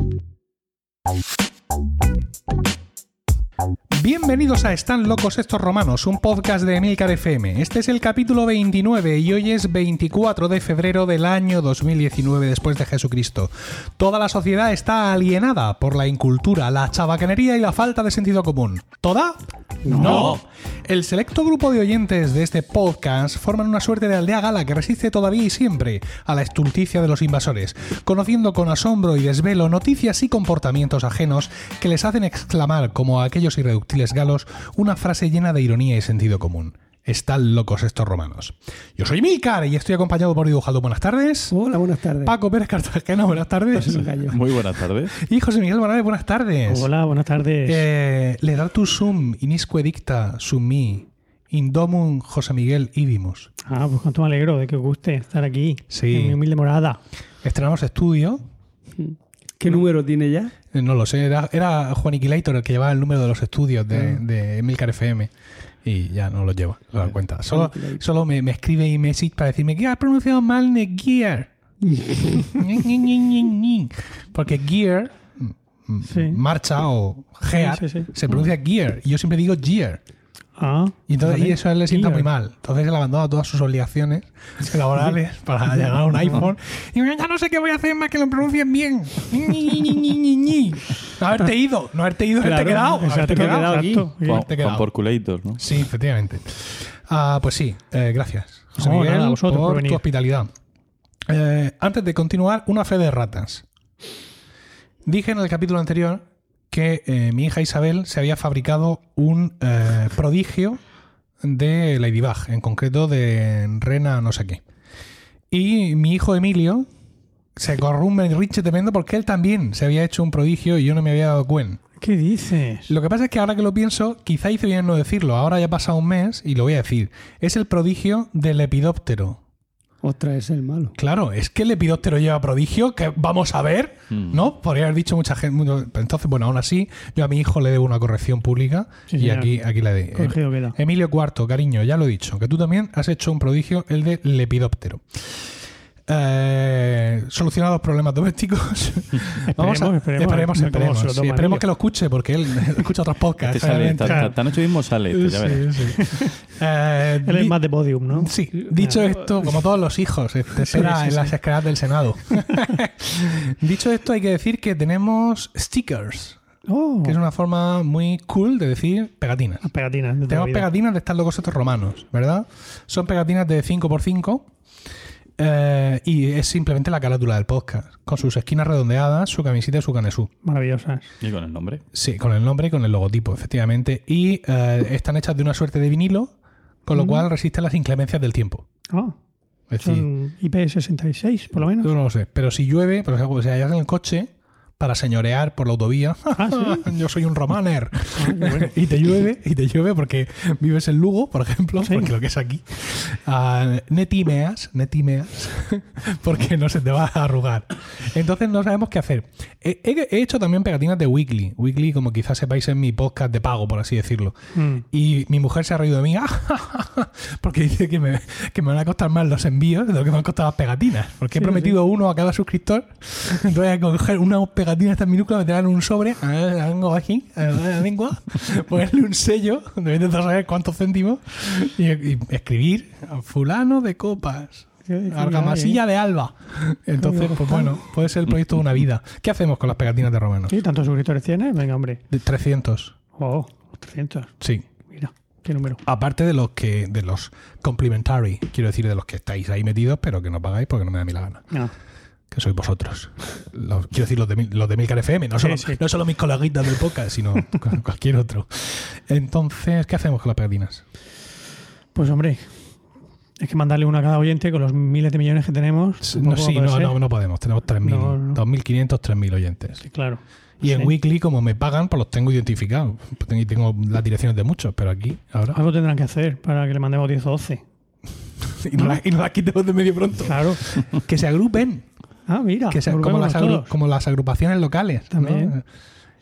you Bienvenidos a Están locos estos romanos, un podcast de Emilcar FM. Este es el capítulo 29 y hoy es 24 de febrero del año 2019 después de Jesucristo. Toda la sociedad está alienada por la incultura, la chabacanería y la falta de sentido común. ¿Toda? No. El selecto grupo de oyentes de este podcast forman una suerte de aldea gala que resiste todavía y siempre a la estulticia de los invasores, conociendo con asombro y desvelo noticias y comportamientos ajenos que les hacen exclamar, como a aquellos irreductibles galos, una frase llena de ironía y sentido común. Están locos estos romanos. Yo soy Milcar y estoy acompañado por Dibujado. Buenas tardes. Hola, buenas tardes. Paco Pérez Cartagena, buenas tardes. Muy buenas tardes. Y José Miguel Morales, buenas tardes. Hola, buenas tardes. Eh, le da tu sum, inisque dicta, summi, indomum José Miguel ibimus. Ah, pues cuánto me alegro de que os guste estar aquí. Sí. En mi humilde morada. Estrenamos estudio. ¿Qué número tiene ya? Eh, No lo sé, era, era Juaniquilator el que llevaba el número de los estudios de, de Emilcar FM. Y ya no lo lleva, se da cuenta. Solo, solo me, me escribe y me para decirme que has pronunciado mal gear. Porque gear, Sí. marcha o gear, Sí, sí, sí. se pronuncia gear. Y yo siempre digo gear. Ah, Y, entonces, vale. y eso a él le sienta muy mal. Entonces él abandona todas sus obligaciones laborales para llegar a un iPhone. Y ya no sé qué voy a hacer más que lo pronuncien bien. No haberte ido, no haberte ido, haberte Claro, quedado. Haberte quedado. aquí. Porculator, ¿no? Sí, efectivamente. Ah, pues sí, eh, gracias. José No, Miguel, nada, a vosotros por por tu hospitalidad. Eh, antes de continuar, una fe de ratas. Dije en el capítulo anterior que eh, mi hija Isabel se había fabricado un eh, prodigio de Ladybug, en concreto de Rena no sé qué. Y mi hijo Emilio se corrió un berrinche tremendo porque él también se había hecho un prodigio y yo no me había dado cuenta. ¿Qué dices? Lo que pasa es que ahora que lo pienso, quizá hice bien en no decirlo. Ahora ya ha pasado un mes y lo voy a decir. Es el prodigio del lepidóptero. Ostras, es el malo. Claro, es que el lepidóptero lleva prodigio, que vamos a ver, Mm. ¿no? Podría haber dicho mucha gente. Entonces, bueno, aún así, yo a mi hijo le debo una corrección pública Sí, y señor. aquí, aquí doy. Corregido queda. Emilio Cuarto, cariño, ya lo he dicho, que tú también has hecho un prodigio, el de lepidóptero. Eh, solucionados problemas domésticos. Vamos a- Esperemos, esperemos. esperemos, ¿Cómo esperemos. lo Sí, que lo escuche porque él escucha otros podcasts. Te sale, tan, tan hecho mismo sale, esto, ya verás. Sí, sí. Eh, Él es más de podium, ¿no? Sí, dicho esto, como todos los hijos, te espera sí, en las escaleras del Senado. dicho esto, hay que decir que tenemos stickers, Oh, que es una forma muy cool de decir pegatinas. las pegatinas. de Tenemos pegatinas de estar locos estos romanos, ¿verdad? Son pegatinas de 5x5 eh, y es simplemente la carátula del podcast, con sus esquinas redondeadas, su camiseta y su canesú. Maravillosas. Y con el nombre. Sí, con el nombre y con el logotipo, efectivamente. Y eh, están hechas de una suerte de vinilo, con lo Mm. cual resisten las inclemencias del tiempo. Ah, Es decir, son IP66, por lo menos. yo no lo sé, pero si llueve, por ejemplo, si hayas en el coche para señorear por la autovía, Ah, ¿sí? yo soy un romaner, Ah, bueno. y te llueve, y te llueve porque vives en Lugo, por ejemplo, Sí. porque lo que es aquí, ah, netimeas, netimeas, porque no se te va a arrugar. Entonces no sabemos qué hacer. He, he- he hecho también pegatinas de Weekly. Weekly, como quizás sepáis, es mi podcast de pago, por así decirlo. Mm. Y mi mujer se ha reído de mí porque dice que me, que me van a costar más los envíos de lo que me han costado las pegatinas. Porque he Sí, prometido uno a cada suscriptor. Entonces a coger una pegatina estas minúsculas, meterla en un sobre, a la vengo aquí, a ver, la lengua, ponerle un sello, debes de saber cuántos céntimos, y, y escribir fulano de copas. Qué Argamasilla de Alba. Entonces, pues bueno, puede ser el proyecto de una vida. ¿Qué hacemos con las pegatinas de Romano? Sí, ¿tantos suscriptores tienes? Venga, hombre. De 300. Oh, 300. Sí. Mira, qué número. Aparte de los que de los complementary, quiero decir de los que estáis ahí metidos, pero que no pagáis porque no me da mi la gana, Ah, que sois vosotros. Los- quiero decir los de, Mil- los de Milcar FM, no solo, sí. no solo mis coleguitas del podcast, sino cu- cualquier otro. Entonces, ¿qué hacemos con las pegatinas? pues hombre, es que mandarle una a cada oyente con los miles de millones que tenemos. No, sí, no, no, no podemos, tenemos 3.000, No, no. 2.500, 3.000 oyentes. Sí, claro. Y en. Weekly, como me pagan, pues los tengo identificados. Pues tengo- Y tengo las direcciones de muchos, pero aquí, ahora. Algo tendrán que hacer para que le mandemos 10 o 12. Y no, las, y no las quitemos de medio pronto. Claro. Que se agrupen. Ah, mira. que se- como, las agru- como las agrupaciones locales. ¿no?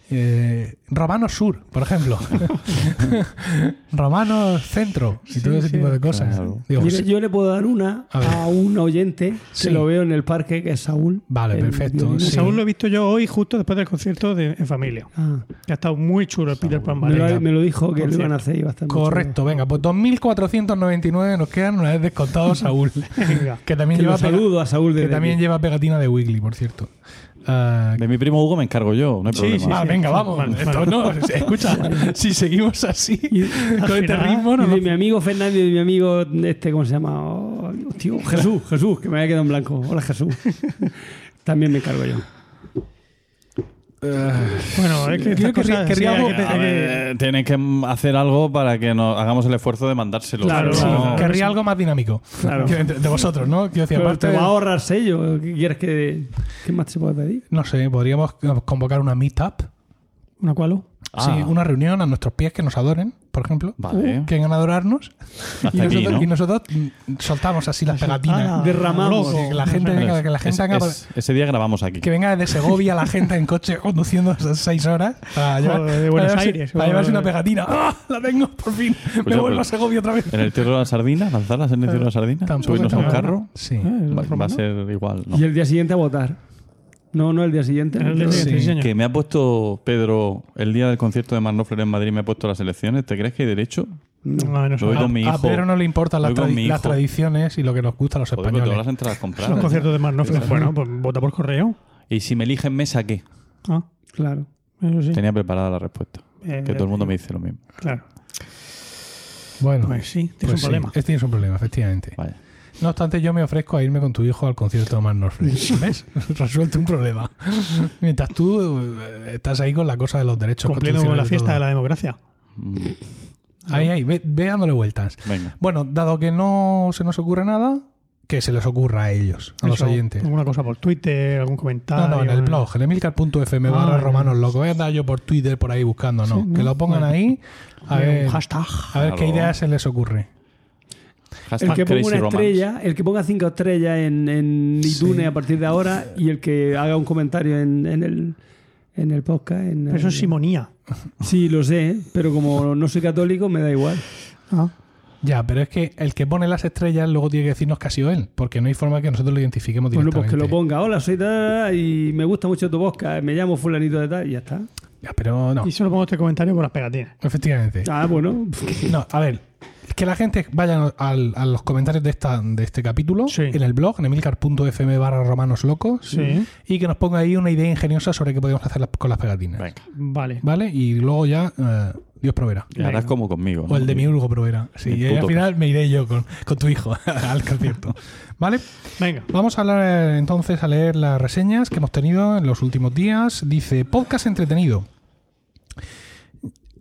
Eh, Romano Sur, por ejemplo. Romano Centro y todo ese sí, tipo de cosas. claro. Digo, Mire, sí. yo le puedo dar una A un oyente que Sí. lo veo en el parque, que es Saúl. Vale, perfecto. Saúl lo he visto yo hoy justo después del concierto de En Familia. Ah, Que ha estado muy chulo el Peter Pan. me, lo, me lo dijo que lo iban a hacer y va a estar muy Correcto, venga, pues 2.499 nos quedan una vez descontado Saúl. Venga. que también. Que lleva, saludo a Saúl pega- que también lleva pegatina de Wiggly, por cierto. Ah, De mi primo Hugo me encargo yo, no hay Sí, problema. sí, ah, sí. venga, vamos. Esto no, escucha, si seguimos así, con este ritmo, no y de mi amigo Fernando y de mi amigo, este, ¿cómo se llama? Oh, tío, Jesús, Jesús, que me había quedado en blanco. Hola, Jesús. También me encargo yo. Bueno, es que cosas, sí, hay que- hay que- ver, tienen que hacer algo para que nos hagamos el esfuerzo de mandárselo. Claro, Sí, no. querría algo más dinámico. Claro. Que entre- De vosotros, ¿no? Quiero decir, Pero aparte, te va a ahorrar sello. ¿Qué quieres que.? ¿Qué más se puede pedir? no sé, podríamos convocar una meetup. ¿Una cual? Ah. Sí, una reunión a nuestros pies que nos adoren, por ejemplo. Vale. Que vengan a adorarnos. Y, aquí, nosotros, ¿no? y nosotros mm, soltamos así las pegatinas. Ah, Derramamos. Que la gente venga, que la gente Es- venga es- ese día grabamos aquí. que venga desde Segovia la gente en coche conduciendo esas seis horas para, llevar- Joder, de Buenos para llevarse, Aires, para llevarse una pegatina. ¡Ah! La tengo, por fin. Me ya, vuelvo pues, a Segovia otra vez. En el tierro de la sardina, lanzarlas en el tierro de la sardina, Tampoco subirnos a un carro, Sí. Va, ¿los va a ser igual. ¿no? Y el día siguiente a votar. No, no el día siguiente. El día Sí. siguiente, sí, señor. Que me ha puesto Pedro el día del concierto de Marnofler en Madrid, me ha puesto las elecciones. ¿Te crees que hay derecho? No. No A, a. Pedro no le importan las, tradiciones y lo que nos gusta a los Joder, todas las españoles. entradas compradas. conciertos de Marnoffler. Bueno, pues vota por correo. Y si me eligen mesa, ¿qué? Ah, Claro. eso sí. Tenía preparada la respuesta. Eh, Que todo el mundo me dice lo mismo. Claro. Bueno, Pues sí, tienes pues un sí, problema. este tienes un problema, efectivamente. Vaya. No obstante, yo me ofrezco a irme con tu hijo al concierto de Mark Norfred. ¿Ves? Resuelto un problema. Mientras tú eh, estás ahí con la cosa de los derechos Cumpliendo con la fiesta de la democracia. Mm, Ahí, ahí, ve, ve dándole vueltas. Venga. Bueno, dado que no se nos ocurre nada, que se les ocurra a ellos, a los Eso, oyentes. Alguna cosa por Twitter, algún No, comentario. no, en el blog, en emilcar.fm Ah, barra romanos loco. Voy a andar yo por Twitter por ahí buscando, no. Sí, Que ¿no? lo pongan ahí a ver, Un hashtag. a ver qué ideas se les ocurre. El que ponga una Romance. estrella, el que ponga cinco estrellas en, en iTunes Sí. a partir de ahora y el que haga un comentario en, en el, en el podcast. En Pero eso el- es simonía. Sí, lo sé, pero como no soy católico me da igual. Ah, Ya, pero es que el que pone las estrellas luego tiene que decirnos que ha sido él, porque no hay forma que nosotros lo identifiquemos Bueno, directamente. pues que lo ponga. Hola, soy tal y me gusta mucho tu podcast. Me llamo fulanito de tal y ya está. Ya, pero no, Y solo pongo este comentario por las pegatinas. efectivamente. Ah, bueno. No, a ver, que la gente vaya al- a los comentarios de, esta, de este capítulo Sí. en el blog, en emilcar.fm barra romanos locos, Sí. y que nos ponga ahí una idea ingeniosa sobre qué podemos hacer con las pegatinas. Venga. Vale. ¿Vale? Y luego ya eh, Dios proveerá. Y harás como conmigo. O el de mi Urgo proveerá. Sí, y al final me iré yo con, con tu hijo al concierto. ¿Vale? Venga. Vamos a hablar eh, entonces a leer las reseñas que hemos tenido en los últimos días. Dice, podcast entretenido.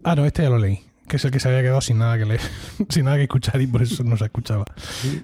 Ah, no, este ya lo leí. Que es el que se había quedado sin nada que leer, sin nada que escuchar y por eso no se escuchaba.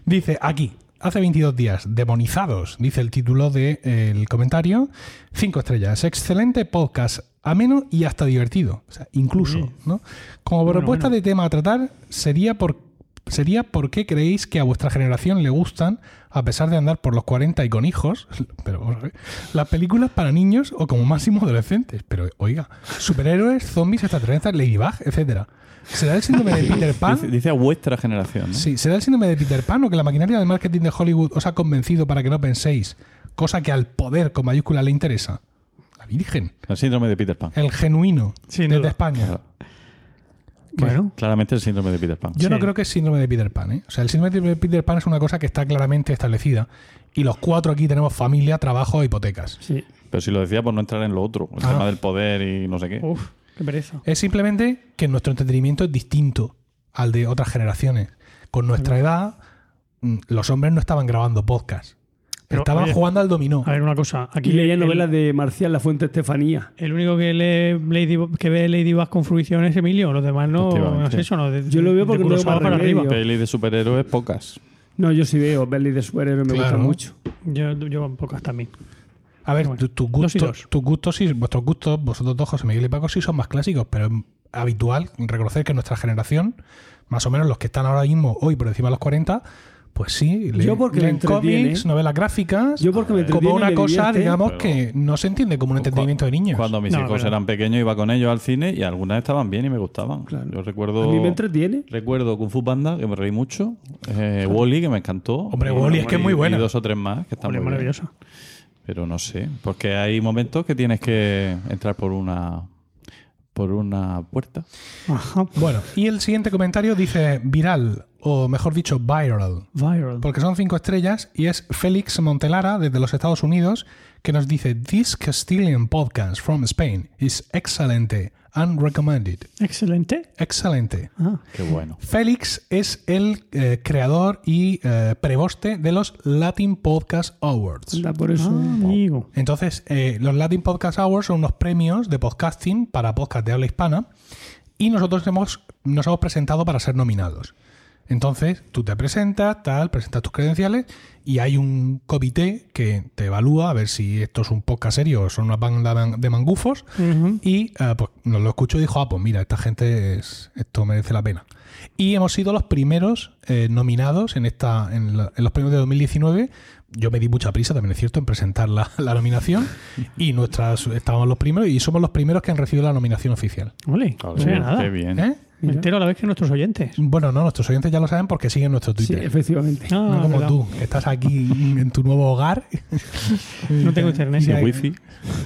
Dice, aquí, hace 22 días, demonizados, dice el título del comentario. Cinco estrellas. Excelente podcast, ameno y hasta divertido. O sea, incluso. ¿no? Como Bueno, propuesta bueno. de tema a tratar, sería por sería por qué creéis que a vuestra generación le gustan, a pesar de andar por los 40 y con hijos, pero ver, las películas para niños o como máximo adolescentes. Pero oiga, superhéroes, zombies, extraterrestres, Ladybug, etcétera. ¿Será el síndrome de Peter Pan? Dice, dice a vuestra generación. ¿no? Sí, ¿será el síndrome de Peter Pan o que la maquinaria de marketing de Hollywood os ha convencido para que no penséis, cosa que al poder con mayúscula le interesa? La Virgen, El síndrome de Peter Pan. el genuino Sin desde duda. España. Claro. Bueno. Claramente el síndrome de Peter Pan. Yo no creo que es síndrome de Peter Pan. ¿eh? O sea, el síndrome de Peter Pan es una cosa que está claramente establecida. Y los cuatro aquí tenemos familia, trabajo e hipotecas. Sí. Pero si lo decía por no entrar en lo otro, el Ah. tema del poder y no sé qué. Uf, qué pereza. Es simplemente que nuestro entretenimiento es distinto al de otras generaciones. Con nuestra edad, mm, los hombres no estaban grabando podcast. Pero, estaban oye, jugando al dominó. A ver, una cosa. Aquí Aquí leía el- novelas de Marcial La Fuente Estefanía. El único que lee Lady, que ve Ladybug con fruición es Emilio. Los demás no, no Efectivamente. es eso. No, De- Yo lo veo porque no para arriba. remedio. Peli de superhéroes pocas. No, yo sí veo Belly de superhéroe, me Claro. gusta mucho. Yo, yo pocas también. A ver, Bueno, tu- tus gustos, tus gustos sí, vuestros gustos, vosotros dos, José Miguel y Paco, sí son más clásicos, pero es habitual reconocer que nuestra generación, más o menos los que están ahora mismo, hoy por encima de los 40, Pues sí, leen, Yo porque me leen entretiene. cómics, novelas gráficas, Yo porque me como una me cosa, divierte. digamos, Pero- que no se entiende como un entretenimiento de niños. Cuando mis No, hijos eran pequeños iba con ellos al cine y algunas estaban bien y me gustaban. Claro. Yo recuerdo... A mí me entretiene. Recuerdo Kung Fu Panda, que me reí mucho. Eh, Wally, que me encantó. Hombre, Y- Wall-E es que es muy buena. Y dos o tres más que están Hombre, muy bien. Pero no sé, porque hay momentos que tienes que entrar por una por una puerta. Ajá. Bueno, y el siguiente comentario dice viral, o mejor dicho, viral. Viral. Porque son cinco estrellas y es Félix Montelara desde los Estados Unidos que nos dice This Castilian podcast from Spain is excelente and recommended. Excelente. Excelente. Ah, Qué bueno. Félix es el eh, creador y eh, preboste de los Latin Podcast Awards. Anda, por eso. ah, amigo. Entonces, eh, los Latin Podcast Awards son unos premios de podcasting para podcast de habla hispana y nosotros hemos, nos hemos presentado para ser nominados. Entonces, tú te presentas, tal, presentas tus credenciales y hay un comité que te evalúa a ver si esto es un podcast serio o son una banda de mangufos. Y eh, pues nos lo escuchó y dijo, ah, pues mira, esta gente es, esto merece la pena. Y hemos sido los primeros eh, nominados en esta en, la- en los premios de 2019. Yo me di mucha prisa, también es cierto, en presentar la, la nominación. Y nuestras estábamos los primeros y somos los primeros que han recibido la nominación oficial. Ole, no sabía nada. Qué bien. ¿Eh? Me entero a la vez que nuestros oyentes. Bueno, no, nuestros oyentes ya lo saben porque siguen nuestro Sí, Twitter. efectivamente. Ah, no como verdad. tú, que estás aquí en tu nuevo hogar. No tengo internet. Sí, hay- wifi.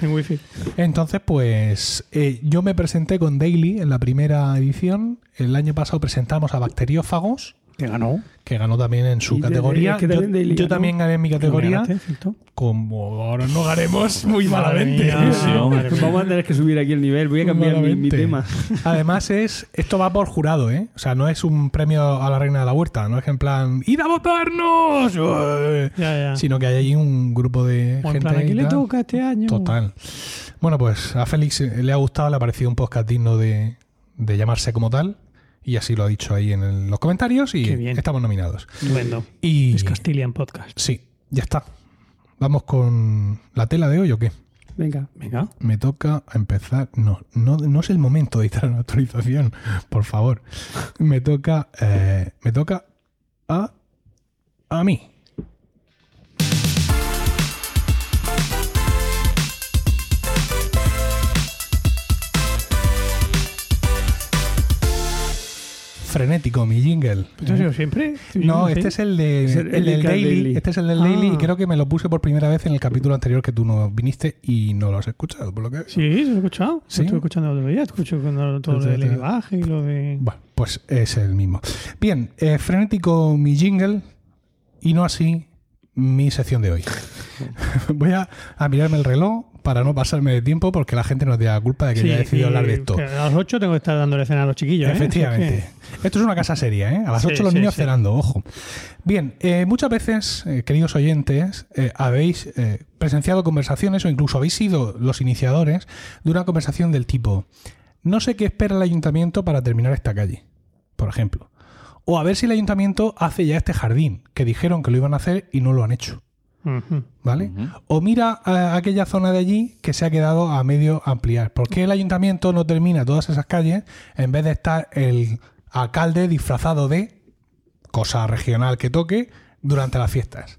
En wifi. Entonces, pues eh, yo me presenté con Daily en la primera edición. El año pasado presentamos a Bacteriófagos, Que ganó. que ganó también en su categoría. yo también yo gané en mi categoría. Como ahora no ganemos muy malamente. mía, Sí. Vamos a tener que subir aquí el nivel. Voy a cambiar mi, tema. Además es esto va por jurado, ¿eh? O sea, no es un premio a la reina de la huerta, no es que en plan ¡Id a votarnos! Ya. Sino que hay ahí un grupo de O en gente plan, ¿a quién y le toca este año? Total. Bueno, pues a Félix eh, le ha gustado, le ha parecido un podcast digno de, de llamarse como tal. Y así lo ha dicho ahí en el- los comentarios y estamos nominados. Y Es Castilian Podcast. sí, ya está. Vamos con la tela de hoy o qué? Venga. Venga. Me toca empezar. No, no, no es el momento de editar una actualización, por favor. Me toca. eh, me toca a. a mí. Frenético, mi jingle. ¿Esto ha sido siempre? No, este es el de Es el- el el del de Daily. Daily. Este es el del Ah. Daily y creo que me lo puse por primera vez en el capítulo anterior que tú no viniste y no lo has escuchado, por lo que. Sí, lo he escuchado. ¿Sí? Lo estuve escuchando el otro día. Escucho cuando todo lo de Entonces, lenguaje y lo de... Bueno, pues es el mismo. Bien, eh, frenético mi jingle y no así mi sección de hoy. Voy a, a mirarme el reloj para no pasarme de tiempo porque la gente nos da culpa de que Sí, yo decidido hablar de esto. A las 8 tengo que estar dándole cena a los chiquillos. ¿eh? Efectivamente. Esto es una casa seria, ¿eh? A las Sí, 8 los sí, niños cenando, ojo. Bien, eh, muchas veces, eh, queridos oyentes, habéis presenciado conversaciones o incluso habéis sido los iniciadores de una conversación del tipo, no sé qué espera el ayuntamiento para terminar esta calle, por ejemplo. O a ver si el ayuntamiento hace ya este jardín, que dijeron que lo iban a hacer y no lo han hecho. ¿Vale? O mira a aquella zona de allí que se ha quedado a medio ampliar. ¿Por qué el ayuntamiento no termina todas esas calles en vez de estar el alcalde disfrazado de cosa regional que toque durante las fiestas?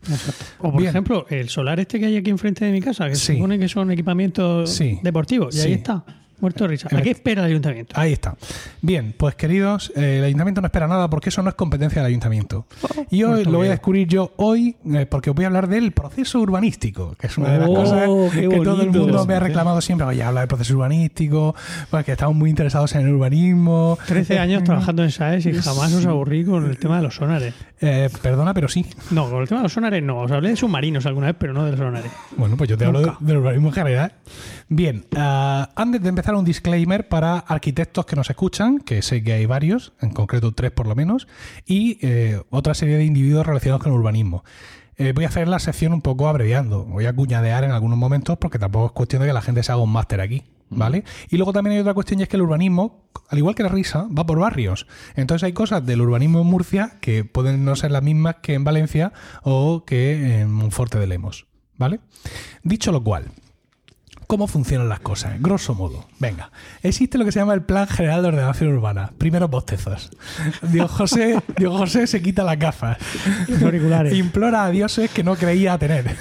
O por Bien. ejemplo, el solar este que hay aquí enfrente de mi casa, que Sí. se supone que son equipamientos Sí. deportivos. Y Sí. ahí está, muerto de risa. ¿A qué espera el ayuntamiento? Ahí está. Bien, pues queridos, eh, el ayuntamiento no espera nada porque eso no es competencia del ayuntamiento. Y hoy lo voy a descubrir yo hoy eh, porque os voy a hablar del proceso urbanístico, que es una de las Oh, cosas que todo el mundo me ha reclamado siempre. Oye, habla del proceso urbanístico, porque estamos muy interesados en el urbanismo. 13 años trabajando en SAES y jamás os aburrí con el tema de los sonares. Eh, perdona, pero sí. No, con el tema de los sonares no. Os hablé de submarinos alguna vez, pero no de los sonares. Bueno, pues yo te hablo de- del urbanismo en general. Bien, ah, antes de empezar un disclaimer para arquitectos que nos escuchan, que sé que hay varios, en concreto tres por lo menos, y eh, otra serie de individuos relacionados con el urbanismo. Eh, voy a hacer la sección un poco abreviando. Voy a cuñadear en algunos momentos porque tampoco es cuestión de que la gente se haga un máster aquí. ¿Vale? Y luego también hay otra cuestión y es que el urbanismo, al igual que la risa, va por barrios. Entonces hay cosas del urbanismo en Murcia que pueden no ser las mismas que en Valencia o que en Monforte de Lemos. ¿Vale? Dicho lo cual, ¿Cómo funcionan las cosas? Grosso modo. Venga, existe lo que se llama el Plan General de Ordenación Urbana. Primeros bostezos. Dios José, Dios José se quita las gafas. Los auriculares. Implora a dioses que no creía tener.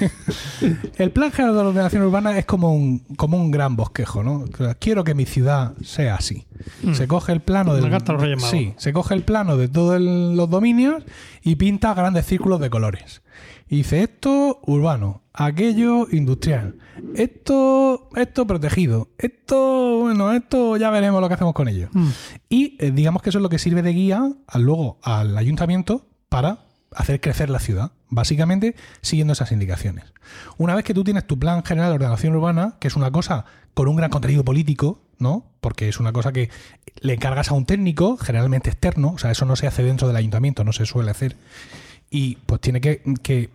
El Plan General de Ordenación Urbana es como un, como un gran bosquejo, ¿no? Quiero que mi ciudad sea así. Se coge el plano del. Sí, se coge el plano de todos los dominios y pinta grandes círculos de colores. Y dice esto urbano, aquello industrial, esto, esto protegido, esto, bueno, esto ya veremos lo que hacemos con ello. Mm. Y eh, digamos que eso es lo que sirve de guía al, luego al ayuntamiento para hacer crecer la ciudad, básicamente siguiendo esas indicaciones. Una vez que tú tienes tu plan general de ordenación urbana, que es una cosa con un gran contenido político, ¿no? Porque es una cosa que le encargas a un técnico, generalmente externo, o sea, eso no se hace dentro del ayuntamiento, no se suele hacer. Y pues tiene que, que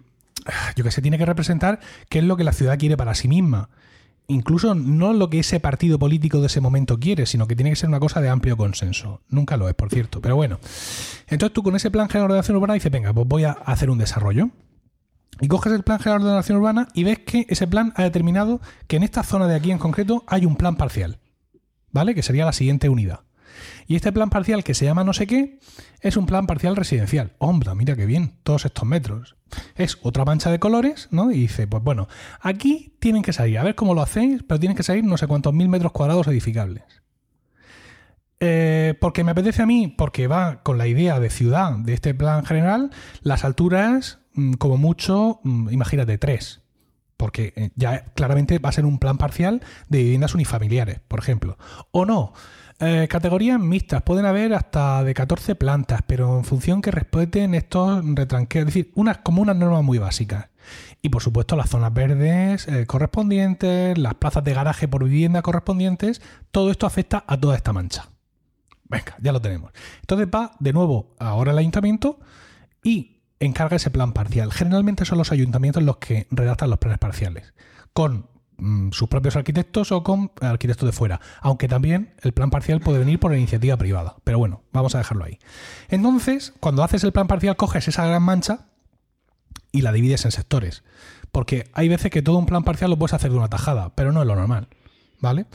yo que sé, tiene que representar qué es lo que la ciudad quiere para sí misma. Incluso no lo que ese partido político de ese momento quiere, sino que tiene que ser una cosa de amplio consenso. Nunca lo es, por cierto, pero bueno. Entonces tú con ese plan general de ordenación urbana dices, venga, pues voy a hacer un desarrollo. Y coges el plan general de ordenación urbana y ves que ese plan ha determinado que en esta zona de aquí en concreto hay un plan parcial. ¿Vale? Que sería la siguiente unidad. Y este plan parcial que se llama no sé qué es un plan parcial residencial. Hombre, mira qué bien, todos estos metros. Es otra mancha de colores, ¿no? Y dice, pues bueno, aquí tienen que salir, a ver cómo lo hacéis, pero tienen que salir no sé cuántos mil metros cuadrados edificables. Eh, porque me apetece a mí, porque va con la idea de ciudad de este plan general, las alturas, mm, como mucho, mm, imagínate, tres. Porque eh, ya claramente va a ser un plan parcial de viviendas unifamiliares, por ejemplo. O no, eh, categorías mixtas, pueden haber hasta de 14 plantas, pero en función que respeten estos retranqueos, es decir, unas, como unas normas muy básicas. Y por supuesto las zonas verdes eh, correspondientes, las plazas de garaje por vivienda correspondientes, todo esto afecta a toda esta mancha. Venga, ya lo tenemos. Entonces va de nuevo ahora el ayuntamiento y encarga ese plan parcial. Generalmente son los ayuntamientos los que redactan los planes parciales, con mm, sus propios arquitectos o con arquitectos de fuera, aunque también el plan parcial puede venir por iniciativa privada. Pero bueno, vamos a dejarlo ahí. Entonces, cuando haces el plan parcial, coges esa gran mancha y la divides en sectores. Porque hay veces que todo un plan parcial lo puedes hacer de una tajada, pero no es lo normal. ¿Vale?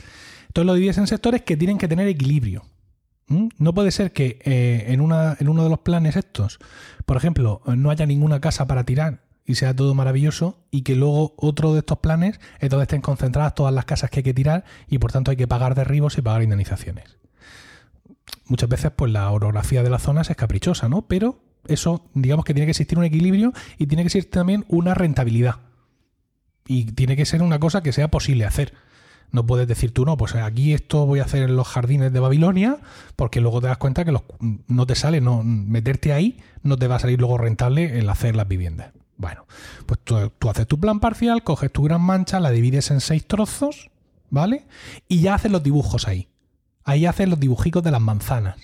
Entonces lo divides en sectores que tienen que tener equilibrio. No puede ser que eh, en, una, en uno de los planes estos, por ejemplo, no haya ninguna casa para tirar y sea todo maravilloso y que luego otro de estos planes es donde estén concentradas todas las casas que hay que tirar y por tanto hay que pagar derribos y pagar indemnizaciones. Muchas veces pues la orografía de las zonas es caprichosa, ¿no? Pero eso digamos que tiene que existir un equilibrio y tiene que existir también una rentabilidad. Y tiene que ser una cosa que sea posible hacer. No puedes decir tú, no, pues aquí esto voy a hacer en los jardines de Babilonia, porque luego te das cuenta que no te sale, no, meterte ahí no te va a salir luego rentable el hacer las viviendas. Bueno, pues tú, tú haces tu plan parcial, coges tu gran mancha, la divides en seis trozos, ¿vale? Y ya haces los dibujos ahí. Ahí haces los dibujicos de las manzanas.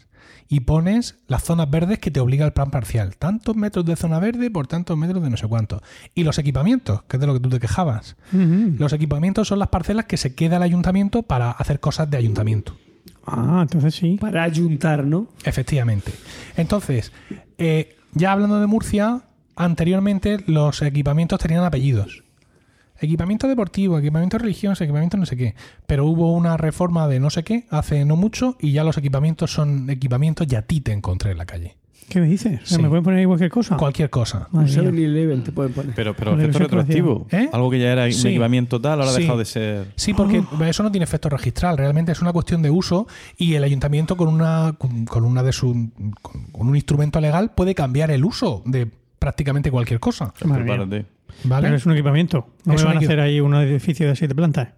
Y pones las zonas verdes que te obliga el plan parcial. Tantos metros de zona verde por tantos metros de no sé cuánto. Y los equipamientos, que es de lo que tú te quejabas. Los equipamientos son las parcelas que se queda el ayuntamiento para hacer cosas de ayuntamiento. Ah, entonces sí. Para ayuntar, ¿no? Efectivamente. Entonces, eh, ya hablando de Murcia, anteriormente los equipamientos tenían apellidos. Equipamiento deportivo, equipamiento religioso, equipamiento no sé qué. Pero hubo una reforma de no sé qué hace no mucho y ya los equipamientos son equipamientos ya a ti te encontré en la calle. ¿Qué me dices? Sí. ¿Me pueden poner ahí cualquier cosa? Cualquier cosa. Un. 7-Eleven te pueden poner. Pero, pero efecto retroactivo. ¿Eh? Algo que ya era Sí. un equipamiento tal, ahora ha dejado de ser. Sí, porque eso no tiene efecto registral, realmente es una cuestión de uso y el ayuntamiento con una con, con una de su con, con un instrumento legal puede cambiar el uso de prácticamente cualquier cosa. Prepárate. ¿Vale? Pero es un equipamiento. No me van a hacer ahí un edificio de siete plantas.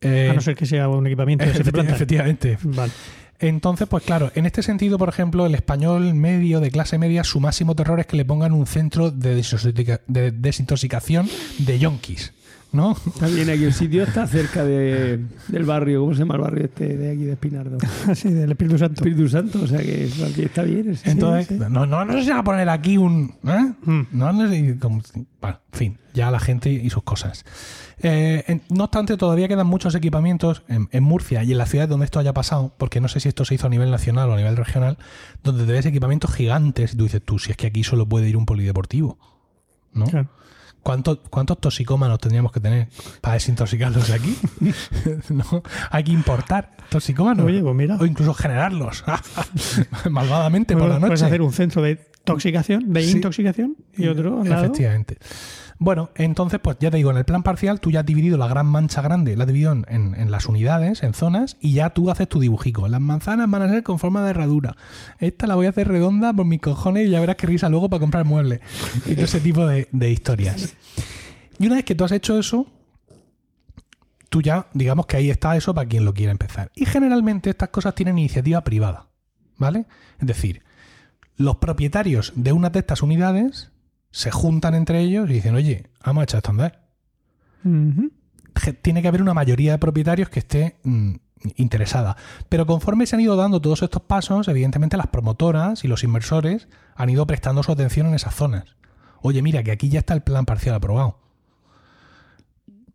Eh, a no ser que sea un equipamiento de siete plantas. efectivamente. Vale. Entonces, pues claro, en este sentido, por ejemplo, el español medio de clase media, su máximo terror es que le pongan un centro de desintoxicación de yonkis, ¿no? Está bien, aquí el sitio está cerca de, del barrio. ¿Cómo se llama el barrio este de aquí de Espinardo? Así, del Espíritu Santo. Espíritu Santo, o sea que aquí está bien. sí, Entonces, sí. No, no, no sé si van a poner aquí un. ¿eh? Mm. No, no sé, como- bueno, fin, ya la gente y sus cosas. Eh, en- no obstante, todavía quedan muchos equipamientos en, en Murcia y en la ciudad donde esto haya pasado, porque no sé si esto se hizo a nivel nacional o a nivel regional, donde te ves equipamientos gigantes y tú dices, tú, si es que aquí solo puede ir un polideportivo. ¿no? Claro. ¿Cuántos, ¿Cuántos toxicómanos tendríamos que tener para desintoxicarlos de aquí? ¿No? Hay que importar toxicómanos. Oye, pues mira. O incluso generarlos. Malvadamente Bueno, por la noche. Puedes hacer un centro de toxicación, de Sí. intoxicación y otro al lado. Efectivamente. Bueno, entonces, pues ya te digo, en el plan parcial tú ya has dividido la gran mancha grande, la has dividido en, las unidades, en zonas, y ya tú haces tu dibujico. Las manzanas van a ser con forma de herradura. Esta la voy a hacer redonda por mis cojones y ya verás qué risa luego para comprar muebles. Y todo ese tipo de, de historias. Y una vez que tú has hecho eso, tú ya, digamos que ahí está eso para quien lo quiera empezar. Y generalmente estas cosas tienen iniciativa privada, ¿vale? Es decir, los propietarios de una de estas unidades se juntan entre ellos y dicen, oye, vamos a echar esto a andar. Tiene que haber una mayoría de propietarios que esté mm, interesada. Pero conforme se han ido dando todos estos pasos, evidentemente las promotoras y los inversores han ido prestando su atención en esas zonas. Oye, mira, que aquí ya está el plan parcial aprobado.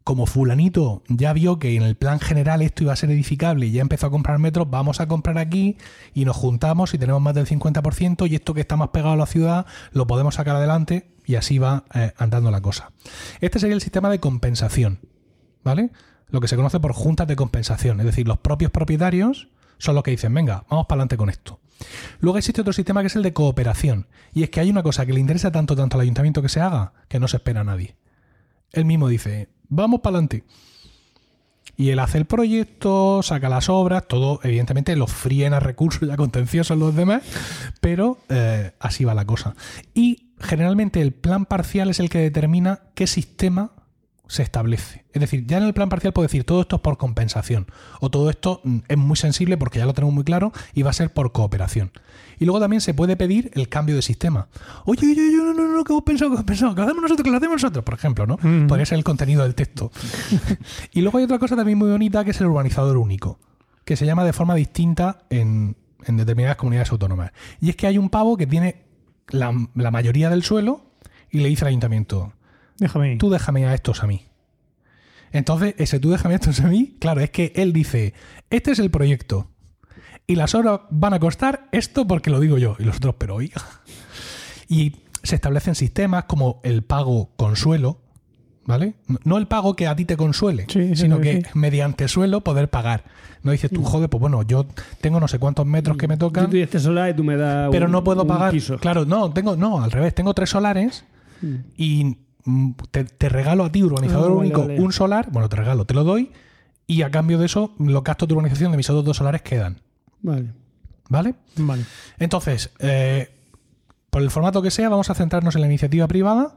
Como fulanito ya vio que en el plan general esto iba a ser edificable y ya empezó a comprar metros, vamos a comprar aquí y nos juntamos y tenemos más del 50% y esto que está más pegado a la ciudad lo podemos sacar adelante y así va eh, andando la cosa. Este sería el sistema de compensación, ¿vale? Lo que se conoce por juntas de compensación, es decir, los propios propietarios son los que dicen, venga, vamos para adelante con esto. Luego existe otro sistema que es el de cooperación, y es que hay una cosa que le interesa tanto tanto al ayuntamiento que se haga que no se espera a nadie. Él mismo dice, vamos para adelante. Y él hace el proyecto, saca las obras, todo, evidentemente, los fríen a recursos ya contenciosos los demás, pero eh, así va la cosa. Y generalmente el plan parcial es el que determina qué sistema se establece. Es decir, ya en el plan parcial puedo decir todo esto es por compensación o todo esto mm, es muy sensible porque ya lo tenemos muy claro y va a ser por cooperación. Y luego también se puede pedir el cambio de sistema. Oye, oye, oye, no, no, no, ¿qué hemos pensado? ¿Qué hemos pensado? Que lo hacemos nosotros, que lo hacemos nosotros, por ejemplo, ¿no? Mm. Podría ser el contenido del texto. y luego hay otra cosa también muy bonita que es el urbanizador único, que se llama de forma distinta en, en determinadas comunidades autónomas. Y es que hay un pavo que tiene la, la mayoría del suelo y le dice al ayuntamiento, Déjame. tú déjame a estos a mí. Entonces, ese tú déjame estos a mí, claro, es que él dice, este es el proyecto. Y las horas van a costar esto porque lo digo yo. Y los otros, pero oiga. Y se establecen sistemas como el pago consuelo, ¿vale? No- el pago que a ti te consuele, Sí, sí, sino sí, que mediante suelo poder pagar. No dices tú, joder, pues bueno, yo tengo no sé cuántos metros que me Yo tocan, doy este solar y tú me das pero un- no puedo pagar. piso. Claro, no, tengo, no, al revés, tengo tres solares y mm, te, te regalo a ti, urbanizador Ah, vale, único, vale. un solar, bueno, te regalo, te lo doy, y a cambio de eso, los gastos de urbanización de mis otros dos solares quedan. Vale. ¿Vale? Vale. Entonces, eh, por el formato que sea, vamos a centrarnos en la iniciativa privada.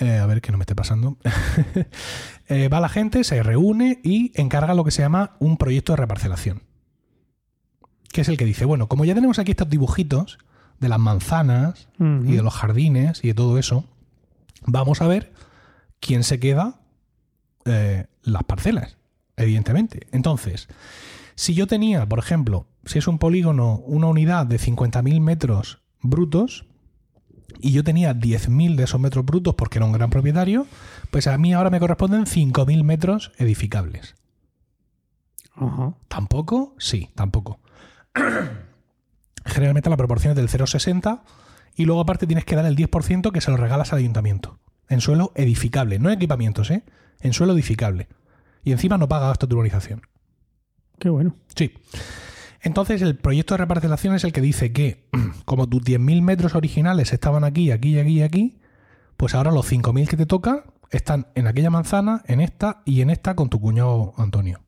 Eh, a ver que no me esté pasando. Eh, va la gente, se reúne y encarga lo que se llama un proyecto de reparcelación. Que es el que dice, bueno, como ya tenemos aquí estos dibujitos de las manzanas y de los jardines y de todo eso, vamos a ver quién se queda eh, las parcelas, evidentemente. Entonces, si yo tenía, por ejemplo, si es un polígono, una unidad de 50.000 metros brutos, y yo tenía 10.000 de esos metros brutos porque era un gran propietario, pues a mí ahora me corresponden 5.000 metros edificables. ¿Tampoco? Sí, tampoco. Generalmente la proporción es del 0,60 y luego aparte tienes que dar el 10% que se lo regalas al ayuntamiento. En suelo edificable, no en equipamientos, ¿eh? En suelo edificable. Y encima no paga gasto de urbanización. Qué bueno. Sí. Entonces el proyecto de reparcelación es el que dice que como tus 10.000 metros originales estaban aquí, aquí, aquí aquí, pues ahora los 5.000 que te tocan están en aquella manzana, en esta y en esta con tu cuñado Antonio.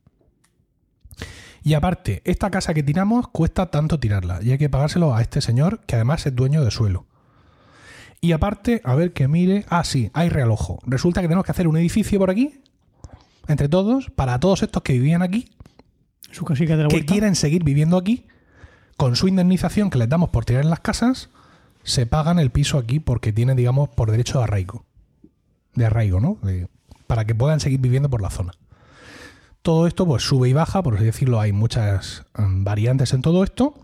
Y aparte, esta casa que tiramos cuesta tanto tirarla y hay que pagárselo a este señor que además es dueño de suelo. Y aparte, a ver que mire, ah sí, hay realojo. Resulta que tenemos que hacer un edificio por aquí, entre todos, para todos estos que vivían aquí Su casica de la que vuelta. quieren seguir viviendo aquí, con su indemnización que les damos por tirar en las casas, se pagan el piso aquí porque tienen, digamos, por derecho de arraigo. De arraigo, ¿no? De- para que puedan seguir viviendo por la zona. Todo esto, pues sube y baja, por así decirlo, hay muchas mm, variantes en todo esto.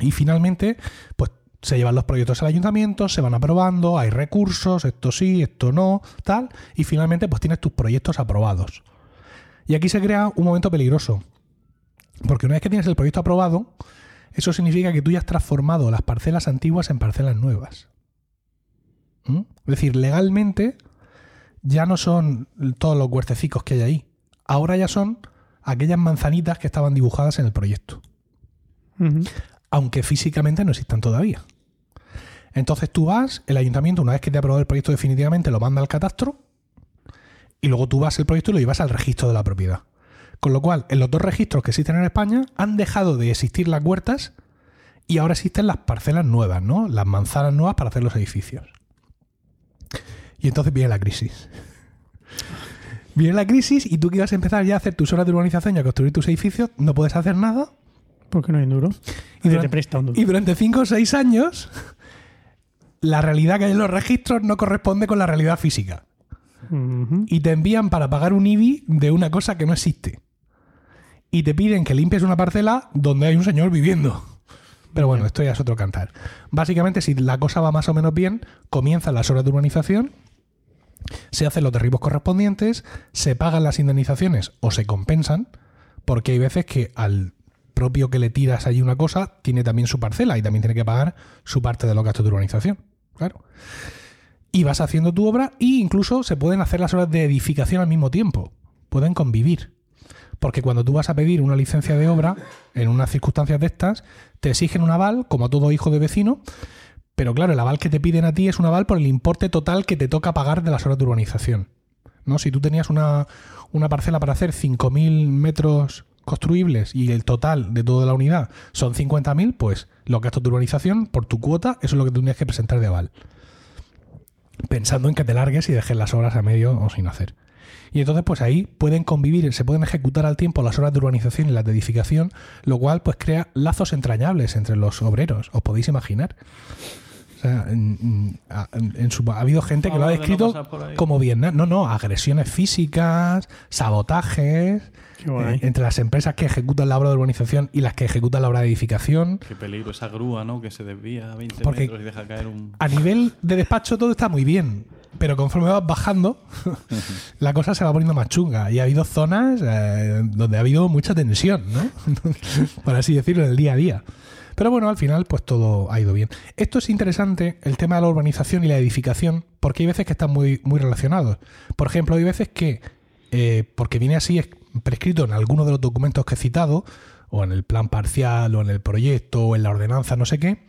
Y finalmente, pues se llevan los proyectos al ayuntamiento, se van aprobando, hay recursos, esto sí, esto no, tal. Y finalmente, pues tienes tus proyectos aprobados. Y aquí se crea un momento peligroso. Porque una vez que tienes el proyecto aprobado, eso significa que tú ya has transformado las parcelas antiguas en parcelas nuevas. ¿Mm? Es decir, legalmente ya no son todos los huertecicos que hay ahí. Ahora ya son aquellas manzanitas que estaban dibujadas en el proyecto. Aunque físicamente no existan todavía. Entonces tú vas, el ayuntamiento, una vez que te ha aprobado el proyecto definitivamente, lo manda al catastro y luego tú vas el proyecto y lo llevas al registro de la propiedad. Con lo cual, en los dos registros que existen en España han dejado de existir las huertas y ahora existen las parcelas nuevas, ¿no? Las manzanas nuevas para hacer los edificios. Y entonces viene la crisis. Viene la crisis y tú que ibas a empezar ya a hacer tus horas de urbanización y a construir tus edificios, no puedes hacer nada. Porque no hay duro. Y durante- te presta un duro. Y durante 5 o 6 años, la realidad que hay en los registros no corresponde con la realidad física. Y te envían para pagar un IBI de una cosa que no existe. Y te piden que limpies una parcela donde hay un señor viviendo. Pero bueno, esto ya es otro cantar. Básicamente, si la cosa va más o menos bien, comienzan las horas de urbanización, se hacen los derribos correspondientes, se pagan las indemnizaciones o se compensan, porque hay veces que al propio que le tiras allí una cosa tiene también su parcela y también tiene que pagar su parte de los gastos de urbanización. Claro. Y vas haciendo tu obra e incluso se pueden hacer las horas de edificación al mismo tiempo. Pueden convivir. Porque cuando tú vas a pedir una licencia de obra, en unas circunstancias de estas, te exigen un aval, como a todo hijo de vecino, pero claro, el aval que te piden a ti es un aval por el importe total que te toca pagar de las horas de urbanización. ¿no? Si tú tenías una, una parcela para hacer 5.000 metros construibles y el total de toda la unidad son 50.000, pues los gastos de urbanización por tu cuota, eso es lo que tienes que presentar de aval. Pensando en que te largues y dejes las horas a medio o sin hacer. Y entonces, pues ahí pueden convivir, se pueden ejecutar al tiempo las horas de urbanización y las de edificación, lo cual pues crea lazos entrañables entre los obreros, os podéis imaginar. O sea, en, en- a- en su- ha habido gente que lo ha descrito como Vietnam. No, no, agresiones físicas, sabotajes, eh, entre las empresas que ejecutan la obra de urbanización y las que ejecutan la obra de edificación. Qué peligro esa grúa, ¿no? Que se desvía a 20 Porque- metros y deja caer un... A nivel de despacho todo está muy bien, pero conforme vas bajando, la cosa se va poniendo más chunga. Y ha habido zonas eh, donde ha habido mucha tensión, ¿no? Por así decirlo, en el día a día. Pero bueno, al final, pues todo ha ido bien. Esto es interesante, el tema de la urbanización y la edificación, porque hay veces que están muy, muy relacionados. Por ejemplo, hay veces que, eh, porque viene así es- prescrito en alguno de los documentos que he citado, o en el plan parcial, o en el proyecto, o en la ordenanza, no sé qué,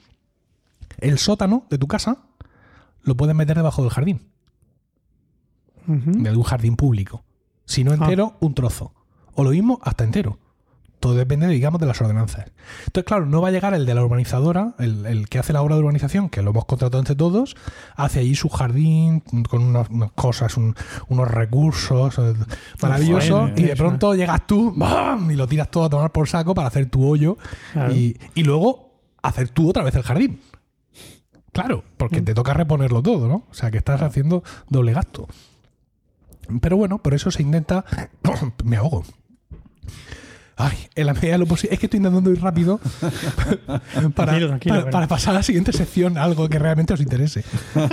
el sótano de tu casa lo puedes meter debajo del jardín, De algún jardín público. Si no entero, un trozo. O lo mismo, hasta entero. Todo depende, digamos, de las ordenanzas. Entonces, claro, no va a llegar el de la urbanizadora, el, el que hace la obra de urbanización, que lo hemos contratado entre todos, hace allí su jardín con unas, unas cosas, un- unos recursos eh, maravillosos, y de pronto llegas tú ¡bam! y lo tiras todo a tomar por saco para hacer tu hoyo Claro. y, y luego hacer tú otra vez el jardín. Claro, porque te toca reponerlo todo, ¿no? O sea, que estás haciendo doble gasto. Pero bueno, por eso se intenta. Me ahogo. Ay, en la medida de lo posible. Es que estoy intentando ir rápido para, Tranquilo, tranquilo, para, pasar a la siguiente sección, algo que realmente os interese.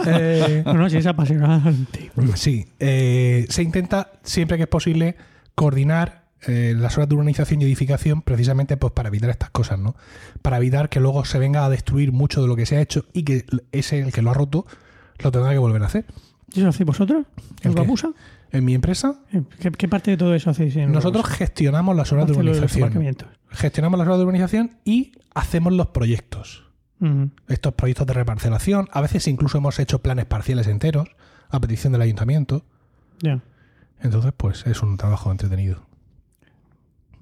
Eh, No, no, si es apasionante. Sí, eh, se intenta siempre que es posible coordinar eh, las horas de urbanización y edificación precisamente pues para evitar estas cosas, ¿no? Para evitar que luego se venga a destruir mucho de lo que se ha hecho y que ese el que lo ha roto lo tendrá que volver a hacer. ¿Y eso hacéis vosotros? ¿El. Babusa? En mi empresa ¿Qué, qué parte de todo eso hacéis en nosotros gestionamos las horas de urbanización. Gestionamos las horas de urbanización y hacemos los proyectos. Estos proyectos de reparcelación, a veces incluso hemos hecho planes parciales enteros a petición del ayuntamiento. Ya. Entonces, pues es un trabajo entretenido.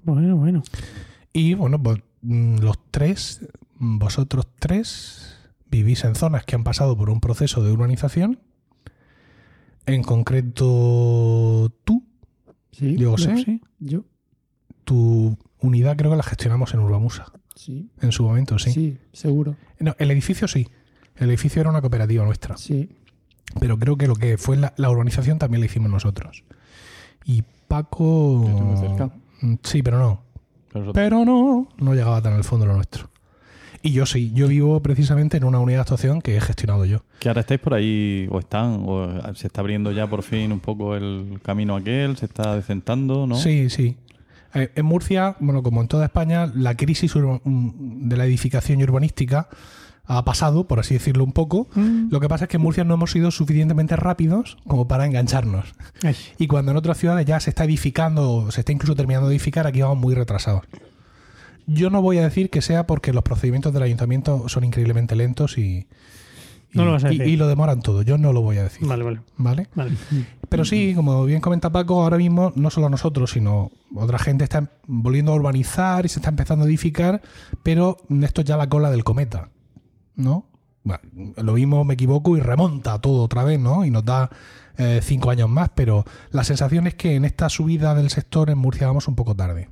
Bueno, bueno. Y bueno, pues mm, los tres, mm, vosotros tres, vivís en zonas que han pasado por un proceso de urbanización. En concreto, tú, Sí, Yo sé. sí. Yo, tu unidad creo que la gestionamos en Urbamusa, sí. en su momento, sí. Sí, seguro. No, el edificio sí. El edificio era una cooperativa nuestra. Sí. Pero creo que lo que fue la, la urbanización también la hicimos nosotros. Y Paco... Cerca. Mm, Sí, pero no. Pero Pero no, no llegaba tan al fondo lo nuestro. Y yo sí, yo vivo precisamente en una unidad de actuación que he gestionado yo. Que ahora estáis por ahí, o están, o se está abriendo ya por fin un poco el camino aquel, se está decentando, ¿no? Sí, sí. Eh, En Murcia, bueno, como en toda España, la crisis mm, de la edificación y urbanística ha pasado, por así decirlo un poco. Mm. Lo que pasa es que en Murcia no hemos sido suficientemente rápidos como para engancharnos. Ay, Y cuando en otras ciudades ya se está edificando, o se está incluso terminando de edificar, aquí vamos muy retrasados. Yo no voy a decir que sea porque los procedimientos del ayuntamiento son increíblemente lentos y, y- No lo vas a y- decir. y lo demoran todo. Yo no lo voy a decir. Vale, vale. ¿Vale? vale. Pero sí, como bien comenta Paco, ahora mismo no solo nosotros, sino otra gente está volviendo a urbanizar y se está empezando a edificar, pero esto es ya la cola del cometa, ¿no? Bueno, lo mismo, me equivoco, y remonta todo otra vez, ¿no? Y nos da eh, cinco años más, pero la sensación es que en esta subida del sector en Murcia vamos un poco tarde.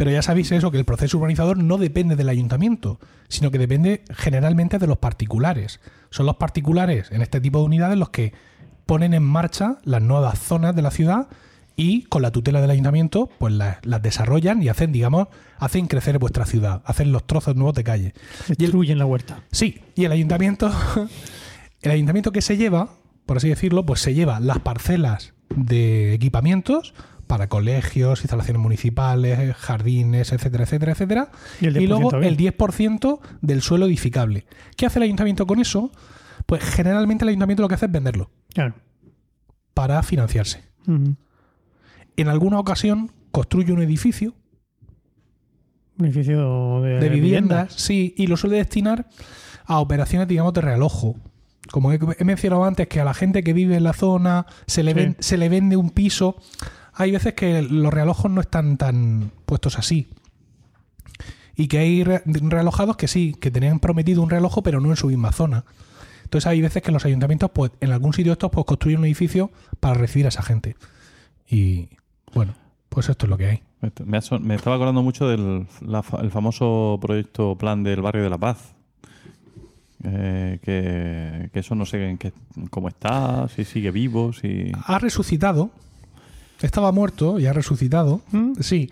Pero ya sabéis eso, que el proceso urbanizador no depende del ayuntamiento, sino que depende generalmente de los particulares. Son los particulares en este tipo de unidades los que ponen en marcha las nuevas zonas de la ciudad y con la tutela del ayuntamiento pues las, las desarrollan y hacen, digamos, hacen crecer vuestra ciudad, hacen los trozos nuevos de calle. Destruyen la huerta. Sí, y el ayuntamiento, el ayuntamiento que se lleva, por así decirlo, pues se lleva las parcelas de equipamientos para colegios, instalaciones municipales, jardines, etcétera, etcétera, etcétera. Y el 10% luego bien. el 10% del suelo edificable. ¿Qué hace el ayuntamiento con eso? Pues generalmente el ayuntamiento lo que hace es venderlo Claro. para financiarse. En alguna ocasión construye un edificio Un edificio de, de viviendas, sí, y lo suele destinar a operaciones, digamos, de realojo. Como he, he mencionado antes, que a la gente que vive en la zona se le, Sí. ven- se le vende un piso. Hay veces que los realojos no están tan puestos así. Y que hay re- realojados que sí, que tenían prometido un realojo, pero no en su misma zona. Entonces hay veces que los ayuntamientos, pues, en algún sitio estos, pues construyen un edificio para recibir a esa gente. Y bueno, pues esto es lo que hay. Me, estaba acordando mucho del la fa- el famoso proyecto plan del barrio de la paz. Eh, que, que eso no sé en qué, cómo está, si sigue vivo, si... ha resucitado. Estaba muerto y ha resucitado. ¿Mm? Sí.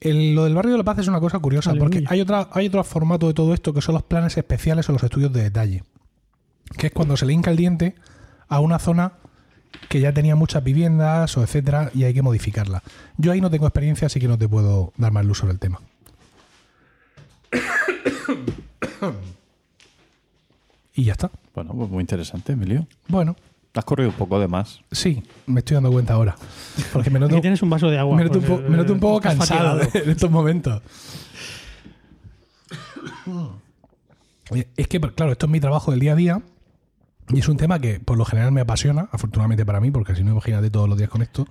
El- lo del barrio de la paz es una cosa curiosa, Aleluya. porque hay, otra, hay otro formato de todo esto que son los planes especiales o los estudios de detalle. Que es cuando se le hinca el diente a una zona que ya tenía muchas viviendas o etcétera y hay que modificarla. Yo ahí no tengo experiencia, así que no te puedo dar más luz sobre el tema. y ya está. Bueno, pues muy interesante, Emilio. Bueno, Has corrido un poco de más. sí, me estoy dando cuenta ahora. Porque me noto, Aquí tienes un vaso de agua. me noto un, porque, po- me noto un poco cansado en estos momentos. Es que, claro, esto es mi trabajo del día a día y es un tema que por lo general me apasiona, afortunadamente para mí, porque si no, imagínate todos los días con esto.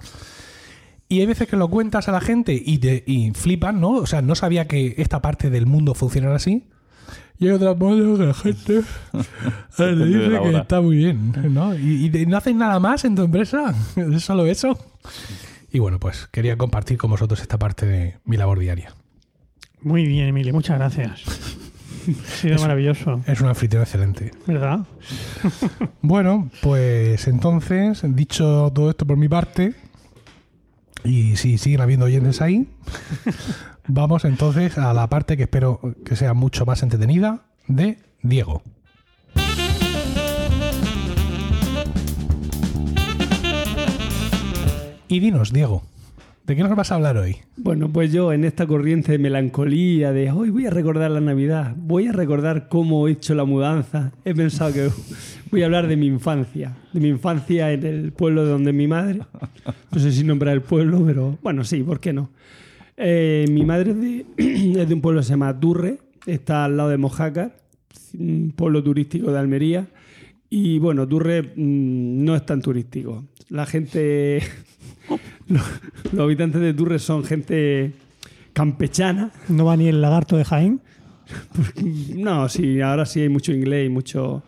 Y hay veces que lo cuentas a la gente y te y flipan, ¿no? O sea, no sabía que esta parte del mundo funcionara así. Y hay otras modos que la gente le de dice que está muy bien, ¿no? Y, no haces nada más en tu empresa, es solo eso. Y bueno, pues quería compartir con vosotros esta parte de mi labor diaria. Muy bien, Emilio, muchas gracias. Ha sido maravilloso, Es una anfitrión excelente. ¿verdad? Bueno, pues entonces, dicho todo esto por mi parte, y si siguen habiendo oyentes ahí, vamos entonces a la parte que espero que sea mucho más entretenida de Diego. Y dinos, Diego, ¿de qué nos vas a hablar hoy? Bueno, pues yo en esta corriente de melancolía de hoy voy a recordar la Navidad, voy a recordar cómo he hecho la mudanza, he pensado que voy a hablar de mi infancia, de mi infancia en el pueblo de donde mi madre. No sé si nombrar el pueblo, pero bueno, sí, ¿por qué no? Eh, mi madre es de, es de un pueblo que se llama Turre, está al lado de Mojácar, un pueblo turístico de Almería. Y bueno, Turre mm, no es tan turístico. La gente, los, los habitantes de Turre son gente campechana. No va ni el lagarto de Jaén. No, sí, ahora sí hay mucho inglés y mucho...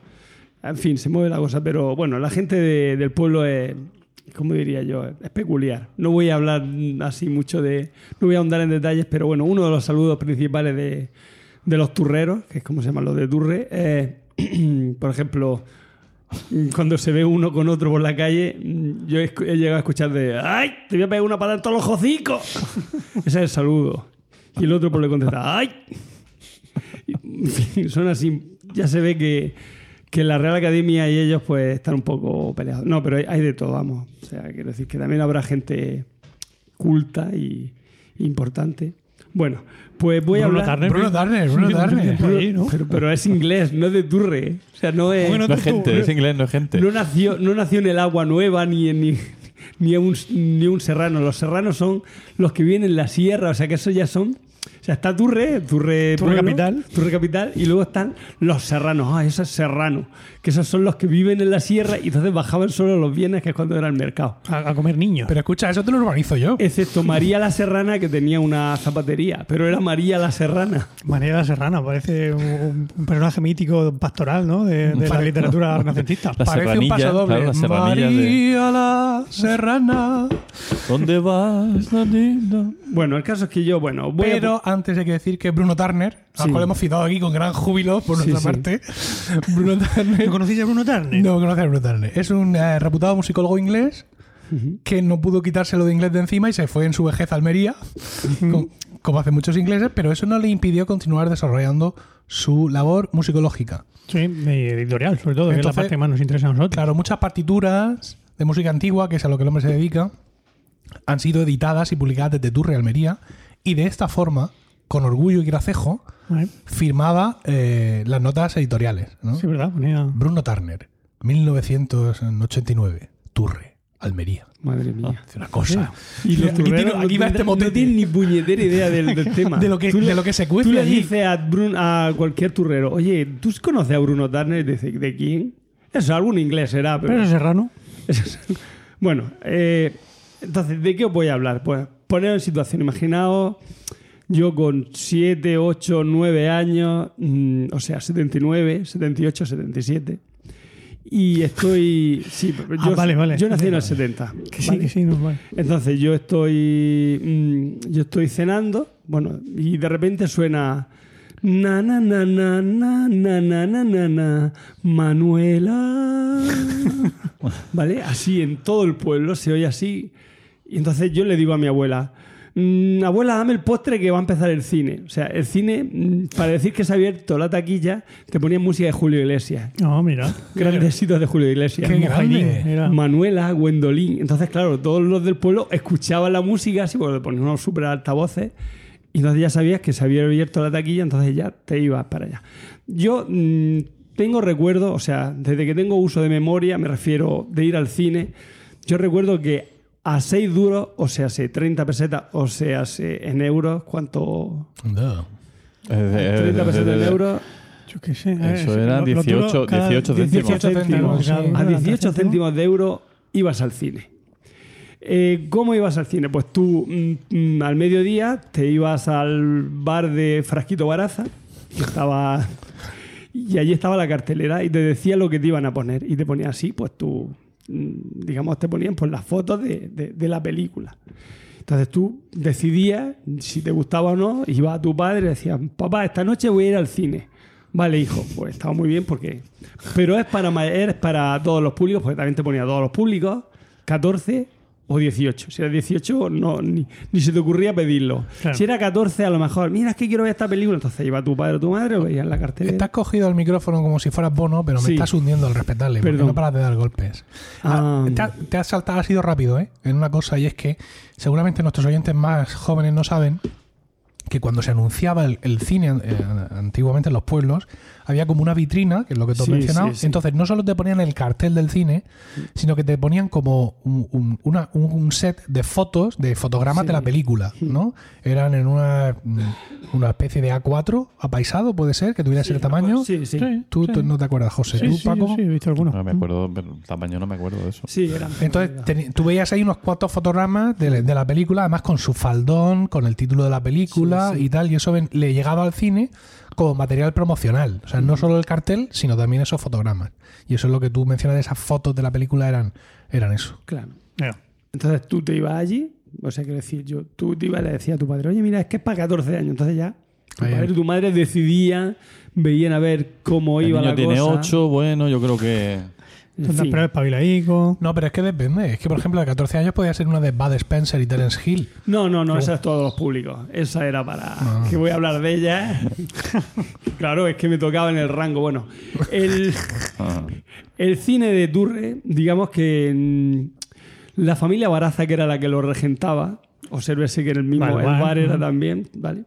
En fin, se mueve la cosa, pero bueno, la gente de- del pueblo es, ¿cómo diría yo? Es peculiar. No voy a hablar así mucho de... No voy a ahondar en detalles, pero bueno, uno de los saludos principales de, de los turreros, que es como se llaman los de Turre, es, por ejemplo, cuando se ve uno con otro por la calle, yo he, llegado a escuchar de ¡Ay! Te voy a pegar una patada en todos los hocicos. Ese es el saludo. Y el otro pues le contesta ¡Ay! Y, en fin, son así. Ya se ve que, que la Real Academia y ellos pues están un poco peleados. No, pero hay, hay de todo, vamos. O sea, quiero decir que también habrá gente culta y importante. Bueno, pues voy a Bruno hablar. Turner. Bruno Turner, Bruno ahí, ¿no? Pero, pero es inglés, no es de Turre. O sea, no es. Bueno, No es gente, es inglés, no es gente. No nació, no nació en el agua nueva ni en ni, ni un, ni un serrano. Los serranos son los que viven en la sierra, o sea que eso ya son. O sea, está Turre, Turre, Turre capital. Turre capital, y luego están los serranos. Ah, eso es serrano. Que esos son los que viven en la sierra y entonces bajaban solo los viernes, que es cuando era el mercado. A, a comer niños. Pero escucha, eso te lo urbanizo yo. Excepto María la Serrana, que tenía una zapatería, pero era María la Serrana. María la Serrana, parece un, un personaje mítico pastoral, ¿no? De, de la literatura renacentista. La Parece un paso doble. claro, la de- María la Serrana. ¿Dónde vas, Nanina? Bueno, el caso es que yo, bueno, voy a- antes hay que decir que Bruno Turner, al Sí. cual hemos citado aquí con gran júbilo por Sí, nuestra sí. parte, Bruno Turner. ¿No conocéis a Bruno Turner? No conoce a Bruno Turner. Es un eh, reputado musicólogo inglés que no pudo quitárselo de inglés de encima y se fue en su vejez a Almería, co- como hacen muchos ingleses, pero eso no le impidió continuar desarrollando su labor musicológica. Sí, editorial, sobre todo, que es la Entonces, parte que más nos interesa a nosotros. Claro, muchas partituras de música antigua, que es a lo que el hombre se dedica, han sido editadas y publicadas desde Turre, Almería, y de esta forma, con orgullo y gracejo, firmaba eh, las notas editoriales. ¿no? Sí, ¿verdad? Ponía... Bruno Turner, 1989, Turre, Almería. Madre mía. Hace una cosa. Y los aquí, tiene- aquí va no, este motete. no tienen ni puñetera idea del, del tema. De lo que- Tú le- de lo que se cuece Tú le allí. dices a, Brun- a cualquier turrero, oye, ¿tú conoces a Bruno Turner? Dice, ¿de quién? Eso, algún inglés será, pero... Pero es serrano. bueno, eh, entonces, ¿de qué os voy a hablar? Pues poner en situación, imaginaos yo con 7, 8, 9 años, mm, o sea, 79, 78, 77. Y estoy. Sí, pero Ah, yo, vale, vale. yo nací en el 70. Que sí, ¿vale? que sí, no, vale. Entonces yo estoy mm, yo estoy cenando, bueno, y de repente suena na na na na na na na na na na Manuela. ¿Vale? Así en todo el pueblo se oye así. Y entonces yo le digo a mi abuela, "Mm, abuela, dame el postre que va a empezar el cine. O sea, el cine, mm, para decir que se ha abierto la taquilla, te ponían música de Julio Iglesias. No, mira. Grandes éxitos de Julio Iglesias. Qué grande. Manuela, Gwendolyn. Entonces, claro, todos los del pueblo escuchaban la música así, porque le ponían unos super altavoces. Y entonces ya sabías que se había abierto la taquilla, entonces ya te ibas para allá. Yo mm, tengo recuerdo, o sea, desde que tengo uso de memoria, me refiero de ir al cine, yo recuerdo que a 6 duros, o sea, 30 pesetas, o sea, en euros, ¿cuánto? No. Eh, eh, 30 eh, pesetas en euros. Yo qué sé. Eso era lo- lo 18 duro cada- 18 céntimos. 18 céntimos. sí. A Cada 18 céntimo. céntimos de euro ibas al cine. Eh, ¿Cómo ibas al cine? Pues tú mm, mm, al mediodía te ibas al bar de Frasquito Baraza, que estaba. Y allí estaba la cartelera y te decía lo que te iban a poner. Y te ponía así, pues tú, digamos, te ponían pues, las fotos de, de- la película. Entonces tú decidías si te gustaba o no, iba a tu padre y decías, papá, esta noche voy a ir al cine. Vale, hijo, pues estaba muy bien porque... Pero es para, es para todos los públicos, porque también te ponía todos los públicos, 14 o 18. Si era 18, no, ni, ni se te ocurría pedirlo. Claro. Si era 14, a lo mejor, mira, es que quiero ver esta película. Entonces iba tu padre o tu madre, o veían la cartelera. Estás cogido al micrófono como si fueras bono, pero me Sí. estás hundiendo al respetarle, porque no paras de dar golpes. Ah, Ah. te, ha- te has saltado, has sido rápido, ¿eh? En una cosa, y es que seguramente nuestros oyentes más jóvenes no saben que cuando se anunciaba el, el cine eh, antiguamente en los pueblos, había como una vitrina, que es lo que tú has Sí, mencionado. sí, sí. Entonces, no solo te ponían el cartel del cine, sino que te ponían como un, un- una- un set de fotos, de fotogramas Sí. de la película, ¿no? Eran en una, una especie de A4 apaisado, puede ser, que tuviera ese tamaño. Sí, sí. Tú, sí. tú no te acuerdas, José. Sí, ¿Tú, Paco? sí, he visto algunos. No me acuerdo, pero el tamaño no me acuerdo de eso. Sí, eran. Entonces, teni- tú veías ahí unos cuantos fotogramas de, de la película, además con su faldón, con el título de la película Sí, sí. y tal, y eso ven- le llegaba al cine como material promocional. O sea, no solo el cartel, sino también esos fotogramas. Y eso es lo que tú mencionas de esas fotos de la película, eran, eran eso. Claro. Entonces tú te ibas allí, o sea, quiero decir, yo, tú te ibas y le decías a tu padre, oye, mira, es que es para 14 años. Entonces ya, tu Ahí, padre y tu madre decidían, veían a ver cómo El iba niño la tiene cosa. 8, bueno, yo creo que... En Entonces, fin. pero espabilaico. No, pero es que depende. Es que, por ejemplo, de 14 años podía ser una de Bud Spencer y Terence Hill. No, no, no, esa es todos los públicos. Esa era para. Ah. que voy a hablar de ella. claro, es que me tocaba en el rango. Bueno, el, ah, el cine de Turre, digamos que mm, la familia Baraza, que era la que lo regentaba, obsérvese que en el mismo Vale, el bar, bar era también, ¿vale?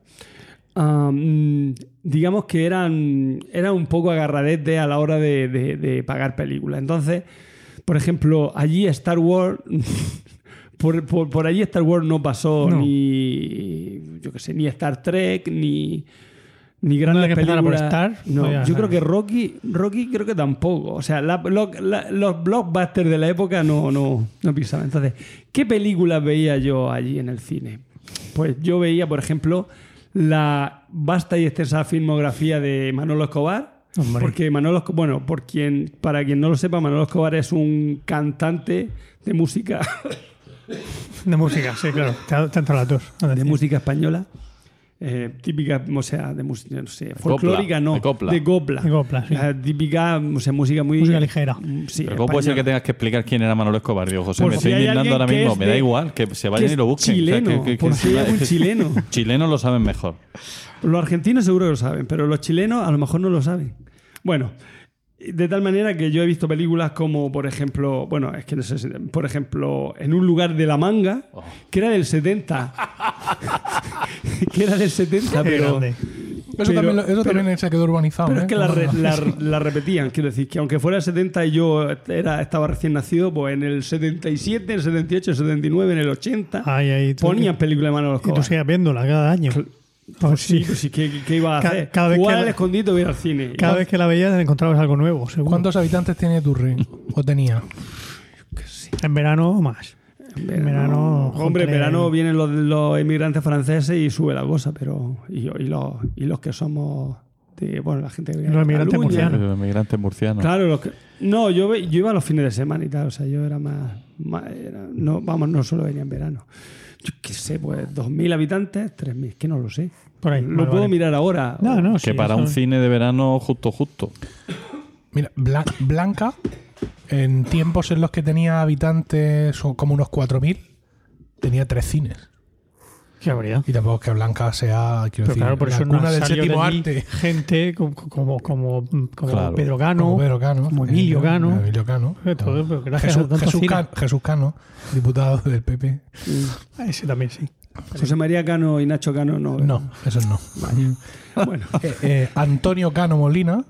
Digamos que eran, eran un poco agarradetes a la hora de, de- de pagar películas. Entonces, por ejemplo, allí Star Wars, por, por, por allí Star Wars no pasó No. ni, yo qué sé, ni Star Trek, ni, ni grandes que empezara por películas. Star, no, pues yo creo que Rocky, Rocky creo que tampoco. O sea, la- lo- la- los blockbusters de la época no, no, no pisaban. Entonces, ¿qué películas veía yo allí en el cine? Pues yo veía, por ejemplo, la vasta y extensa filmografía de Manolo Escobar. Hombre. Porque Manolo, bueno, por quien, para quien no lo sepa, Manolo Escobar es un cantante de música, De música, sí, claro. La tos. de música española. Eh, típica, o sea, de música, no sé, folclórica, no, de copla. de copla. De copla, sí. Eh, típica, o sea, música muy... Música ligera. Mm, Sí, Pero ¿cómo puede ser que tengas que explicar quién era Manolo Escobar? Digo, José, Por me si estoy hay indignando alguien ahora que mismo. es Me da igual, que se que vayan es y lo busquen. chileno, O sea, que- que- por que- si hay algún chileno. Chilenos lo saben mejor. Los argentinos seguro que lo saben, pero los chilenos a lo mejor no lo saben. Bueno, de tal manera que yo he visto películas como, por ejemplo, bueno, es que no sé si- por ejemplo, En un lugar de la manga, Oh. que era del 70. que era del 70, Qué pero... Eso, Pero- también, lo- eso pero- también se quedó urbanizado. Pero ¿eh? es que la, la- la repetían, quiero decir, que aunque fuera el 70 y yo era, estaba recién nacido, pues en el 77, en el 78, en el 79, en el 80, Ay, ay, ponían películas de Manolo Y tú Escobar. sigues viéndola cada año. Pues Sí, sí. pues sí, ¿qué, qué iba a hacer? cada vez Jugar que al la- escondite o ir al cine. Cada vez que la veías encontrabas algo nuevo, seguro. ¿Cuántos habitantes tiene Turri? ¿O tenía? En verano, más. En verano, Hombre, en verano vienen los, los inmigrantes franceses y sube la cosa, pero. Y, y los, y los que somos. De, bueno, la gente que viene Los de inmigrantes Cataluña. murcianos. Los migrantes murcianos. Claro, los que- no, yo, yo iba los fines de semana y tal, o sea, yo era más. más- era- no, vamos, no solo venía en verano. Yo qué sé, pues 2.000 habitantes, 3.000, que no lo sé. Por ahí, Lo vale, puedo vale. mirar ahora. No, no, Que sí, para eso- un cine de verano justo, justo. Mira, Bla- Blanca, en tiempos en los que tenía habitantes como unos 4.000, tenía tres cines. Qué. Y tampoco es que Blanca sea, quiero decir, claro, por eso no cuna del séptimo de arte. gente como, como, como, como Claro. Pedro Cano, Como Pedro Cano. como Emilio eh, Cano. Emilio Cano. Eh, todo, pero gracias Jesús. Cano, Jesús Cano, diputado del PP. Ah, Ese también, sí. José María Cano y Nacho Cano no. No, eso no. Bueno, Eh, eh, Antonio Cano Molina,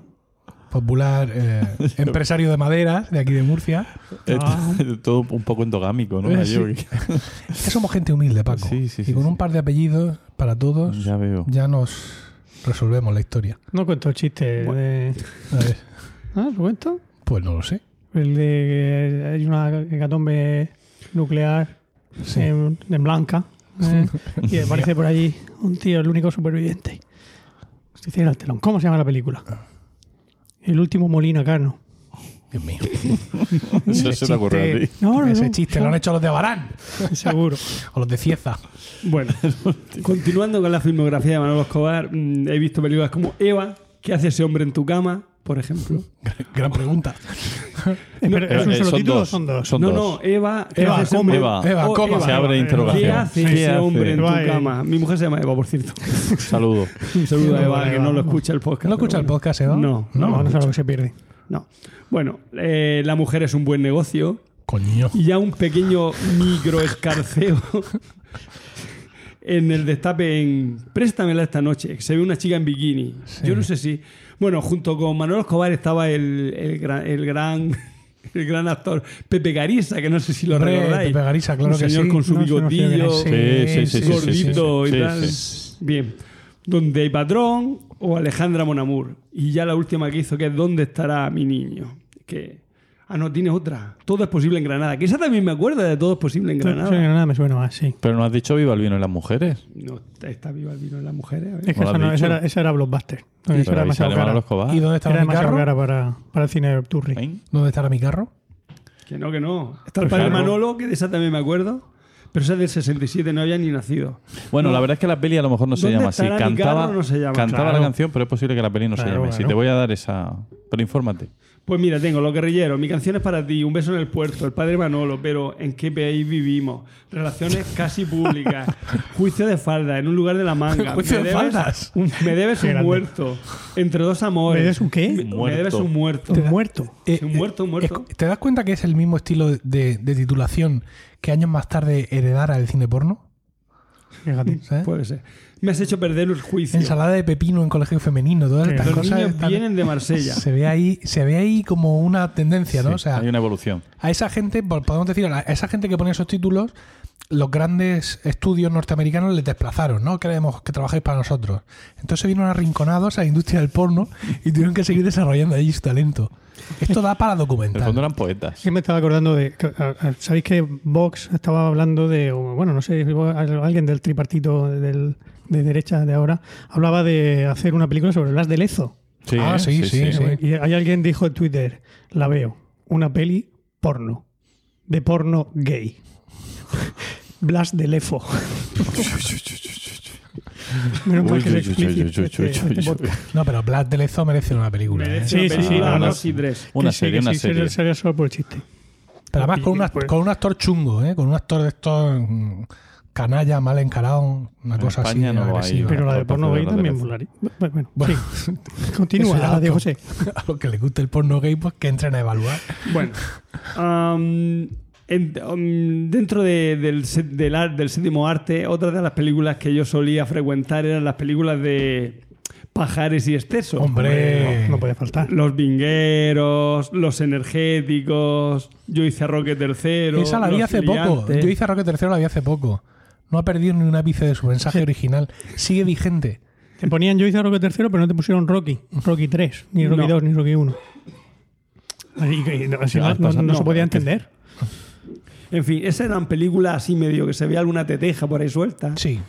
popular eh, empresario de maderas de aquí de Murcia. Ah. Todo un poco endogámico, ¿no? Eh, sí. Es que somos gente humilde, Paco. Sí, sí, y sí, con sí. un par de apellidos para todos, Ya veo. ya nos resolvemos la historia. No cuento el chiste de... A ver, ¿Ah, lo cuento? pues no lo sé. El de que hay una hecatombe nuclear Sí. en, en Blanca. ¿eh? y aparece por allí un tío, el único superviviente. Se cierra el telón. ¿Cómo se llama la película? El último Molina Cano. Dios mío. Eso Ese se te ocurre a ti. chiste, No, no, ese no. chiste lo han hecho los de Barán Seguro. o los de Cieza. Bueno, continuando con la filmografía de Manolo Escobar, mm, he visto películas como Eva, ¿qué hace ese hombre en tu cama? Por ejemplo. Gran pregunta. Pero, ¿Es un Eh, solo son título o dos. son dos? Son no, no, Eva, ¿qué Eva? Eva, Eva, Oh, coma. Se abre Eva, interrogación. ¿Qué hace ¿Qué ese hace? hombre en tu Eva, eh. cama? Mi mujer se llama Eva, por cierto. Saludo. Un saludo a Eva, Eva, que no lo Eva. escucha el podcast. ¿No escucha el podcast, Eva? No, No, no. no, sé lo que se pierde. No. Bueno, eh, la mujer es un buen negocio Coño. y ya un pequeño micro escarceo en el destape en Préstamela esta noche. Se ve una chica en bikini. Sí. Yo no sé si. Bueno, junto con Manuel Escobar estaba el, el gran, el gran. el gran actor Pepe Garisa, que no sé si lo Hombre, recordáis. Pepe Garisa, claro un que señor sí. con su No bigotillo, es. Sí, sí, sí, sí, gordito y tal. Bien. Donde hay patrón o Alejandra Monamur. Y ya la última que hizo, que es ¿Dónde estará mi niño? Que. Ah, no, tienes otra. Todo es posible en Granada. Que esa también me acuerda de Todo es posible en Sí, Granada. Granada me suena más, sí. Pero no has dicho viva el vino en las mujeres. No está viva el vino de las mujeres. a ver. Es que ¿No lo esa, no, era, esa era Blockbuster. Esa era demasiado cara. Escobar. ¿Y dónde está Era mi carro? cara para, para el cine Turri. ¿Dónde estará mi carro? Que no, que no. Está el Pues padre claro. Manolo, que de esa también me acuerdo. Pero esa es del 67, no había ni nacido. Bueno, No. la verdad es que la peli a lo mejor no se ¿Dónde llama así. Cantaba? No se llama. cantaba Claro. la canción, pero es posible que la peli no se llame claro. Te voy a dar esa. Pero infórmate. Pues mira, tengo Los Guerrilleros, Mi canción es para ti, Un beso en el puerto, El padre Manolo, pero ¿en qué país vivimos? Relaciones casi públicas, Juicio de falda, En un lugar de la manga. Juicio me de debes, faldas. un- me debes un muerto. Entre dos amores. ¿Me debes un qué? Me, Un me muerto. debes un muerto. Un muerto. Eh, Un muerto, un muerto. eh, ¿Te das cuenta que es el mismo estilo de, de titulación que años más tarde heredara el cine porno? Fíjate. ¿sabes? Puede ser. Me has hecho perder el juicio. Ensalada de pepino en colegio femenino, todas estas Los cosas. niños están- vienen de Marsella. Se ve ahí, se ve ahí como una tendencia, ¿no? Sí, o sea, hay una evolución. a esa gente, po- podemos decir, a esa gente que pone esos títulos, los grandes estudios norteamericanos les desplazaron, ¿no? Queremos que trabajéis para nosotros. Entonces se vieron arrinconados a la industria del porno y tuvieron que seguir desarrollando allí su talento. Esto da para En el fondo documentar. eran poetas. Sí, me estaba acordando de. ¿Sabéis que Vox estaba hablando de. Bueno, no sé, alguien del tripartito del, de derecha de ahora hablaba de hacer una película sobre Blas de Lezo. Sí, Ah, ¿eh? sí, sí, sí. Y hay alguien dijo en Twitter: La veo, una peli porno. De porno gay. Blas de Lefo. Menos mal que. No, pero Black de Lezo merece una película. ¿eh? Merece Sí, una sí, sí, no, no. dos y tres. Una sí, serie, una sí, serie. sería solo por el chiste. Pero además con, una- Pues- con un actor chungo, ¿eh? Con un actor de estos mm, canalla, mal encarado, una En cosa España así no lo hay. agresiva. Pero la de Por porno de gay también molaría. Bueno, Bueno, sí. Continúa, de lo- José. A los que les guste el porno gay, pues que entren a evaluar. Bueno, en- am, dentro de- del, set- del, ar- del séptimo arte, otra de las películas que yo solía frecuentar eran las películas de pajares y excesos. Hombre, No, no puede faltar. Los vingueros, los energéticos, yo hice a Roque tercero. esa la vi hace poco. Yo hice a Roque III la vi hace poco. No ha perdido ni un ápice de su mensaje original. Sigue vigente. Te ponían yo hice a Rocky tercero, pero no te pusieron Rocky. Rocky 3, ni Rocky No. 2, ni Rocky 1. Así que no, así no- no- se podía entender. En fin, esas eran películas así medio que se veía alguna teteja por ahí suelta. Sí.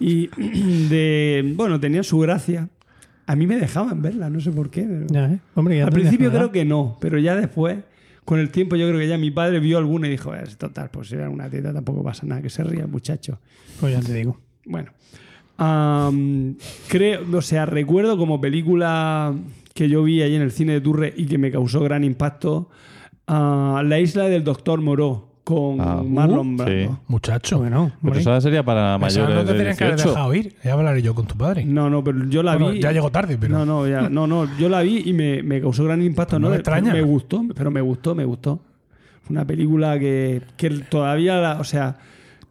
Y de. Bueno, tenían su gracia. A mí me dejaban verla, no sé por qué. pero- Ya, ¿eh? Hombre, ya Al principio creo que no, pero ya después, con el tiempo, yo creo que ya mi padre vio alguna y dijo: "Es Total, pues si era una teta tampoco pasa nada, que se ría el muchacho. Pues ya te digo. Bueno, creo, o sea, recuerdo como película que yo vi allí en el cine de Turre y que me causó gran impacto, ah, La isla del Doctor Moró con Ah, Marlon uh, Brando. sí. Muchacho. Bueno, Pero esa sería para mayores no te de tenían que haber 18. dejado ir. Ya hablaré yo con tu padre. No, no, pero yo la Bueno, vi. ya llegó tarde, pero. No, no, ya, no, no, yo la vi y me, me causó gran impacto. Pues no no, me extraña. Me gustó, pero me gustó, me gustó. Fue una película que, que todavía, la, o sea,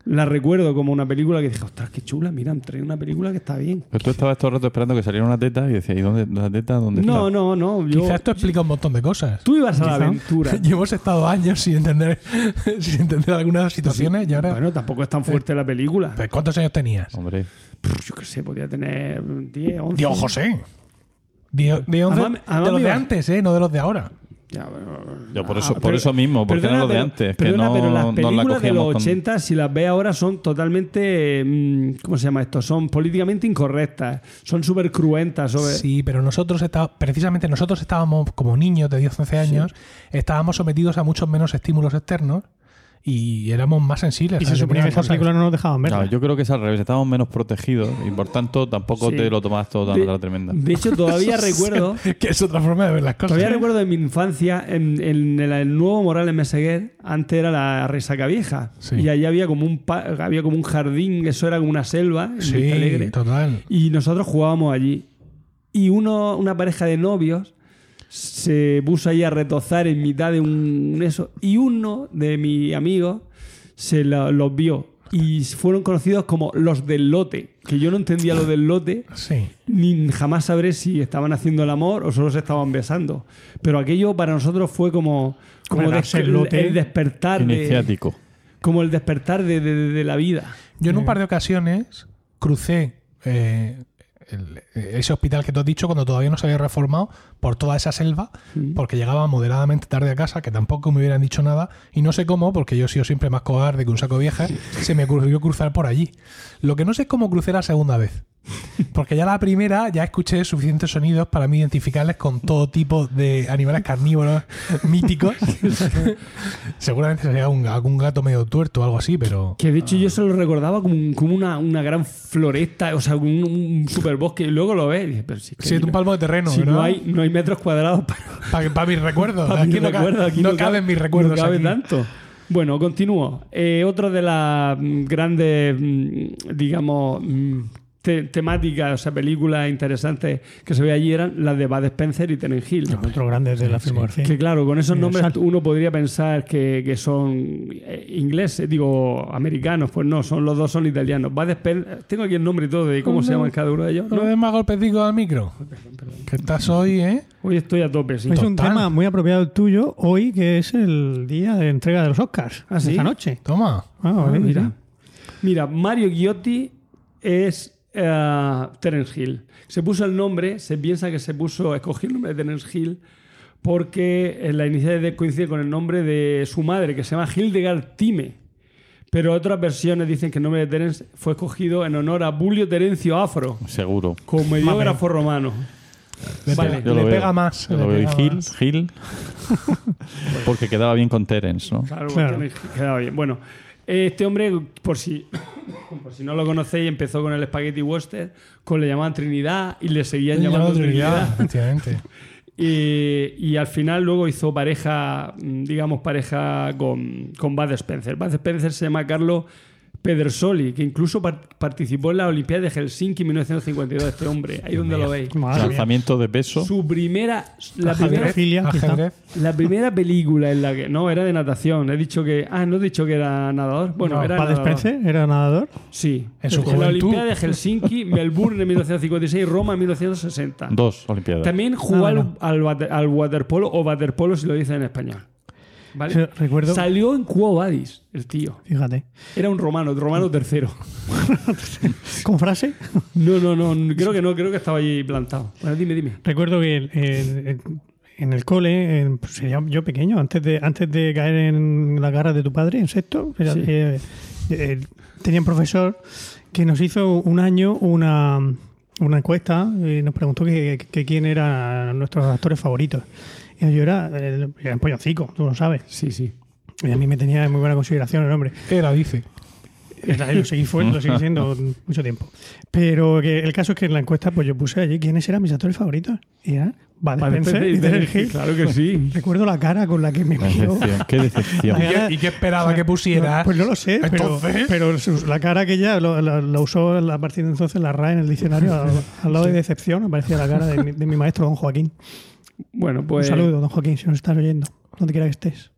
la recuerdo como una película que dije, ostras, qué chula, mira, traído una película que está bien. Pero tú estabas todo el rato esperando que saliera una teta y decías, ¿y dónde la teta? ¿Dónde No, está? no, no. Yo, Quizás esto explica un montón de cosas. tú ibas a la aventura. Y hemos estado años sin entender, sin entender algunas situaciones y ahora. Bueno, tampoco es tan fuerte la película. Pues, ¿Cuántos años tenías? Hombre, Pff, Yo qué sé, podía tener 10, 11. Dios José. Dios, Dios, Además- de, además de los de antes, ¿eh? No de los de ahora. Ya, bueno, yo por ah, eso, por pero- eso mismo, porque perdona, eran los de pero- antes, que perdona, no, pero las no la películas de los con- 80, si las ves ahora, son totalmente. mm, ¿Cómo se llama esto? Son políticamente incorrectas. Son súper cruentas. Sobre... Sí, pero nosotros estábamos, precisamente nosotros estábamos como niños de 10, 11 años, estábamos sometidos a muchos menos estímulos externos y éramos más sensibles. Y se suponía que esas películas no nos dejaban ver. No, yo creo que es al revés, estábamos menos protegidos y por tanto tampoco Sí. te lo tomabas todo tan De- la tremenda. De hecho, todavía recuerdo. que es otra forma de ver las cosas. Todavía recuerdo de mi infancia en, en el, el nuevo Morales Meseguer, antes era la Resaca Vieja. Sí. Y allí había como un pa- había como un jardín, eso era como una selva en Sí, Alegre. total. Y nosotros jugábamos allí. Y uno, una pareja de novios se puso ahí a retozar en mitad de un eso. Y uno de mis amigos se lo- los vio. Y fueron conocidos como los del lote. Que yo no entendía lo del lote. Sí. Ni jamás sabré si estaban haciendo el amor o solo se estaban besando. Pero aquello para nosotros fue como, como el lote. el despertar de, Iniciático. como el despertar de, de- de la vida. Yo en un par de ocasiones crucé eh, el- ese hospital que tú has dicho cuando todavía no se había reformado por toda esa selva, Mm. porque llegaba moderadamente tarde a casa, que tampoco me hubieran dicho nada, y no sé cómo, porque yo he sido siempre más cobarde que un saco vieja, se me ocurrió cruzar por allí. Lo que no sé es cómo crucé la segunda vez. Porque ya la primera ya escuché suficientes sonidos para mí identificarles con todo tipo de animales carnívoros míticos. Seguramente sería un, algún gato medio tuerto o algo así, pero... Que de hecho yo se lo recordaba como, un- como una, una gran floresta, o sea, un, un superbosque. Y luego lo ves pero si, es que Sí, es un palmo de terreno, no hay, no hay metros cuadrados para, Para, mis recuerdos. para aquí mis no, ca- recuerdos, aquí no caben mis recuerdos. No cabe aquí. tanto. Bueno, continúo. Eh, otro de las mm, grandes, mm, digamos, mm, te- temáticas, o sea, películas interesantes que se ve allí eran las de Bud Spencer y Terence Hill. Otros grandes de la filmografía. Que claro, con esos nombres uno podría pensar que, que son eh, ingleses, digo, americanos. Pues no, son los dos son italianos. Bud Spencer, tengo aquí el nombre y todo de cómo se llaman cada uno de ellos. No des más golpecitos al micro. Que estás hoy, ¿eh? Hoy estoy a tope, sí. Es un tema muy apropiado el tuyo hoy, que es el día de entrega de los Oscars. ¿Ah, sí? Esta noche. Toma. Ah, Ah, vale, mira. Mira, Mario Ghiotti es eh, Terence Hill. Se puso el nombre, se piensa que se puso, escogió el nombre de Terence Hill porque en la inicial coincide con el nombre de su madre, que se llama Hildegard Time. Pero otras versiones dicen que el nombre de Terence fue escogido en honor a Bulio Terencio Afro, Seguro. comediógrafo romano. Le, Vale. le pega más. Yo le lo veo. Y pega Gil, más. Gil. Porque quedaba bien con Terence, ¿no? Claro, quedaba bien. Bueno, este hombre, por si, por si no lo conocéis, empezó con el Spaghetti Western, con le llamaban Trinidad y le seguían llamando Trinidad, Trinidad. Y, y al final luego hizo pareja, mm, digamos, pareja con, con Bud Spencer. Bud Spencer se llama Carlo Pedersoli, que incluso par- participó en la Olimpiada de Helsinki en 1952, este hombre. Ahí donde lo veis. Madre mía. Lanzamiento de peso. Su primera, la Ajedrez. primera. Ajedrez. la primera película en la que... No, era de natación. He dicho que... Ah, no he dicho que era nadador. Bueno, No, era nadador. Spencer era nadador. Sí. En su la. Olimpiada de Helsinki, Melbourne en 1956, Roma en 1960. Dos Olimpiadas. También jugó Ah, al, bueno. al, water- al waterpolo o waterpolo si lo dicen en español. ¿Vale? Sí, recuerdo- Salió en Quo Vadis, el tío. Fíjate. Era un romano, romano tercero. Con frase. No, no, no, creo que no, creo que estaba allí plantado. Bueno, dime, dime. Recuerdo que el- el- el- en el cole, en- pues, yo pequeño, antes de, antes de caer en la garra de tu padre, en sexto, era- Sí. eh, eh, tenía un profesor que nos hizo un año una, una encuesta y nos preguntó que, que quién eran nuestros actores favoritos. Y yo era, el, era un polloncico, tú lo sabes. Sí, sí. Y a mí me tenía en muy buena consideración el hombre. Era, dice. Era- Lo seguí, fue, lo seguí siendo mucho tiempo. Pero que el caso es que en la encuesta pues yo puse allí quiénes eran mis actores favoritos. Y eran Spencer Pepe, y Terence Hill. Claro que sí. Recuerdo la cara con la que me Qué miró. decepción. Qué decepción. La ¿Y qué, y qué esperaba que pusiera? No, pues no lo sé, pero, pero su- la cara que ella lo, lo- lo usó a partir de entonces la RAE en el diccionario al, al lado de decepción aparecía la cara de mi, de mi maestro don Joaquín. Bueno, pues. Un saludo, don Joaquín, si nos estás oyendo, donde quiera que estés.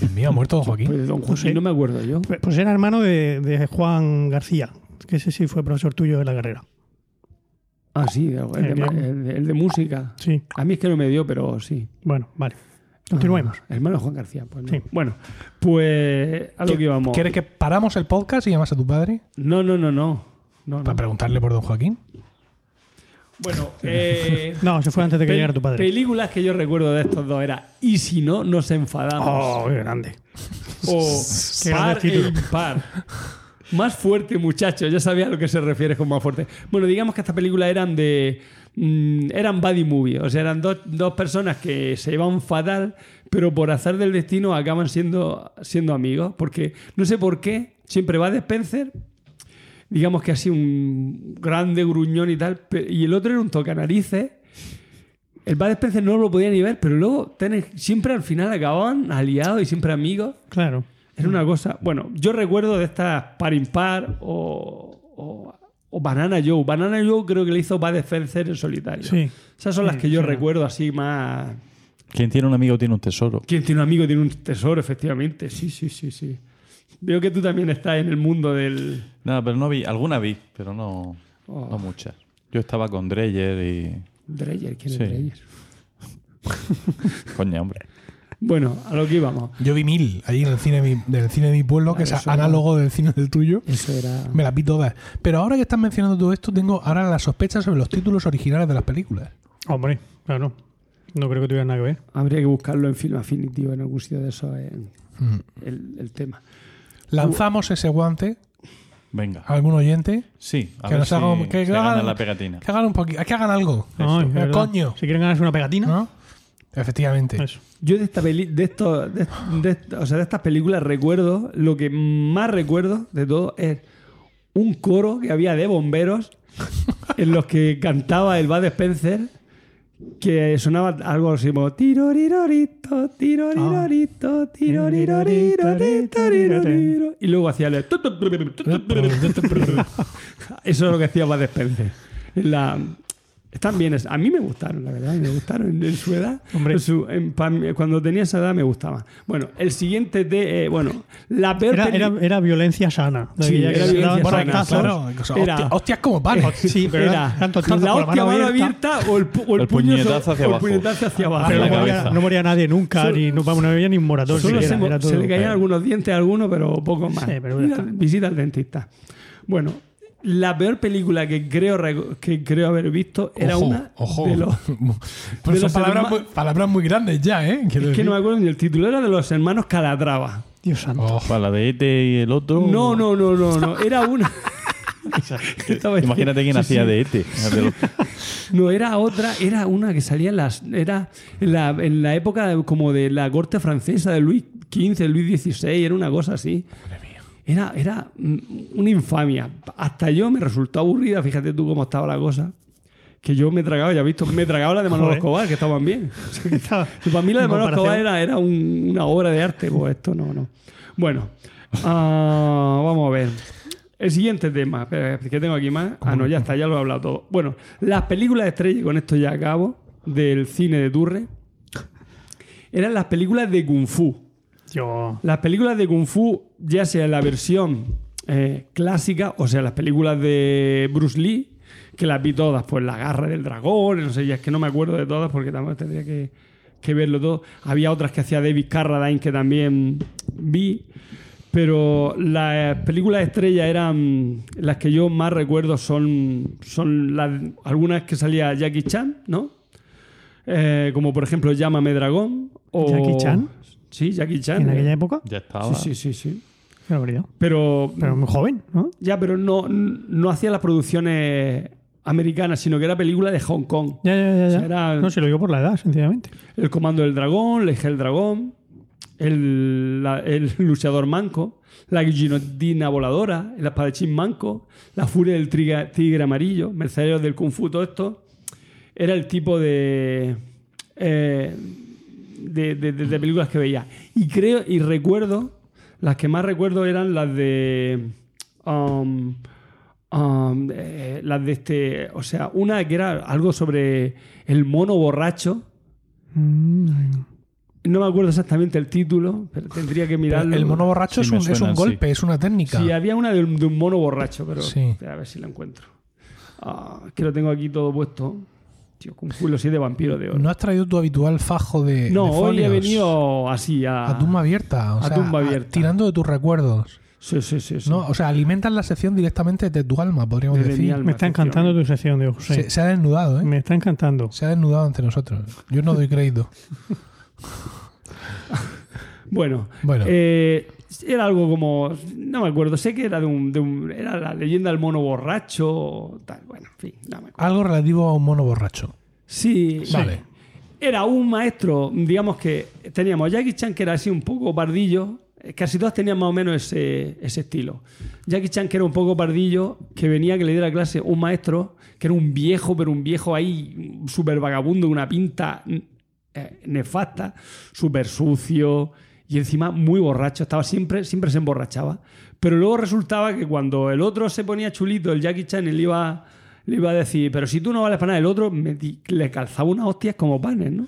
Dios mío, ha muerto don Joaquín. Pues don Joaquín, sé. no me acuerdo yo. Pues- Pues era hermano de, de Juan García, que ese sí fue profesor tuyo de la carrera. Ah, sí, el de, el de- el de música. Sí, A mí es que no me dio, pero sí. bueno, vale. Continuemos. Ah, hermano Juan García. Pues no. Sí. Bueno, pues a lo que íbamos. ¿Quieres que paramos el podcast y llamas a tu padre No, no, no, no. no, no. para preguntarle por don Joaquín? Bueno, eh, No, se fue antes de que llegara tu padre. películas que yo recuerdo de estos dos era Y si no, nos enfadamos. Oh, qué grande. o Qué Par grande e impar. Más fuerte, muchachos. Ya sabía a lo que se refiere con más fuerte. Bueno, digamos que estas películas eran de. mm, eran buddy movie. O sea, eran dos, dos personas que se llevan fatal, pero por azar del destino acaban siendo, siendo amigos. Porque no sé por qué, siempre va de Spencer. Digamos que así un grande gruñón y tal. Y el otro era un tocanarices. El Bud Spencer no lo podía ni ver, pero luego tenés- siempre al final acababan aliados y siempre amigos. Claro. Era una cosa. Bueno, yo recuerdo de estas par impar o, o, o Banana Joe. Banana Joe creo que le hizo Bud Spencer en solitario. Sí. Esas son las que yo sí. recuerdo así más. Quien tiene un amigo tiene un tesoro. Quien tiene un amigo tiene un tesoro, efectivamente. Sí, sí, sí, sí. Veo que tú también estás en el mundo del. Nada, pero no vi. Alguna vi, pero no, Oh. no muchas. Yo estaba con Dreyer y. Dreyer. ¿Quién Sí. es Dreyer? Coña, hombre. Bueno, a lo que íbamos. Yo vi mil allí en el cine de mi, del cine de mi pueblo, que es análogo del cine del tuyo. Eso era. Me las vi todas. Pero ahora que estás mencionando todo esto, tengo ahora las sospechas sobre los títulos originales de las películas. Hombre, claro. No creo que tuviera nada que ver. Habría que buscarlo en Film Affinity o en algún sitio de eso, en- Mm. el, el tema. Lanzamos ese guante Venga. a algún oyente. Sí, a Que ver nos si haga un- que se hagan- gana la pegatina. Que hagan un poquito. Que hagan algo. No, es Eh, verdad. coño. Si quieren ganarse una pegatina, ¿No? Efectivamente. eso. Yo de esta peli, de esto, de, de- o sea, de estas películas recuerdo, lo que más recuerdo de todo es un coro que había de bomberos en los que cantaba el Bud Spencer que sonaba algo así como tirorirorito, tirorirorito, tirorirorito, tirorirorito, y luego hacía el Eso es lo que hacía Bud Spencer. En la, están bien, a mí me gustaron, la verdad, me gustaron en, en su edad. Hombre. En su- en- pa- cuando tenía esa edad me gustaban. Bueno, el siguiente de. eh, bueno, la peor Era, era, era violencia sana. Sí, era violencia sana. Claro, Era- hostia- hostias como panes. Sí, pero era era tanto la hostia mano abierta, o el, pu- o el El puño puñetazo so- hacia o el abajo. puñetazo hacia abajo. Pero la no moría, no moría nadie nunca, Solo- ni, no, vamos, no había ni un moratón. Solo siquiera, se, era se le caían algunos dientes a alguno, pero poco más. Sí, pero Mira, visita al dentista. Bueno, la peor película que creo, que creo haber visto era ojo, una ojo. de los. Pues de los palabras, muy, palabras muy grandes ya, ¿eh? Quiero Es que no me acuerdo ni el título, era de los hermanos Calatrava. Dios santo. Oh, Para la de Ete y el otro. No, no, no, no, no. Era una. Imagínate quién Sí, hacía sí. de Ete. No, era otra, era una que salía en las. Era en la, en la época como de la corte francesa de Luis XV, Luis XVI, era una cosa así. Era, era una infamia. Hasta yo me resultó aburrida, fíjate tú cómo estaba la cosa. Que yo me tragaba, ya has visto, me tragaba la de Manolo Joder. Escobar, que estaban bien. Estaba- para mí la de Manolo Escobar era, era un- una obra de arte, pues esto no, no. Bueno, ah, vamos a ver. El siguiente tema, que tengo aquí más. Ah, no, ya está, ya lo he hablado todo. Bueno, las películas estrella, y con esto ya acabo, del cine de Turre, eran las películas de Kung Fu. Yo. Las películas de Kung Fu, ya sea la versión eh, clásica, o sea, las películas de Bruce Lee, que las vi todas, pues La Garra del Dragón, no sé, ya es que no me acuerdo de todas porque también tendría que, que verlo todo. Había otras que hacía David Carradine que también vi, pero las películas estrellas eran las que yo más recuerdo son, son las, algunas que salía Jackie Chan, ¿no? Eh, como por ejemplo Llámame Dragón. O, ¿Jackie Chan? Sí, Jackie Chan. En aquella época. Ya estaba. Sí, sí, sí, sí. Pero, Pero muy joven, ¿no? ya, pero no, no hacía las producciones americanas, sino que era película de Hong Kong. Ya, ya, ya. ya. O sea, era- No, se lo digo por la edad, sencillamente. El comando del dragón, Leje el dragón, el, la- el luchador manco, la guillotina voladora, el espadachín manco, la furia del triga- tigre amarillo, mercenarios del kung fu, todo esto. Era el tipo de, eh, de, de- de- de películas que veía. Y creo, y recuerdo, las que más recuerdo eran las de... um, um, eh, las de este, o sea, una que era algo sobre el mono borracho, Mm, no me acuerdo exactamente el título, pero tendría que mirarlo. el mono borracho Sí, es, un, es un suena, sí. golpe, es una técnica. Sí, había una de un, de un mono borracho, pero Sí. a ver si la encuentro. Ah, que lo tengo aquí todo puesto. Tío, con culo de vampiro de oro. ¿No has traído tu habitual fajo de. No, de hoy he venido así a. A tumba abierta. O a sea, tumba a- abierta. tirando de tus recuerdos. Sí, sí, sí. sí. ¿no? O sea, alimentas la sección directamente de tu alma, podríamos Desde decir. alma. Me está encantando tu sección, Diego José. Se, se ha desnudado, ¿eh? Me está encantando. Se ha desnudado ante nosotros. Yo no doy crédito. Bueno, Bueno. eh, era algo como. No me acuerdo, sé que era de un. de un- era la leyenda del mono borracho. Tal. Bueno, en fin, no me acuerdo. Algo relativo a un mono borracho. Sí, Vale. Era un maestro, digamos que teníamos a Jackie Chan, que era así un poco pardillo. eh, Casi todas tenían más o menos ese, ese estilo. Jackie Chan, que era un poco pardillo, que venía que le diera clase un maestro, que era un viejo, pero un viejo ahí súper vagabundo, una pinta eh, nefasta, súper sucio y encima muy borracho. Estaba siempre, siempre se emborrachaba. Pero luego resultaba que cuando el otro se ponía chulito, el Jackie Chan, él iba, le iba a decir, pero si tú no vales para nada, el otro me di- le calzaba unas hostias como panes, ¿no?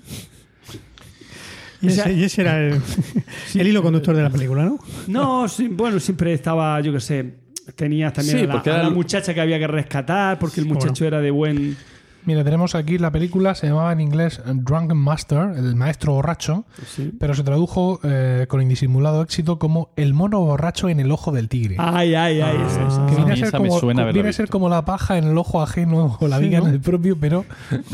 Y O sea- ese, y ese era el, el hilo conductor de la película, ¿no? No, sí, bueno, siempre estaba, yo qué sé, tenías también Sí, a, la, a la el- muchacha que había que rescatar porque el ¿Cómo muchacho era de buen... Mira, tenemos aquí la película, se llamaba en inglés Drunken Master, el maestro borracho, Sí. pero se tradujo eh, con indisimulado éxito como El mono borracho en el ojo del tigre. Ay, ay, ay, esa, esa. que viene, a ser, como, viene a ser como la paja en el ojo ajeno o la viga ¿no? en el propio, pero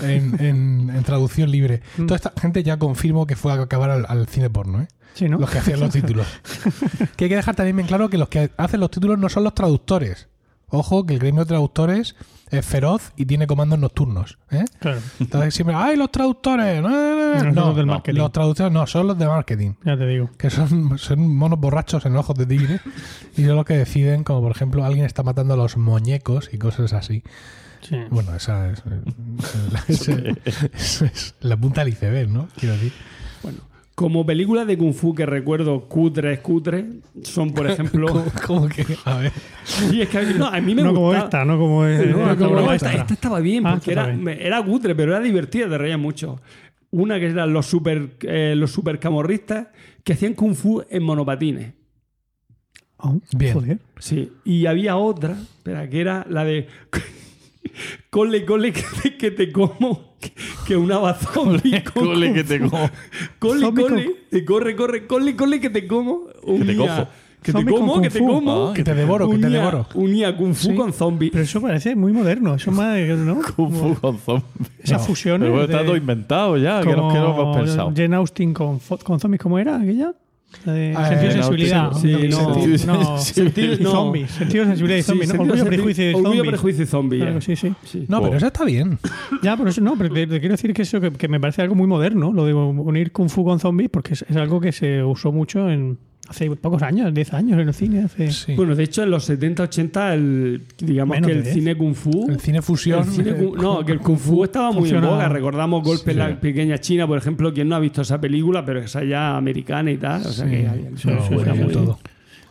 en, en- en traducción libre. Mm. Toda esta gente ya confirmó que fue a acabar al, al cine porno, ¿eh? Sí, ¿no? los que hacían los títulos. que hay que dejar también bien claro que los que hacen los títulos no son los traductores. Ojo, que el gremio de traductores es feroz y tiene comandos nocturnos. ¿eh? Claro, Entonces siempre, ¡ay, los traductores! No, no, no, No, son no, los del no, marketing. los traductores no, son los de marketing. ya te digo. Que son, son monos borrachos en ojos de tigre y son los que deciden, como por ejemplo, alguien está matando a los muñecos y cosas así. Sí. Bueno, esa es, esa es- esa es la punta del iceberg, ¿no? Quiero decir. Bueno, Como películas de Kung Fu que recuerdo cutres, cutres, son por ejemplo. ¿Cómo, cómo que? A ver. Sí, es que a mí, no, a mí me no como gustaba- esta, no como, es- No, esta como esta, esta. esta estaba bien, Ah, porque era, bien. cutre, pero era divertida, te reías mucho. Una que eran los super, eh, los super camorristas que hacían kung fu en monopatines. Oh, Bien. joder. Sí. Y había otra, espera, que era la de cole, cole, que te, que te como, que, que una zombie. con Cole, kung que te como. Cole, Zombie cole, te corre, corre, cole, cole, que te como. te unía- cojo. Que te Zombie con como, kung que te como. Que te devoro, que te devoro. Unía kung fu Sí. con zombie. Pero eso parece muy moderno. Eso más, ¿no? Kung Fu con zombies. Esas No, fusiones. Pero de- está todo inventado ya. que como no, que no hemos pensado. Jane Austen con, con zombies, ¿cómo era aquella? La de Ah, sentido sensibilidad. Sí, no. Sentido- no. Sentido- no. zombies. Sentido de sensibilidad y Sí, zombies. ¿no? sentido Orgullo, prejuicio y Orgullo, zombies. prejuicio y zombie. Claro, eh. sí, sí. Sí. No, pero Wow. eso está bien. Ya, por eso no, pero te, te quiero decir que eso que, que me parece algo muy moderno, lo de unir Kung Fu con zombies, porque es, es algo que se usó mucho en hace pocos años, 10 años en el cine. Hace... Sí. Bueno, de hecho, en los 70, 80, el, digamos Menos que de el 10. cine Kung Fu. el cine fusión. el cine eh, no, que el Kung Fu estaba muy en boga. Recordamos Golpe en Sí. la Pequeña China, por ejemplo. Quien no ha visto esa película, pero esa ya americana y tal. O sea Sí, que era muy- todo.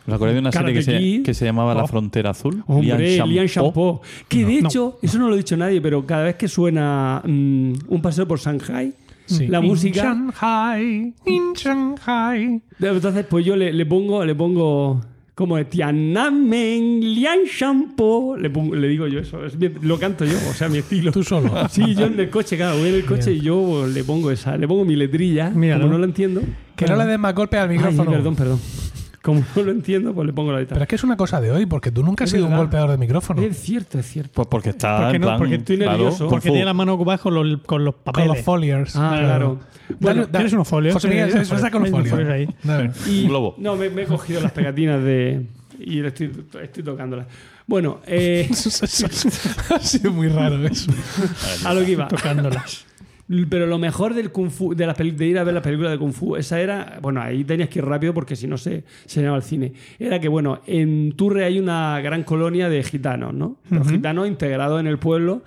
¿Os acordáis de una serie que Karate se, que se llamaba La Oh. Frontera Azul? Hombre, Lian Shampoo. Que de No. hecho, eso no lo he dicho nadie, pero cada vez que suena mm, un paseo por Shanghai, Sí. la In música. Shanghai, in Shanghai. Entonces, pues yo le, le pongo, le pongo como de Tiananmen, Lian Shampoo. Le, pongo- le digo yo eso. es mi- lo canto yo, o sea, mi estilo. Tú solo. Sí, yo en el coche, claro, voy en el coche Bien. y yo le pongo esa, le pongo mi letrilla, Míralo. como no lo entiendo. Que no le des más golpe al Ay, micrófono. perdón, perdón. Como no lo entiendo, pues le pongo la letra. Pero es que es una cosa de hoy, porque tú nunca has Es sido un golpeador de micrófono. Es cierto, es cierto. Pues porque está ¿Por qué en no? plan, Porque estoy claro, nervioso. Porque tiene la mano ocupada con los, con los Con papeles. los foliers. Ah, claro. Bueno, Dale- ¿Tienes unos folios? José Miguel, con los hay unos folios. folios ahí. Dale. y- Un globo. No, me, me he cogido las pegatinas de. Y le estoy, estoy tocándolas. Bueno, eh, ha sido muy raro eso. a lo que iba. Tocándolas. Pero lo mejor del Kung Fu, de, la peli- de ir a ver la película de Kung Fu, esa era, bueno, ahí tenías que ir rápido porque si no se, se llenaba el cine. Era que, bueno, en Turre hay una gran colonia de gitanos, ¿no? Los gitanos integrados en el pueblo,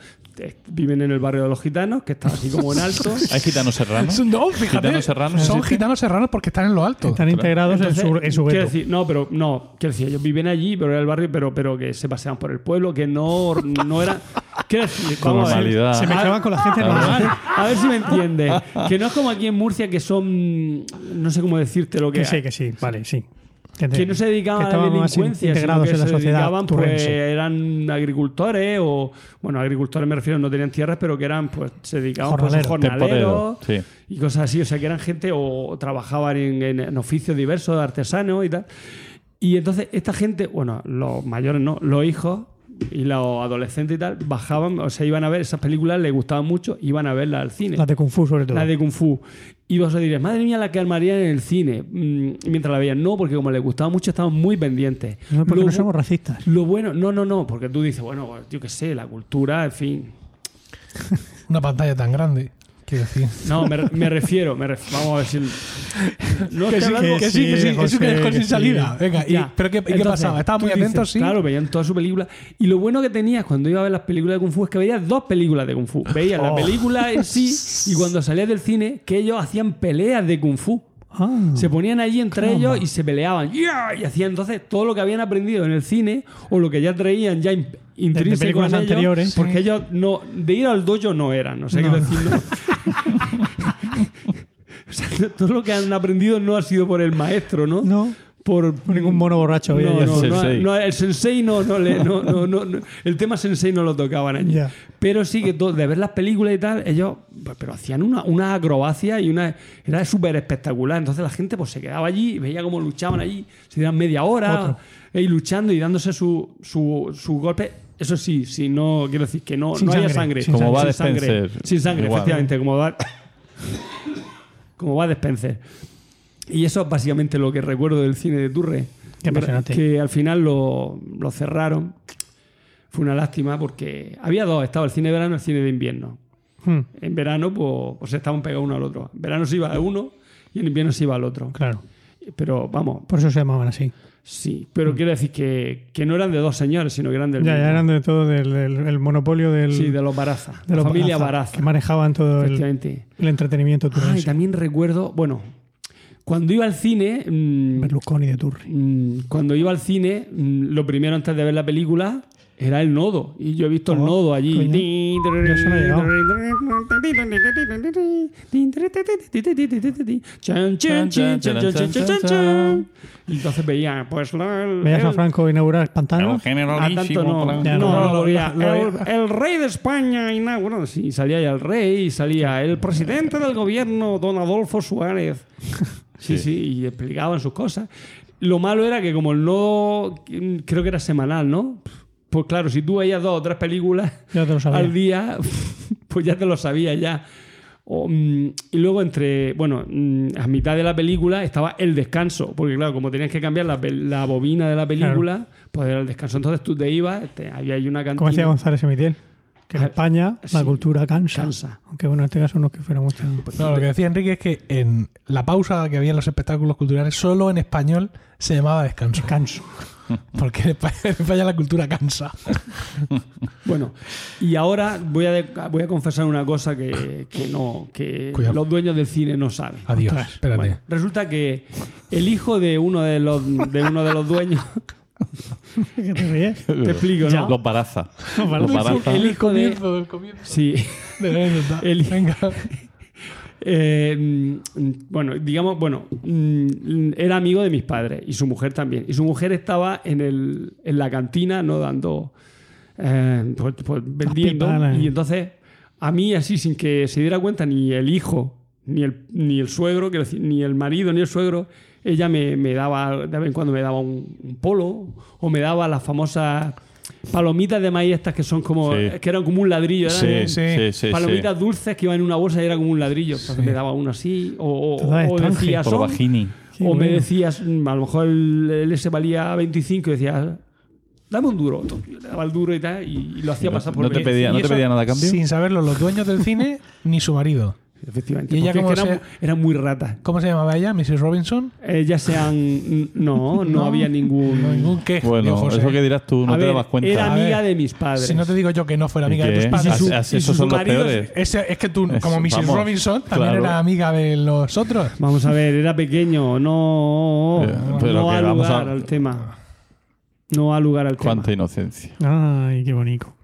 viven en el barrio de los gitanos, que está así como en alto. ¿Hay gitanos serranos? No, fíjate. Gitanos serranos, son gitanos serranos porque están en lo alto. Están integrados Entonces, en su, en su gueto. decir, no, pero no, quiero decir, ellos viven allí, pero era el barrio, pero, pero que se paseaban por el pueblo, que no, no era. Quiero decir, vamos a ver. Se mezclaban con la gente normal. A ver si me entiendes. Que no es como aquí en Murcia, que son. No sé cómo decirte lo que. Que sí, que sí, vale, sí. Que no se dedicaban que a la delincuencia, integrados sino que en la se sociedad dedicaban, pues, eran agricultores o, bueno, agricultores me refiero, no tenían tierras, pero que eran, pues, se dedicaban pues, a Jornaleros. sí. y cosas así, o sea, que eran gente o trabajaban en, en- en oficios diversos, artesanos y tal. Y entonces esta gente, bueno, los mayores no, los hijos y los adolescentes y tal, bajaban, o sea, iban a ver esas películas, les gustaban mucho, iban a verlas al cine. Las de Kung Fu, sobre todo. La de Kung Fu. Y vos os diréis, madre mía, la que armarían en el cine. Mm, mientras la veían, no, porque como les gustaba mucho, estaban muy pendientes. No, porque Lo no somos racistas. Lo bueno, no, no, no, porque tú dices, bueno, pues, yo qué sé, la cultura, en fin. Una pantalla tan grande. Quiero decir. No, me, me refiero, me ref- vamos a ver si. No, Que sí, que sí, que sí, José, eso que dejó sin sí. salida. Venga, y-. ¿pero qué, y qué Entonces, pasaba? Estaba muy dices, atento, sí. Claro, veían toda su película. Y lo bueno que tenías cuando iba a ver las películas de Kung Fu es que veías dos películas de Kung Fu. Veías la Oh. película en sí y cuando salías del cine, que ellos hacían peleas de Kung Fu. Ah, Se ponían allí entre Caramba. ellos y se peleaban. Y hacían entonces todo lo que habían aprendido en el cine o lo que ya traían ya in- intrínseco películas en ellos, anteriores. Porque ellos no, de ir al dojo no eran, no sé No. qué decir. no. o sea, todo lo que han aprendido no ha sido por el maestro, ¿no? no. Por, ningún mono borracho había no, allí. no, no, Sensei. no, el sensei no, no, le- no, no, no, no. el tema sensei no lo tocaban allí. Ya. Pero sí que de ver las películas y tal, ellos pues, pero hacían una, una acrobacia y una era súper espectacular. Entonces la gente pues se quedaba allí y veía cómo luchaban allí, se dieran media hora eh, y luchando y dándose su, su, su golpe. Eso sí, si no quiero decir que no, Sin no haya sangre, sangre. sin Como va sin sangre. Sin sangre, Igual. efectivamente, como va como va Spencer. Y eso es básicamente lo que recuerdo del cine de Turre. Qué apasionante. Que al final lo, lo cerraron. Fue una lástima porque había dos, estaba el cine de verano y el cine de invierno. Hmm, En verano, pues, pues estaban pegados uno al otro. En verano se iba a uno y en invierno se iba al otro. claro. Pero vamos, Por eso se llamaban así. sí. Pero quiero decir que, que no eran de dos señores, sino que eran del Ya, mismo. ya eran de todo del, del- el monopolio del, Sí, de los Baraza. de la los familia Baraza, Baraza. Que manejaban todo el, entretenimiento Ah, y también recuerdo, bueno, Cuando iba al cine, mm, Berlusconi de Turri. mm, cuando iba al cine, mm, lo primero antes de ver la película era el nodo. Y yo he visto el Oh, nodo allí. Y entonces veía, pues, ¿Veías a Franco inaugurar el pantano? El Ah, no, no, lo- veía, el, rey de España bueno, sí, salía ya el rey y salía el presidente del gobierno, don Adolfo Suárez. Sí, sí, y explicaban sus cosas. Lo malo era que como mm, creo que era semanal, ¿no? Pues claro, si tú veías dos o tres películas Ya te lo sabía. al día, pues ya te lo sabías ya. Mm, y luego entre, bueno, mm, a mitad de la película estaba el descanso, porque claro, como tenías que cambiar la, la bobina de la película, pues era el descanso. Entonces tú te ibas, te- había ahí una Como decía cantina. González Emitiel, que en España la sí. cultura cansa. Cansa. Aunque bueno, en este caso no es que fuera mucho. No, lo que decía Enrique es que en la pausa que había en los espectáculos culturales, solo en español se llamaba descanso. Canso. Porque en España, en España la cultura cansa. Bueno, y ahora voy a, de- voy a confesar una cosa que, que no, que Cuidado. los dueños del cine no saben. Adiós. Ostras. Espérate. Bueno, resulta que el hijo de uno de los, de uno de los dueños, ¿Qué te ríes? te explico, ¿no? Los baraza. Los Los baraza. El hijo de... Comienzo del comienzo Sí. de la anécdota. El- Venga. Eh, mm, bueno, digamos, bueno, mm, era amigo de mis padres y su mujer también. Y su mujer estaba en, el, en la cantina, ¿no? Dando, eh, pues, pues, vendiendo. Y entonces, a mí, así, sin que se diera cuenta ni el hijo, ni el, ni el suegro, ni el marido, ni el suegro, ella me, me daba, de vez en cuando me daba un, un polo o me daba las famosas palomitas de maíz estas que son como, Sí. que eran como un ladrillo. eran Sí, Sí. sí, sí. palomitas sí. dulces que iban en una bolsa y era como un ladrillo. Entonces me daba uno así. O, o- o decías. O me decías, mm, a lo mejor el, el ese valía 25 y decías, dame un duro. Le daba el duro y tal, y, y lo hacía pasar por no te pedía, no te pedía nada a cambio. Sin saberlo, los dueños del cine ni su marido. Efectivamente. ¿Y ella porque cómo es que se- era, era muy rata. ¿Cómo se llamaba ella? ¿Mrs. Robinson? Ellas sean. No, no, había ningún. No, ningún qué. digo, Bueno, José. eso que dirás tú, no A te ver, dabas cuenta. Era A amiga de mis padres. Si no te digo yo que no fuera ¿Y amiga de tus padres. Y su- y esos su son los peores. Ese- es que tú, como Mrs. vamos, Robinson, también claro. era amiga de los otros. Vamos a ver, era pequeño, no, Eh, pero no que ha vamos lugar a- al tema. No ha lugar al tema. Cuánta inocencia. Ay, qué bonito.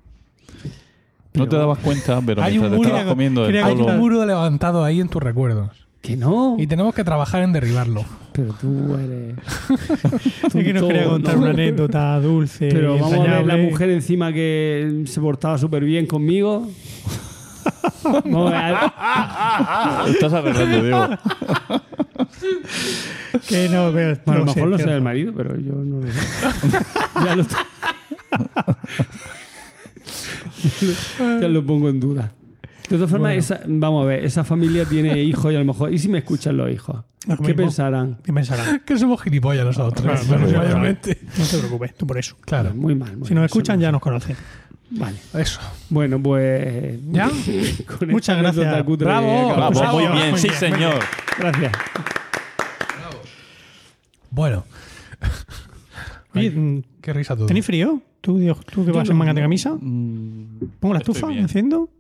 No te dabas cuenta, pero Hay mientras un te muro- estabas comiendo el Hay un muro levantado ahí en tus recuerdos. Que no. Y tenemos que trabajar en derribarlo. Pero tú eres. Es que nos quería contar ¿no? una anécdota dulce. Pero y vamos a ver la mujer encima que se portaba súper bien conmigo. Vamos a ver. Estás arreglando, Diego. Que no, pero, Bueno, a lo no sé, mejor lo sé el marido, pero yo no lo sé. ya, lo, ya lo pongo en duda. De todas formas, esa- vamos a ver, esa familia tiene hijos y a lo mejor. ¿Y si me escuchan los hijos? Lo ¿Qué mismo. pensarán? ¿Qué pensarán? Que somos gilipollas nosotros. Claro, claro. No te preocupes, tú por eso. Claro, Muy mal. muy Si mal, nos escuchan, ya no. nos conocen. Vale. eso. Bueno, pues. ¿Ya? con Muchas gracias. cutre Bravo, acabamos. Bravo, muy Bravo, bien, muy sí, bien, señor. Gracias. Bueno, Oye, mm, qué risa todo. ¿tenéis frío? ¿Tú, Dios, tú que vas en manga de camisa? Mm, ¿Pongo la estufa bien. enciendo?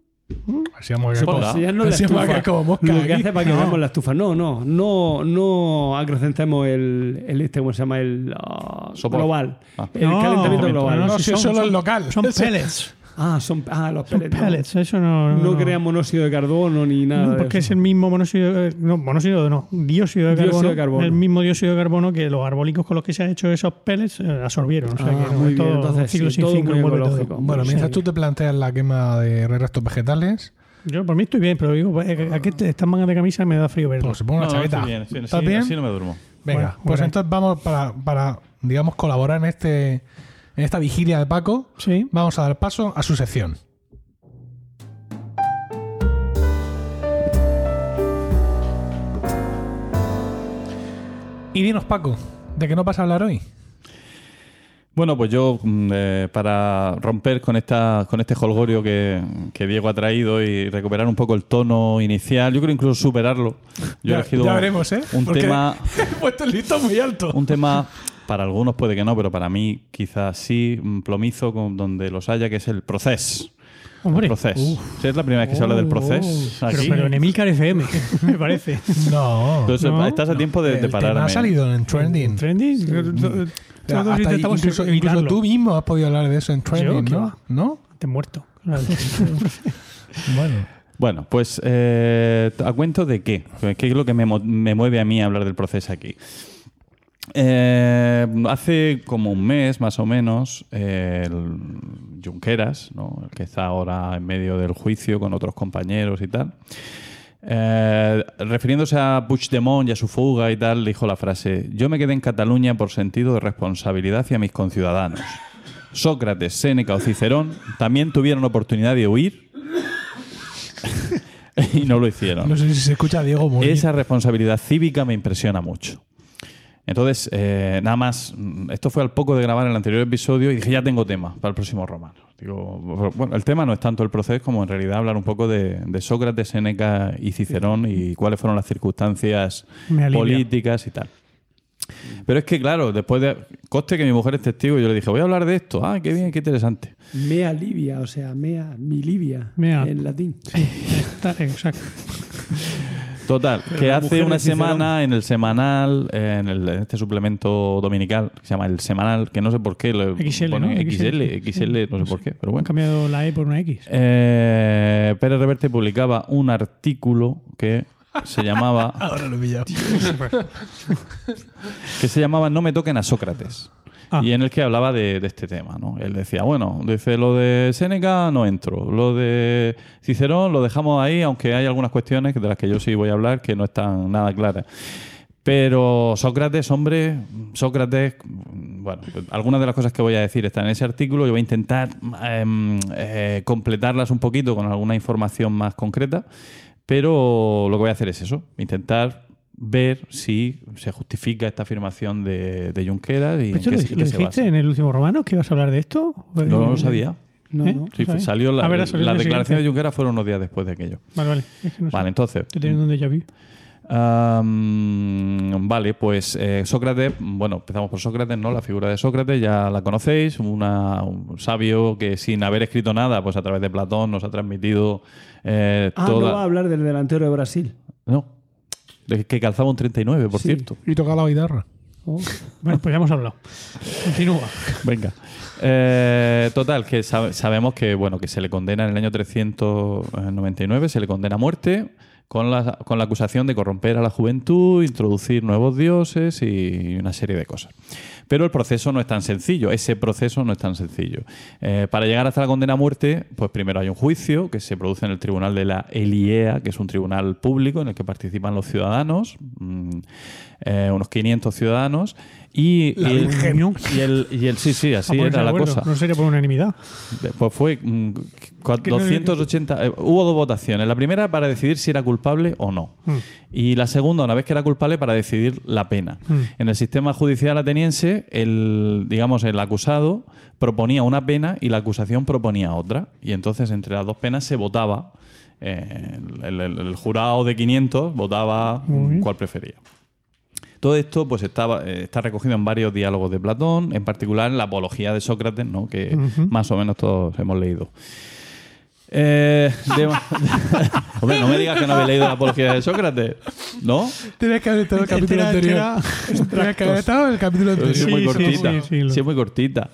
Así vamos a Hola. Si ya no la así vamos a estufa. como mosca Lo que aquí. hace para que No. veamos la estufa. No, no, no, no acrecentemos el, el este, ¿cómo se llama? El ah, Sopor. global. Ah. El No, calentamiento no, global. no, si si es solo el local. Son pellets. Ah, son ah, los Son pellets. no. Eso no. No, crean monóxido de carbono ni nada. No, de porque es el mismo monóxido, no, monóxido no, dióxido de, Dióxido carbono, de carbono. el mismo dióxido de carbono que los arbólicos con los que se han hecho esos pellets eh, absorbieron. O sea, Ah, que muy es bien, todo entonces, ciclo sí, sin todo fin muy todo. Bueno, Sí. mientras tú te planteas la quema de restos vegetales, Yo por mí estoy bien, pero digo, pues, eh, aquí te- estas mangas de camisa me da frío verlo. pues se ponga una No, chaqueta. estoy bien, sí, ¿Estás sí, bien? así no me duermo. Venga, Bueno, pues bueno. entonces vamos para, para, digamos, colaborar en este en esta vigilia de Paco. Sí. Vamos a dar paso a su sección. Y dinos, Paco, ¿de qué no vas a hablar hoy? Bueno, pues yo, mm, eh, para romper con esta con este holgorio que, que Diego ha traído y recuperar un poco el tono inicial, yo creo incluso superarlo. Yo he ya, elegido ya veremos, ¿eh? un Porque tema he puesto el listón muy alto. un tema para algunos puede que no, pero para mí quizás sí, un plomizo con donde los haya, que es el proceso. Hombre. Proces. Uf. Sí, es la primera vez que se habla del Oh, proces Pero, pero en Emilcar FM, me parece. No. Entonces No, estás a tiempo de, de parar. ha salido en Trending. ¿Trending? Hasta Todos intentamos incluso, incluso tú mismo has podido hablar de eso en Trending, ¿qué ¿no? Te he muerto. Bueno. Bueno, pues eh, a cuento de qué. ¿Qué es lo que me, me mueve a mí a hablar del proceso aquí? Eh, hace como un mes más o menos, eh, el Junqueras, ¿no? el que está ahora en medio del juicio con otros compañeros y tal, eh, refiriéndose a Puigdemont y a su fuga y tal, dijo la frase: Yo me quedé en Cataluña por sentido de responsabilidad hacia mis conciudadanos. Sócrates, Séneca o Cicerón también tuvieron oportunidad de huir y no lo hicieron. No sé si se escucha a Diego Esa responsabilidad cívica me impresiona mucho. Entonces, eh, nada más, esto fue al poco de grabar el anterior episodio y dije, ya tengo tema para el próximo romano. Digo, bueno, el tema no es tanto el proceso como en realidad hablar un poco de, de Sócrates, Séneca y Cicerón y cuáles fueron las circunstancias políticas y tal. Pero es que, claro, después de... Coste que mi mujer es testigo y yo le dije, voy a hablar de esto. Ah, qué bien, qué interesante. Mea livia, o sea, mea, mi livia, Mea. en latín. Está- Exacto. Total, que hace una semana en el semanal, en, el- en este suplemento dominical, que se llama el semanal, que no sé por qué, le XL, ¿no? XL, XL, no sé por qué, pero Han bueno. cambiado la E por una X. Eh, Pérez Reverte publicaba un artículo que se llamaba Ahora lo he pillado. que se llamaba No me toquen a Sócrates. Ah. Y en el que hablaba de, este tema, ¿no? Él decía, bueno, dice lo de Séneca no entro, lo de Cicerón lo dejamos ahí, aunque hay algunas cuestiones de las que yo sí voy a hablar que no están nada claras. Pero Sócrates, hombre, Sócrates, bueno, algunas de las cosas que voy a decir están en ese artículo. Yo voy a intentar em, eh, completarlas un poquito con alguna información más concreta, pero lo que voy a hacer es eso, intentar ver si se justifica esta afirmación de, de Junqueras y en ¿Esto qué, lo, se- lo se dijiste basa. en el último romano? ¿Que ibas a hablar de esto? No, no lo sabía. No, ¿Eh? no. Sí, ¿Sabes? salió la, Ah, salió día declaraciones de. Junqueras fueron unos días después de aquello. Vale, vale. Es que no sé. Vale, entonces, teniendo un déjà vu. Am, vale, pues eh, Sócrates, bueno, empezamos por Sócrates, ¿no? La figura de Sócrates ya la conocéis, una, un sabio que sin haber escrito nada, pues a través de Platón nos ha transmitido eh, Ah, no va a hablar del delantero de Brasil. No, que calzaba un 39, por Sí. cierto. Y toca la guitarra. Oh. Bueno, pues ya hemos hablado. Continúa. Venga. Eh, total, que sab- sabemos que bueno que se le condena en el año 399, se le condena a muerte con la, con la acusación de corromper a la juventud, introducir nuevos dioses y una serie de cosas. Pero el proceso no es tan sencillo, ese proceso no es tan sencillo. Eh, para llegar hasta la condena a muerte, pues primero hay un juicio que se produce en el tribunal de la Eliea, que es un tribunal público en el que participan los ciudadanos, mm, eh, unos 500 ciudadanos, y, el, y el, y el- sí, sí, así A ponerse era la cosa. No sería por unanimidad. Pues fue mm, cua- Que no- 280. eh, hubo dos votaciones. La primera para decidir si era culpable o no. Mm. Y la segunda, una vez que era culpable, para decidir la pena. Mm. En el sistema judicial ateniense, el, digamos, el acusado proponía una pena y la acusación proponía otra. Y entonces entre las dos penas se votaba. eh, el, el- el jurado de 500 votaba cuál prefería. Todo esto pues estaba, eh, está recogido en varios diálogos de Platón, en particular en la apología de Sócrates, ¿no? que más o menos todos hemos leído. Eh, de- Hombre, no me digas que no habéis leído la apología de Sócrates, ¿no? Tienes que haber estado en el capítulo anterior. Tienes que haber estado el capítulo sí, anterior. es muy Sí, sí, cortita. sí, sí, Sí, es muy cortita.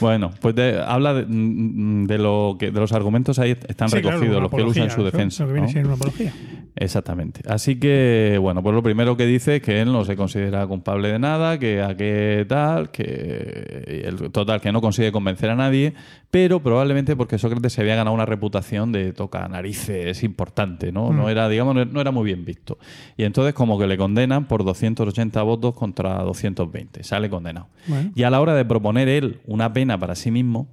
Bueno, pues de- habla de, mm, de lo que de los argumentos ahí están Sí, recogidos, los que él usa en su defensa. Lo que viene ¿no? una apología. Exactamente. Así que, bueno, pues lo primero que dice es que él no se considera culpable de nada, que a qué tal, que el total, que no consigue convencer a nadie, pero probablemente porque Sócrates se había ganado una reputación de toca narices importante, ¿no? No era, digamos, no- no era muy bien visto. Y entonces como que le condenan por 280 votos contra 220. Sale condenado. Bueno. Y a la hora de proponer él una pena para sí mismo,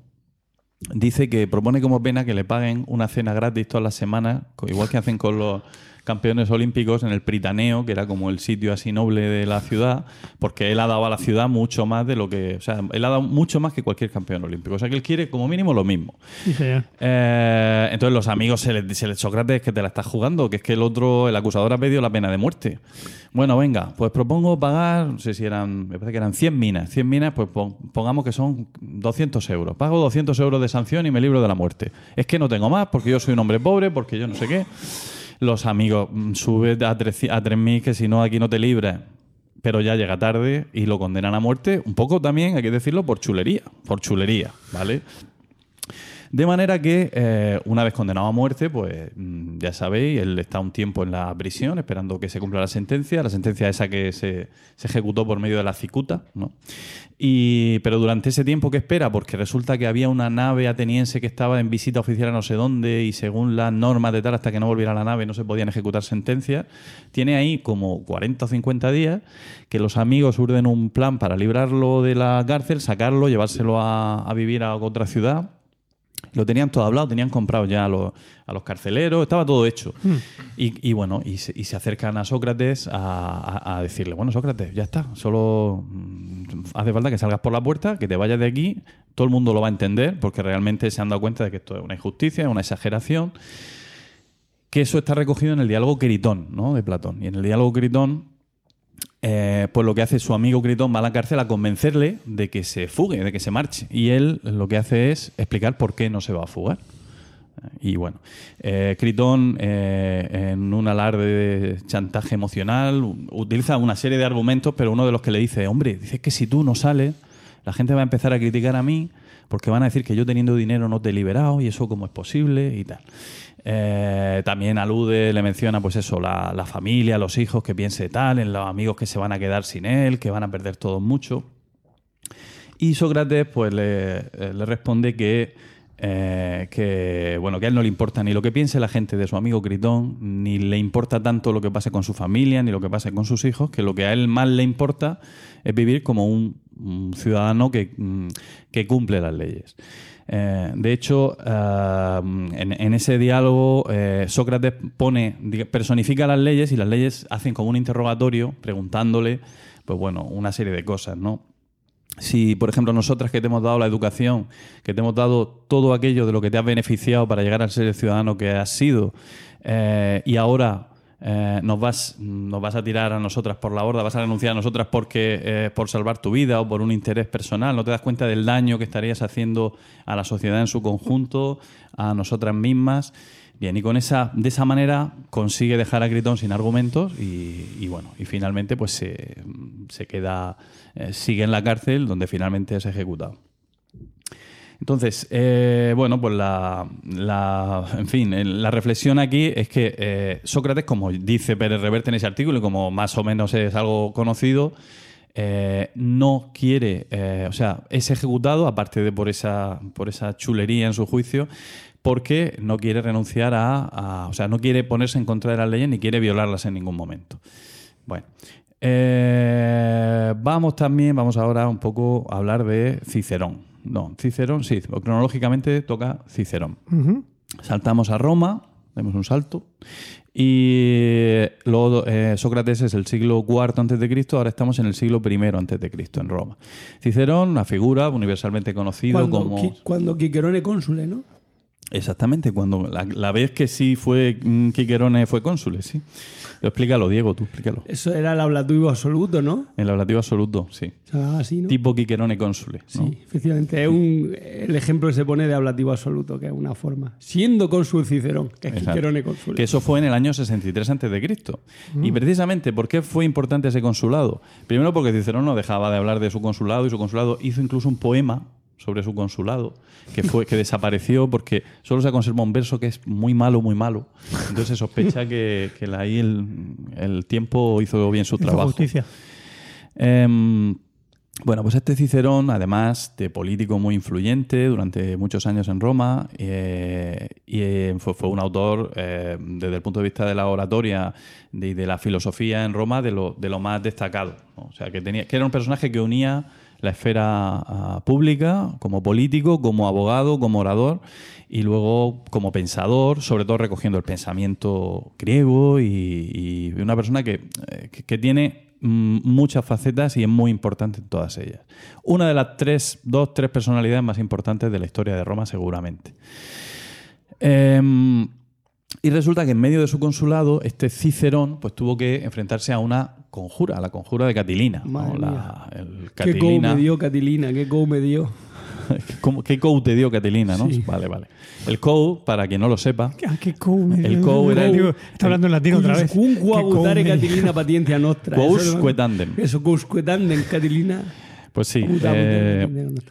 dice que propone como pena que le paguen una cena gratis todas las semanas, igual que hacen con los campeones olímpicos en el Pritaneo, que era como el sitio así noble de la ciudad, porque él ha dado a la ciudad mucho más de lo que. O sea, él ha dado mucho más que cualquier campeón olímpico. O sea, que él quiere como mínimo lo mismo. Sí. Eh, entonces los amigos se les dice, Sócrates, que te la estás jugando, que es que el otro, el acusador ha pedido la pena de muerte. Bueno, venga, pues propongo pagar, no sé si eran, me parece que eran 100 minas. 100 minas, pues pon- pongamos que son 200 euros. Pago 200 euros de sanción y me libro de la muerte. Es que no tengo más porque yo soy un hombre pobre, porque yo no sé qué. Los amigos, mm, sube a 3 a 3.000 que si no aquí no te libras. Pero ya llega tarde y lo condenan a muerte, un poco también, hay que decirlo, por chulería. Por chulería, ¿vale? De manera que, eh, una vez condenado a muerte, pues mm, ya sabéis, él está un tiempo en la prisión esperando que se cumpla la sentencia, la sentencia esa que se, se ejecutó por medio de la cicuta, ¿no? Y, pero durante ese tiempo que espera, porque resulta que había una nave ateniense que estaba en visita oficial a no sé dónde y según las normas de tal, hasta que no volviera la nave no se podían ejecutar sentencias, tiene ahí como 40 o 50 días que los amigos urden un plan para librarlo de la cárcel, sacarlo, llevárselo a, a vivir a otra ciudad. Lo tenían todo hablado, tenían comprado ya a los, a los carceleros, estaba todo hecho. Y, y bueno, y se, y se acercan a Sócrates a, a- a decirle, bueno, Sócrates, ya está, solo mm, hace falta que salgas por la puerta, que te vayas de aquí, todo el mundo lo va a entender, porque realmente se han dado cuenta de que esto es una injusticia, es una exageración, que eso está recogido en el diálogo Queritón, ¿no? De Platón. Y en el diálogo Queritón, eh, pues lo que hace su amigo Critón va a la cárcel a convencerle de que se fugue, de que se marche. Y él lo que hace es explicar por qué no se va a fugar. Y bueno, eh, Critón, eh, en un alarde de chantaje emocional, utiliza una serie de argumentos, pero uno de los que le dice, hombre, dice que si tú no sales, la gente va a empezar a criticar a mí porque van a decir que yo teniendo dinero no te he liberado y eso cómo es posible y tal. Eh, también alude, le menciona pues eso, la, familia, los hijos, que piense tal, en los amigos que se van a quedar sin él, que van a perder todo mucho. Y Sócrates pues le, eh, responde que, eh, que, bueno, que a él no le importa ni lo que piense la gente de su amigo Critón, ni le importa tanto lo que pase con su familia, ni lo que pase con sus hijos, que lo que a él más le importa es vivir como un, un ciudadano que, mm, que cumple las leyes. Eh, de hecho, en, ese diálogo, eh, Sócrates pone, personifica las leyes y las leyes hacen como un interrogatorio preguntándole, pues bueno, una serie de cosas, ¿no? Si, por ejemplo, nosotras que te hemos dado la educación, que te hemos dado todo aquello de lo que te has beneficiado para llegar a ser el ciudadano que has sido, eh, y ahora eh, nos, vas, nos vas a tirar a nosotras por la borda, vas a renunciar a nosotras porque eh, por salvar tu vida o por un interés personal, no te das cuenta del daño que estarías haciendo a la sociedad en su conjunto, a nosotras mismas. Bien, y con esa, de esa manera consigue dejar a Critón sin argumentos y, y bueno, y finalmente pues se, se queda, eh, sigue en la cárcel donde finalmente es ejecutado. Entonces, eh, bueno, pues la, la- en fin, el- la reflexión aquí es que eh, Sócrates, como dice Pérez Reverte en ese artículo y como más o menos es algo conocido, eh, no quiere, eh, o sea, es ejecutado, aparte de por esa, por esa chulería en su juicio, porque no quiere renunciar a, a- o sea, no quiere ponerse en contra de las leyes ni quiere violarlas en ningún momento. Bueno, eh, vamos también, vamos ahora un poco a hablar de Cicerón. No, Cicerón, sí, cronológicamente toca Cicerón. Saltamos a Roma, demos un salto. Y luego eh, Sócrates es el siglo IV antes de Cristo, ahora estamos en el siglo I antes de Cristo en Roma. Cicerón, una figura universalmente conocido Cuando, como cuando Quiquerone cónsule, ¿no? Exactamente, cuando la, la vez que sí fue mm, Quiquerone fue cónsul, sí. Explícalo, Diego, tú explícalo. Eso era el ablativo absoluto, ¿no? El ablativo absoluto, sí. ¿no? Tipo Quiquerone cónsule. ¿no? Sí, efectivamente. Es un, el ejemplo que se pone de ablativo absoluto, que es una forma. Siendo cónsul Cicerón, que es Exacto. Quiquerone cónsul. Que eso fue en el año 63 antes de Cristo. Y precisamente, ¿por qué fue importante ese consulado? Primero porque Cicerón no dejaba de hablar de su consulado y su consulado hizo incluso un poema sobre su consulado que fue que desapareció porque solo se conserva un verso que es muy malo, muy malo. Entonces se sospecha que, que la- ahí el, el tiempo hizo bien su Hizo trabajo. justicia. Em, bueno, pues este Cicerón, además de político muy influyente durante muchos años en Roma, eh, y eh, fue, fue un autor, eh, desde el punto de vista de la oratoria y de, la filosofía en Roma, de lo, de lo más destacado. ¿no? O sea, que, tenía, que era un personaje que unía la esfera ah, pública, como político, como abogado, como orador y luego como pensador, sobre todo recogiendo el pensamiento griego y, una persona que, eh, que tiene mm, muchas facetas y es muy importante en todas ellas. Una de las tres, dos, tres personalidades más importantes de la historia de Roma, seguramente. Em, y resulta que en medio de su consulado, este Cicerón pues, tuvo que enfrentarse a una conjura, a la conjura de Catilina. ¿no? La- el Qué go Catilina- me dio Catilina, qué go me dio. ¿Cómo- ¿Qué COU te dio Catilina? ¿no? Sí. Vale, vale. El COU, para quien no lo sepa, Ah, qué cool. El co era el- Está hablando en latín otra vez. Cool. Catilina patientia nostra. Quos Eso- quetandem. Eso, quos quetandem Catilina. Pues sí, eh,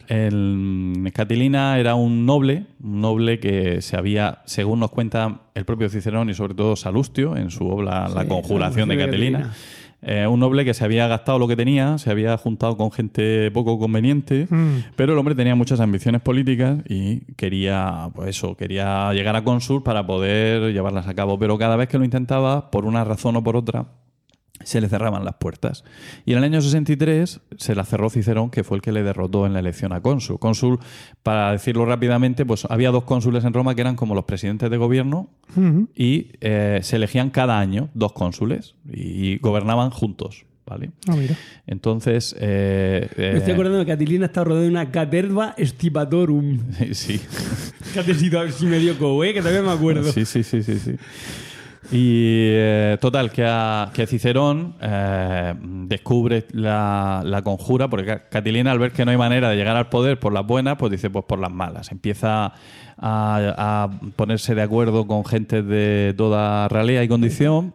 el Catilina era un noble, un noble que se había, según nos cuenta el propio Cicerón y sobre todo Salustio en su obra La Sí, conjuración de la conjuración de Catilina, eh, un noble que se había gastado lo que tenía, se había juntado con gente poco conveniente, Mm. pero el hombre tenía muchas ambiciones políticas y quería, pues eso, quería llegar a cónsul para poder llevarlas a cabo, pero cada vez que lo intentaba, por una razón o por otra, se le cerraban las puertas. Y en el año 63 se la cerró Cicerón, que fue el que le derrotó en la elección a cónsul. Cónsul, para decirlo rápidamente, pues había dos cónsules en Roma que eran como los presidentes de gobierno Ujú. y eh, se elegían cada año dos cónsules y gobernaban juntos. ¿Vale? Ah, mira. Entonces, eh, Me estoy eh, acordando que Catilina está rodeada de una caterva estipatorum. sí, Que te sido así medio co, eh, que todavía me acuerdo. Sí, sí, sí, sí, sí. Y eh, total, que, a, que Cicerón eh, descubre la, la conjura, porque Ca- Catilina, al ver que no hay manera de llegar al poder por las buenas, pues dice, pues por las malas. Empieza a, a ponerse de acuerdo con gente de toda realea y condición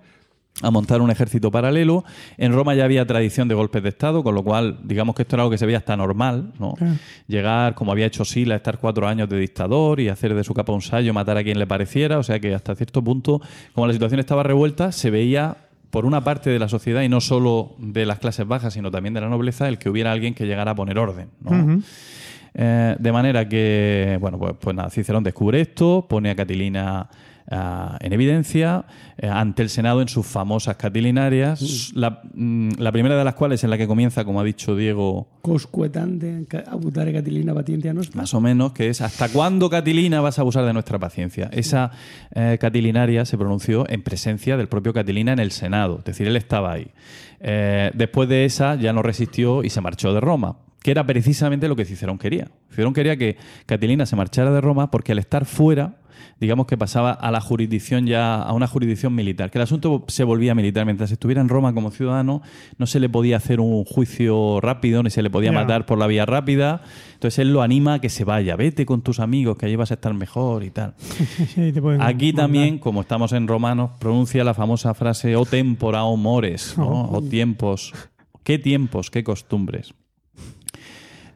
a montar un ejército paralelo. En Roma ya había tradición de golpes de Estado, con lo cual, digamos que esto era algo que se veía hasta normal, ¿no? Claro. Llegar, como había hecho Sila, estar cuatro años de dictador y hacer de su capa un sallo, matar a quien le pareciera. O sea que hasta cierto punto, como la situación estaba revuelta, se veía por una parte de la sociedad y no solo de las clases bajas, sino también de la nobleza, el que hubiera alguien que llegara a poner orden. ¿no? Eh, de manera que, bueno, pues, pues nada, Cicerón descubre esto, pone a Catilina ah, en evidencia eh, ante el Senado en sus famosas catilinarias, la, mm, la primera de las cuales en la que comienza, como ha dicho Diego, Coscuetante, abutare Catilina patientia nostra. más o menos, que es ¿hasta cuándo, Catilina, vas a abusar de nuestra paciencia? Esa eh, catilinaria se pronunció en presencia del propio Catilina en el Senado, es decir, él estaba ahí. Eh, después de esa ya no resistió y se marchó de Roma, que era precisamente lo que Cicerón quería. Cicerón quería que Catilina se marchara de Roma porque al estar fuera, digamos que pasaba a la jurisdicción ya, a una jurisdicción militar, que el asunto se volvía militar. Mientras estuviera en Roma como ciudadano, no se le podía hacer un juicio rápido, ni se le podía matar por la vía rápida. Entonces él lo anima a que se vaya, vete con tus amigos, que allí vas a estar mejor y tal. Sí, Aquí también, como estamos en romanos, pronuncia la famosa frase o tempora o mores, ¿no? o tiempos. ¿Qué tiempos, qué costumbres?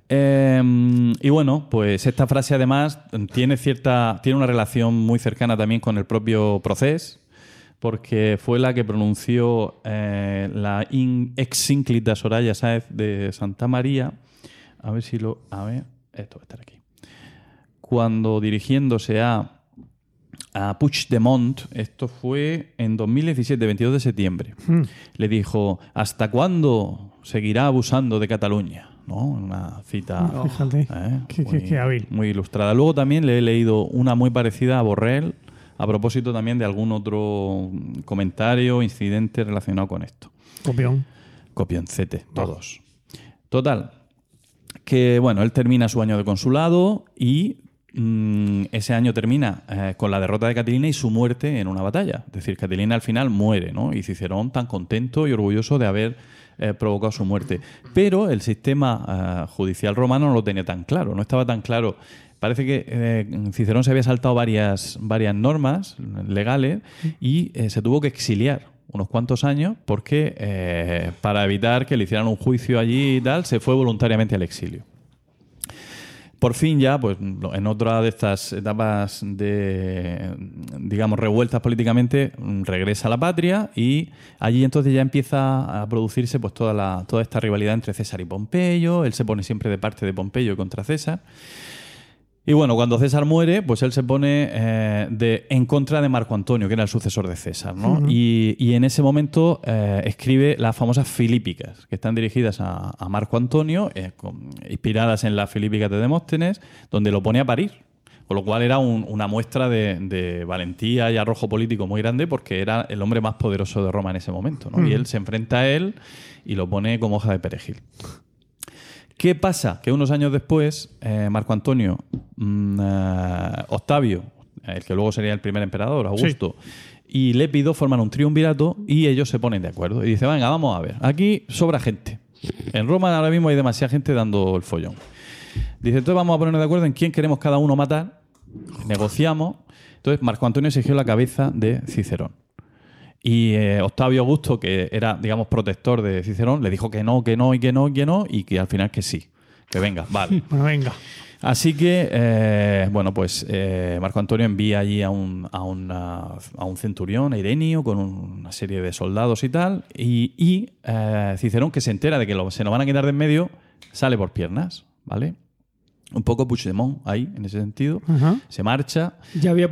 Eh, y bueno, pues esta frase además tiene cierta, tiene una relación muy cercana también con el propio proceso, porque fue la que pronunció eh, la in- ex ínclita Soraya Sáez de Santa María. A ver si lo. A ver, esto va a estar aquí. Cuando dirigiéndose a a Puigdemont, esto fue en 2017, 22 de septiembre, Mm. le dijo, ¿hasta cuándo seguirá abusando de Cataluña? ¿No? Una cita Ah, Fíjate. ¿eh? Qué- qué- muy, qué hábil. muy ilustrada. Luego también le he leído una muy parecida a Borrell, a propósito también de algún otro comentario, incidente relacionado con esto. Copión. Copioncete, todos. Total, que bueno, él termina su año de consulado y mm, ese año termina eh, con la derrota de Catilina y su muerte en una batalla. Es decir, Catilina al final muere, ¿no? Y Cicerón tan contento y orgulloso de haber eh, provocado su muerte. Pero el sistema eh, judicial romano no lo tenía tan claro, no estaba tan claro. Parece que eh, Cicerón se había saltado varias, varias normas legales y eh, se tuvo que exiliar unos cuantos años porque eh, para evitar que le hicieran un juicio allí y tal, se fue voluntariamente al exilio. Por fin ya, pues en otra de estas etapas de, digamos, revueltas políticamente, mm, regresa a la patria y allí entonces ya empieza a producirse pues toda, la, toda esta rivalidad entre César y Pompeyo. Él se pone siempre de parte de Pompeyo contra César. Y bueno, cuando César muere, pues él se pone eh, de, en contra de Marco Antonio, que era el sucesor de César, ¿no? y, y en ese momento eh, escribe las famosas Filípicas, que están dirigidas a, a Marco Antonio, eh, con- inspiradas en las Filípicas de Demóstenes, donde lo pone a parir. Con lo cual era un- una muestra de, de valentía y arrojo político muy grande porque era el hombre más poderoso de Roma en ese momento. ¿no? Y él se enfrenta a él y lo pone como hoja de perejil. ¿Qué pasa? Que unos años después, eh, Marco Antonio, mm, eh, Octavio, el que luego sería el primer emperador, Augusto, y Lépido forman un triunvirato y ellos se ponen de acuerdo. Y dicen, venga, vamos a ver, aquí sobra gente. En Roma ahora mismo hay demasiada gente dando el follón. Dice, entonces vamos a ponernos de acuerdo en quién queremos cada uno matar. Negociamos. Entonces Marco Antonio se eligió la cabeza de Cicerón. Y eh, Octavio Augusto, que era, digamos, protector de Cicerón, le dijo que no, que no y que no y que no, y que al final que sí. Que venga, vale. Bueno, venga. Así que, eh, bueno, pues eh, Marco Antonio envía allí a un, a, una- a un centurión, a Irenio, con un- una serie de soldados y tal, y, y, eh, Cicerón, que se entera de que lo- se nos van a quitar de en medio, sale por piernas, ¿vale? Un poco Puigdemont ahí, en ese sentido. Ajá. Se marcha, Ya había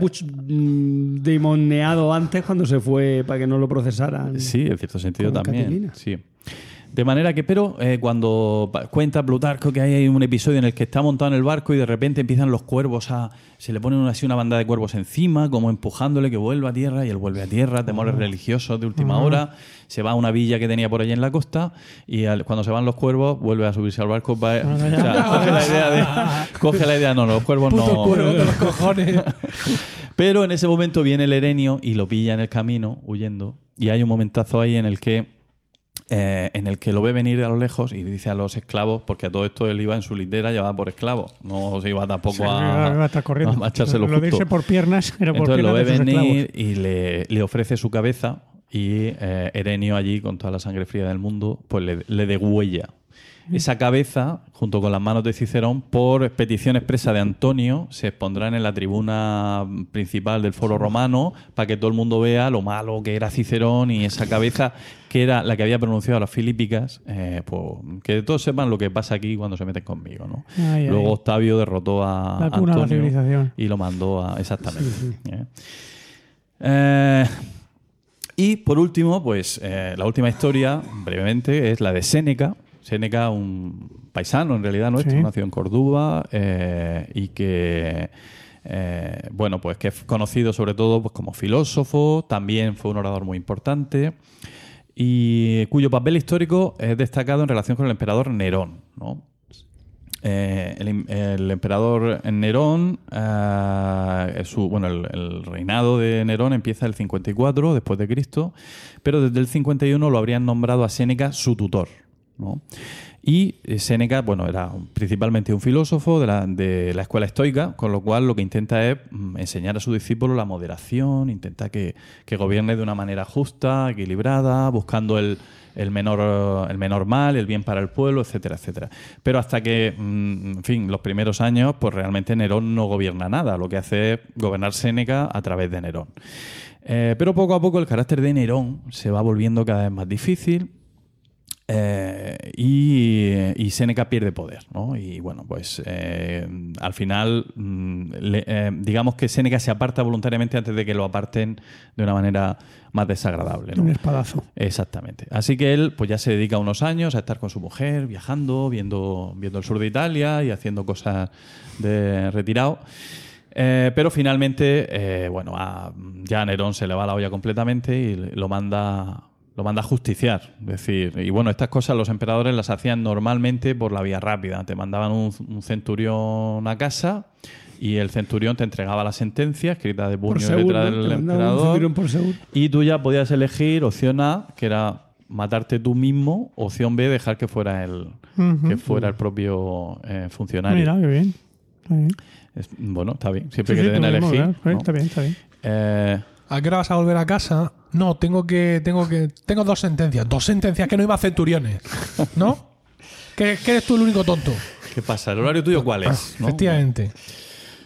demoneado antes cuando se fue para que no lo procesaran. Sí, en cierto sentido también. Sí. De manera que, pero eh, cuando cuenta Plutarco que hay un episodio en el que está montado en el barco y de repente empiezan los cuervos a. Se le ponen así una banda de cuervos encima, como empujándole que vuelva a tierra y él vuelve a tierra, temores religiosos de última hora. Se va a una villa que tenía por allí en la costa y al- cuando se van los cuervos vuelve a subirse al barco. para- o sea, coge la idea de. Coge la idea, no, los cuervos Puto no. cuervo de los cojones. Pero en ese momento viene el Erenio y lo pilla en el camino, huyendo. Y hay un momentazo ahí en el que eh, en el que lo ve venir a lo lejos y dice a los esclavos, porque a todo esto él iba en su litera llevada por esclavos, no se iba tampoco Sí, a, iba a estar corriendo. a echarse lo justo. dice por piernas, era por Entonces lo ve de venir y le, le ofrece su cabeza y eh, Erenio allí, con toda la sangre fría del mundo, pues le, le degüella. Esa cabeza, junto con las manos de Cicerón, por petición expresa de Antonio, se expondrán en la tribuna principal del foro romano para que todo el mundo vea lo malo que era Cicerón y esa cabeza que era la que había pronunciado las Filípicas, eh, pues que todos sepan lo que pasa aquí cuando se meten conmigo. ¿no? Ay, ay. Luego Octavio derrotó a La cuna de la Antonio civilización. y lo mandó a. Exactamente. ¿eh? Eh, y por último, pues eh, la última historia, brevemente, es la de Séneca. Séneca, un paisano en realidad nuestro, Sí. nació en Córdoba eh, y que. eh, bueno, pues que es conocido sobre todo pues, como filósofo, también fue un orador muy importante y cuyo papel histórico es destacado en relación con el emperador Nerón. ¿no? Eh, el, emperador Nerón, eh, su, bueno, el, el reinado de Nerón empieza el 54 después de Cristo, pero desde el 51 lo habrían nombrado a Séneca su tutor. Y eh, Séneca, bueno, era principalmente un filósofo de la, escuela estoica, con lo cual lo que intenta es mm, enseñar a su discípulo la moderación, intenta que, gobierne de una manera justa, equilibrada, buscando el, el menor, el menor mal, el bien para el pueblo, etcétera, etcétera. Pero hasta que, mm, en fin, los primeros años, pues realmente Nerón no gobierna nada, lo que hace es gobernar Séneca a través de Nerón. Eh, pero poco a poco el carácter de Nerón se va volviendo cada vez más difícil. Eh, y, y Séneca pierde poder, ¿no? Y bueno, pues eh, al final, mm, le- eh, digamos que Séneca se aparta voluntariamente antes de que lo aparten de una manera más desagradable, ¿no? Un espadazo. Exactamente. Así que él pues ya se dedica unos años a estar con su mujer, viajando, viendo, viendo el sur de Italia y haciendo cosas de retirado. Eh, pero finalmente, eh, bueno, a, ya a Nerón se le va la olla completamente y lo manda, lo manda a justiciar. Es decir, y bueno, estas cosas los emperadores las hacían normalmente por la vía rápida. Te mandaban un, un centurión a casa y el centurión te entregaba la sentencia escrita de puño Por y letra ¿no? del emperador. por. Y tú ya podías elegir opción A, que era matarte tú mismo, opción B, dejar que fuera el, que fuera el propio eh, funcionario. Mira, qué bien. Está bien. Es- bueno, está bien. Siempre Sí, que sí, te den a elegir. Está bien, está bien. Eh, ¿A qué hora vas a volver a casa? No, tengo que, tengo que, tengo dos sentencias. Dos sentencias que no iba a centuriones, ¿no? que, que eres tú el único tonto. ¿Qué pasa? ¿El horario tuyo cuál es? no? Efectivamente.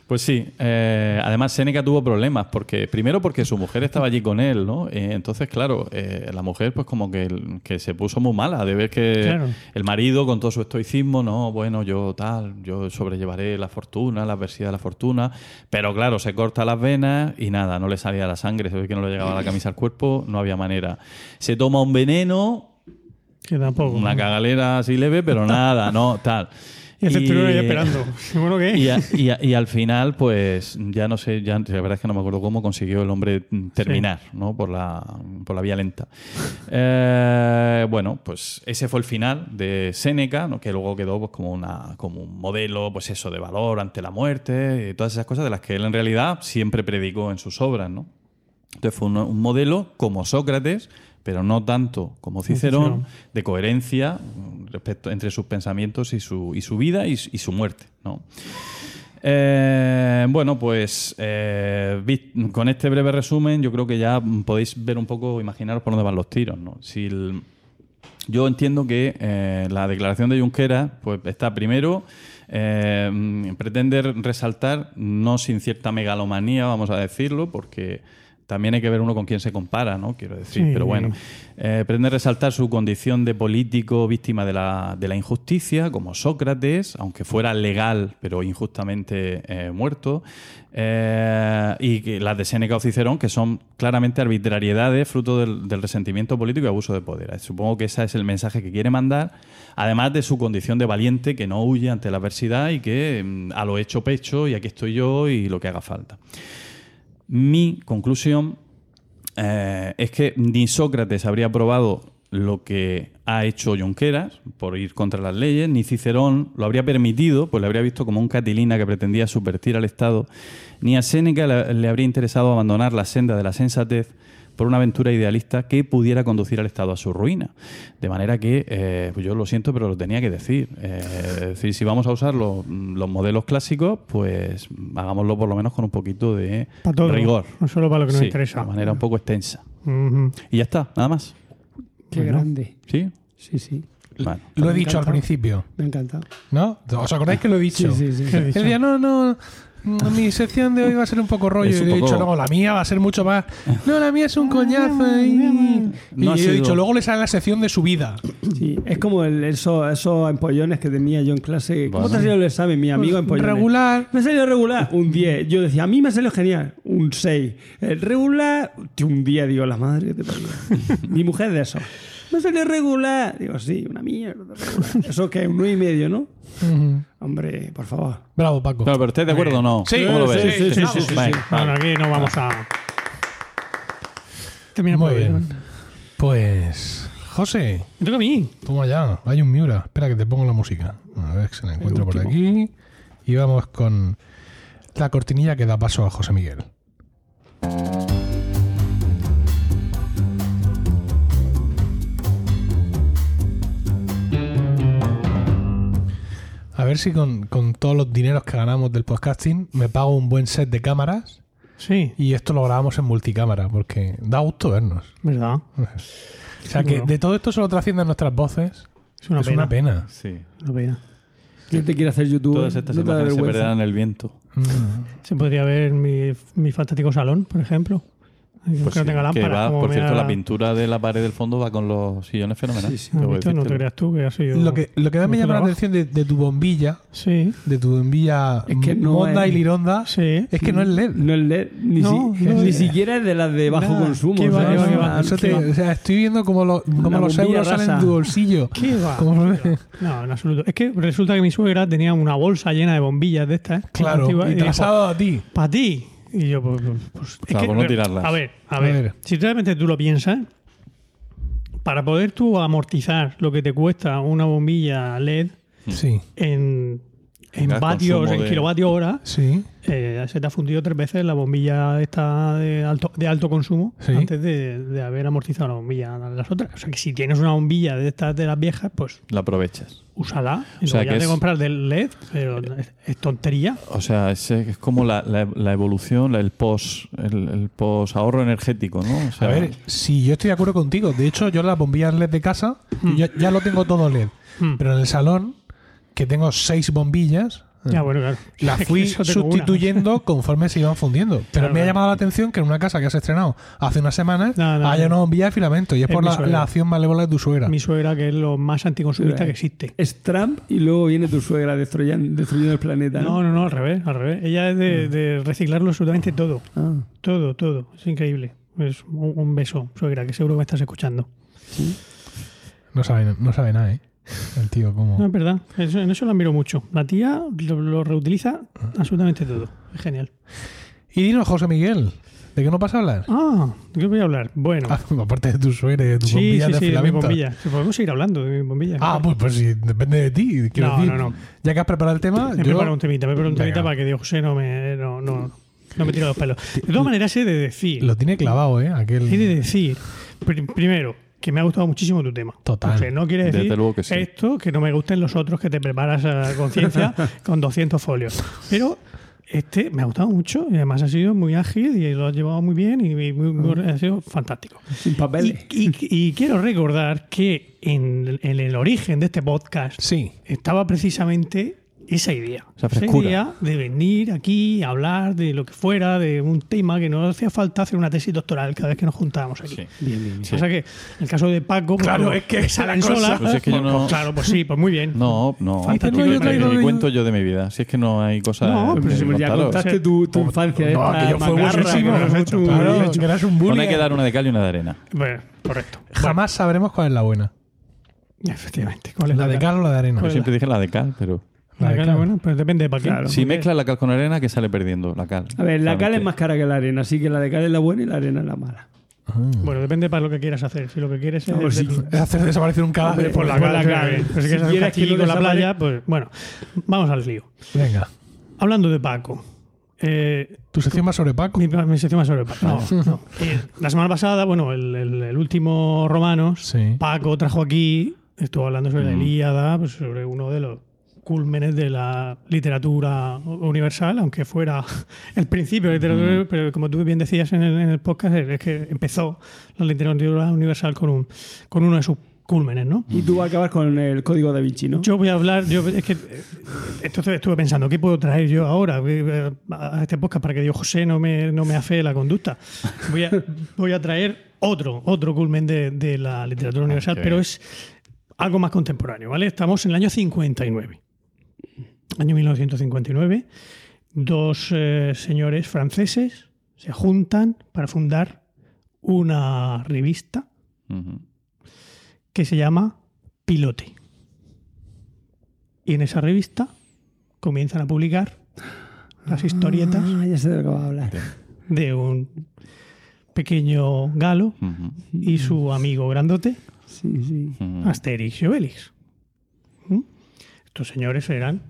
Pues sí, eh, además Seneca tuvo problemas, porque primero porque su mujer estaba allí con él, ¿no? Eh, entonces, claro, eh, la mujer pues como que, que se puso muy mala de ver que Claro. el marido con todo su estoicismo, no, bueno, yo tal, yo sobrellevaré la fortuna, la adversidad de la fortuna, pero claro, se corta las venas y nada, no le salía la sangre, se ve que no le llegaba la camisa al cuerpo, no había manera. Se toma un veneno, Que tampoco. una cagalera así leve, pero nada, no, tal. Y el centurión ahí esperando. Y, a- y a- y al final, pues ya no sé, ya la verdad es que no me acuerdo cómo consiguió el hombre terminar, ¿no? Por la, por la vía lenta. Eh, bueno, pues ese fue el final de Séneca, ¿no? que luego quedó pues, como, una, como un modelo, pues eso, de valor ante la muerte y todas esas cosas de las que él en realidad siempre predicó en sus obras, ¿no? Entonces fue un, un modelo como Sócrates, pero no tanto como Cicerón, Cicerón. de coherencia mm, respecto entre sus pensamientos y su, y su vida y, su- y su muerte. ¿no? Eh, bueno, pues eh, con este breve resumen yo creo que ya podéis ver un poco, imaginaros por dónde van los tiros. ¿no? Si el- yo entiendo que eh, la declaración de Junqueras pues, está primero, pretende resaltar, no sin cierta megalomanía, vamos a decirlo, porque también hay que ver uno con quién se compara, ¿no? Quiero decir, Sí. pero bueno. Eh, pretende resaltar su condición de político víctima de la, de la injusticia, como Sócrates, aunque fuera legal, pero injustamente eh, muerto, Eh, y las de Séneca o Cicerón, que son claramente arbitrariedades fruto del, del resentimiento político y abuso de poder. Eh, Supongo que ese es el mensaje que quiere mandar, además de su condición de valiente que no huye ante la adversidad y que mm, a lo hecho pecho y aquí estoy yo y lo que haga falta. Mi conclusión eh, es que ni Sócrates habría aprobado lo que ha hecho Junqueras por ir contra las leyes, ni Cicerón lo habría permitido, pues le habría visto como un catilina que pretendía subvertir al Estado, ni a Séneca le, le habría interesado abandonar la senda de la sensatez por una aventura idealista que pudiera conducir al Estado a su ruina. De manera que, eh, pues yo lo siento, pero lo tenía que decir. Eh, es decir, si vamos a usar los, los modelos clásicos, pues hagámoslo por lo menos con un poquito de Para todo. rigor. No solo para lo que nos Sí, interesa. De manera un poco extensa. Y ya está, nada más. Qué Bueno. grande. ¿Sí? Sí, sí. Bueno. Lo he dicho al principio, Me encanta. ¿no? ¿Os acordáis que lo he dicho? Sí, sí, sí. No, no, mi sección de hoy va a ser un poco rollo. Y he dicho, no, la mía va a ser mucho más. No, la mía es un coñazo. Y, No y he dicho, luego le sale la sección de su vida. Sí, es como el, eso- esos empollones que tenía yo en clase. ¿Cómo Bueno. te ha salido el examen, mi amigo empollones? Regular. Me ha salido regular, un 10. Yo decía, a mí me ha salido genial, un 6. El regular, un día, digo, la madre que te parió. Mi mujer de eso. Salió regular. Digo, sí, una mierda. Eso que es un 9 y medio, ¿no? Hombre, por favor. Bravo, Paco. Claro, pero ¿estáis de acuerdo o no? Sí, ¿Cómo lo sí, ves? sí, sí, sí, sí, Venga, sí. Bueno, aquí no vamos a. Termina Muy por ahí, bien. ¿no? Pues, José, Me toca a mí. toma ya. Hay un Miura. Espera que te pongo la música. A ver si la encuentro por aquí. Y vamos con la cortinilla que da paso a José Miguel. A ver si con, con todos los dineros que ganamos del podcasting me pago un buen set de cámaras Sí, y esto lo grabamos en multicámara porque da gusto vernos. ¿verdad? O sea que de todo esto solo trascienden nuestras voces. Es una es pena. una pena. Sí. Una pena. ¿Quién te quiere hacer YouTube? Todas estas no imágenes se perderán en el viento. Mm. Se podría ver mi, mi fantástico salón, por ejemplo. Pues no sí, tenga que va, por cierto, la pintura de la pared del fondo va con los sillones fenomenales. Sí, sí. No te creas tú que ha sido. Lo que, lo que más me llama la atención de, de tu bombilla, Sí, de tu bombilla Es que no Monda es- y Lironda, sí. es que no es LED. No es LED, ni, No, si- no ni es- siquiera es de las de bajo Nada, consumo. o sea, va, qué va, es qué una- va. Eso te- o sea, estoy viendo como, lo- como los euros salen de tu bolsillo. ¿Qué va? Como- No, en absoluto. Es que resulta que mi suegra tenía una bolsa llena de bombillas de estas. ¿eh? Claro, y a ti. Para ti. Y yo, pues. pues, pues, sea, por no tirarlas. A ver, a A ver, ver. Si realmente tú lo piensas, para poder tú amortizar lo que te cuesta una bombilla LED Sí, en, en vatios, en de- kilovatios hora, sí. eh, se te ha fundido tres veces la bombilla esta de alto, de alto consumo Sí. antes de, de haber amortizado la bombilla de las otras. O sea que si tienes una bombilla de estas de las viejas, pues La aprovechas. úsala. Y O sea, luego ya que te es- compras del LED, pero es, tontería. O sea, es, es como la, la- la evolución, la- el post el, el post ahorro energético, ¿no? O A ver, sí, yo estoy de acuerdo contigo. De hecho, yo las bombillas LED de casa, yo ya, ya lo tengo todo LED. Hmm. Pero en el salón, que tengo seis bombillas, bueno, claro. La fui una. sustituyendo conforme se iban fundiendo. Pero Claro, me ha claro. llamado la atención que en una casa que has estrenado hace unas semanas No, no, haya no. una bombilla de filamento. Y es Es por la, acción malévola de tu suegra. Mi suegra, que es lo más anticonsumista que existe. Es Trump y luego viene tu suegra destruyendo, destruyendo el planeta. No, ¿no? no, no, al revés, al revés. Ella es de, de reciclarlo absolutamente todo. Ah. Todo, todo. Es increíble. Es un, un beso, suegra, que seguro que me estás escuchando. No sabe, no sabe nada, ¿eh? El tío, No, como. es verdad. Eso- en eso la admiro mucho. La tía lo, lo reutiliza absolutamente todo. Es genial. Y dinos, José Miguel, ¿de qué no vas a hablar? Ah, ¿de qué voy a hablar? Bueno. Ah, aparte de tu suegra y de tu sí, bombilla sí, de sí, de mi filamento. bombilla. Si podemos seguir hablando de mi bombilla. Ah, pues, pues sí, depende de ti. Quiero No, decir, no, no. Ya que has preparado el tema, Me yo. preparo un temita, me preparo un temita Venga. para que Dios José no me, no, no, no me tire los pelos. De todas maneras, he de decir, Lo tiene clavado, ¿eh? Aquel. he de decir, pr- primero, que me ha gustado muchísimo tu tema. Total. O sea, no quiere decir Desde luego que sí. esto, que no me gusten los otros que te preparas a conciencia con 200 folios. Pero este me ha gustado mucho y además ha sido muy ágil y lo has llevado muy bien y muy- muy- ha sido fantástico. Sin papeles. Y, y- y quiero recordar que en, en el origen de este podcast Sí. estaba precisamente esa idea. Esa frescura. idea de venir aquí a hablar de lo que fuera, de un tema que no hacía falta hacer una tesis doctoral cada vez que nos juntábamos aquí. Sí. Bien, bien, bien. Sí. O sea que el caso de Paco, pues, Claro, es que esa la cosa. solas, Pues es que yo pues, no- pues claro, pues sí, pues muy bien. No, no. Fantástico. No, yo traigo- yo- cuento yo de mi vida. Si es que no hay cosas. No, que Pero si ya contaros. contaste tu, tu infancia. No, esta aquello fue macarra buenísimo. que. Claro, que eras un bully. Bueno, hay que dar una de cal y una de arena. Bueno, correcto. Jamás sabremos cuál es la buena. Efectivamente. ¿Cuál es La de cal o la de arena. ¿Cuál Yo siempre dije la de cal, pero. La La de cal, cal. bueno, pues depende de para qué. Claro. Si Porque- mezclas la cal con arena, que sale perdiendo la cal. A ver, la cal es más cara que la arena, así que la de cal es la buena y la arena es la mala. Bueno, depende para lo que quieras hacer. Si lo que quieres es. No, pues. Es hacer desaparecer un cadáver Hombre, por la Por cal. Pues si quieres Si hacer que no en la playa, pues bueno, vamos al lío. Venga. Hablando de Paco. Eh, ¿Tu sección más sobre Paco? mi, mi sección más sobre Paco. No, no. Eh, la semana pasada, bueno, el, el- el último Romanos, Sí. Paco trajo aquí, estuvo hablando sobre la Mm. Ilíada, pues sobre uno de los cúlmenes de la literatura universal, aunque fuera el principio de la literatura, pero como tú bien decías en el, en el podcast, es que empezó la literatura universal con, un, con uno de sus cúlmenes, ¿no? Y tú vas a acabar con el código da Vinci, ¿no? Yo voy a hablar, yo es que entonces estuve pensando, ¿qué puedo traer yo ahora eh, a este podcast para que Dios José no me, no me afee la conducta? Voy a, voy a traer otro, otro culmen de, de la literatura universal, qué pero es algo más contemporáneo, ¿vale? Estamos en el año 59. Año 1959. Dos eh, señores franceses se juntan para fundar una revista que se llama Pilote. Y en esa revista comienzan a publicar las historietas Ah, ya sé de lo que vas a hablar. de un pequeño galo y su amigo grandote, Sí, sí. Asterix y Obelix. ¿Mm? Estos señores eran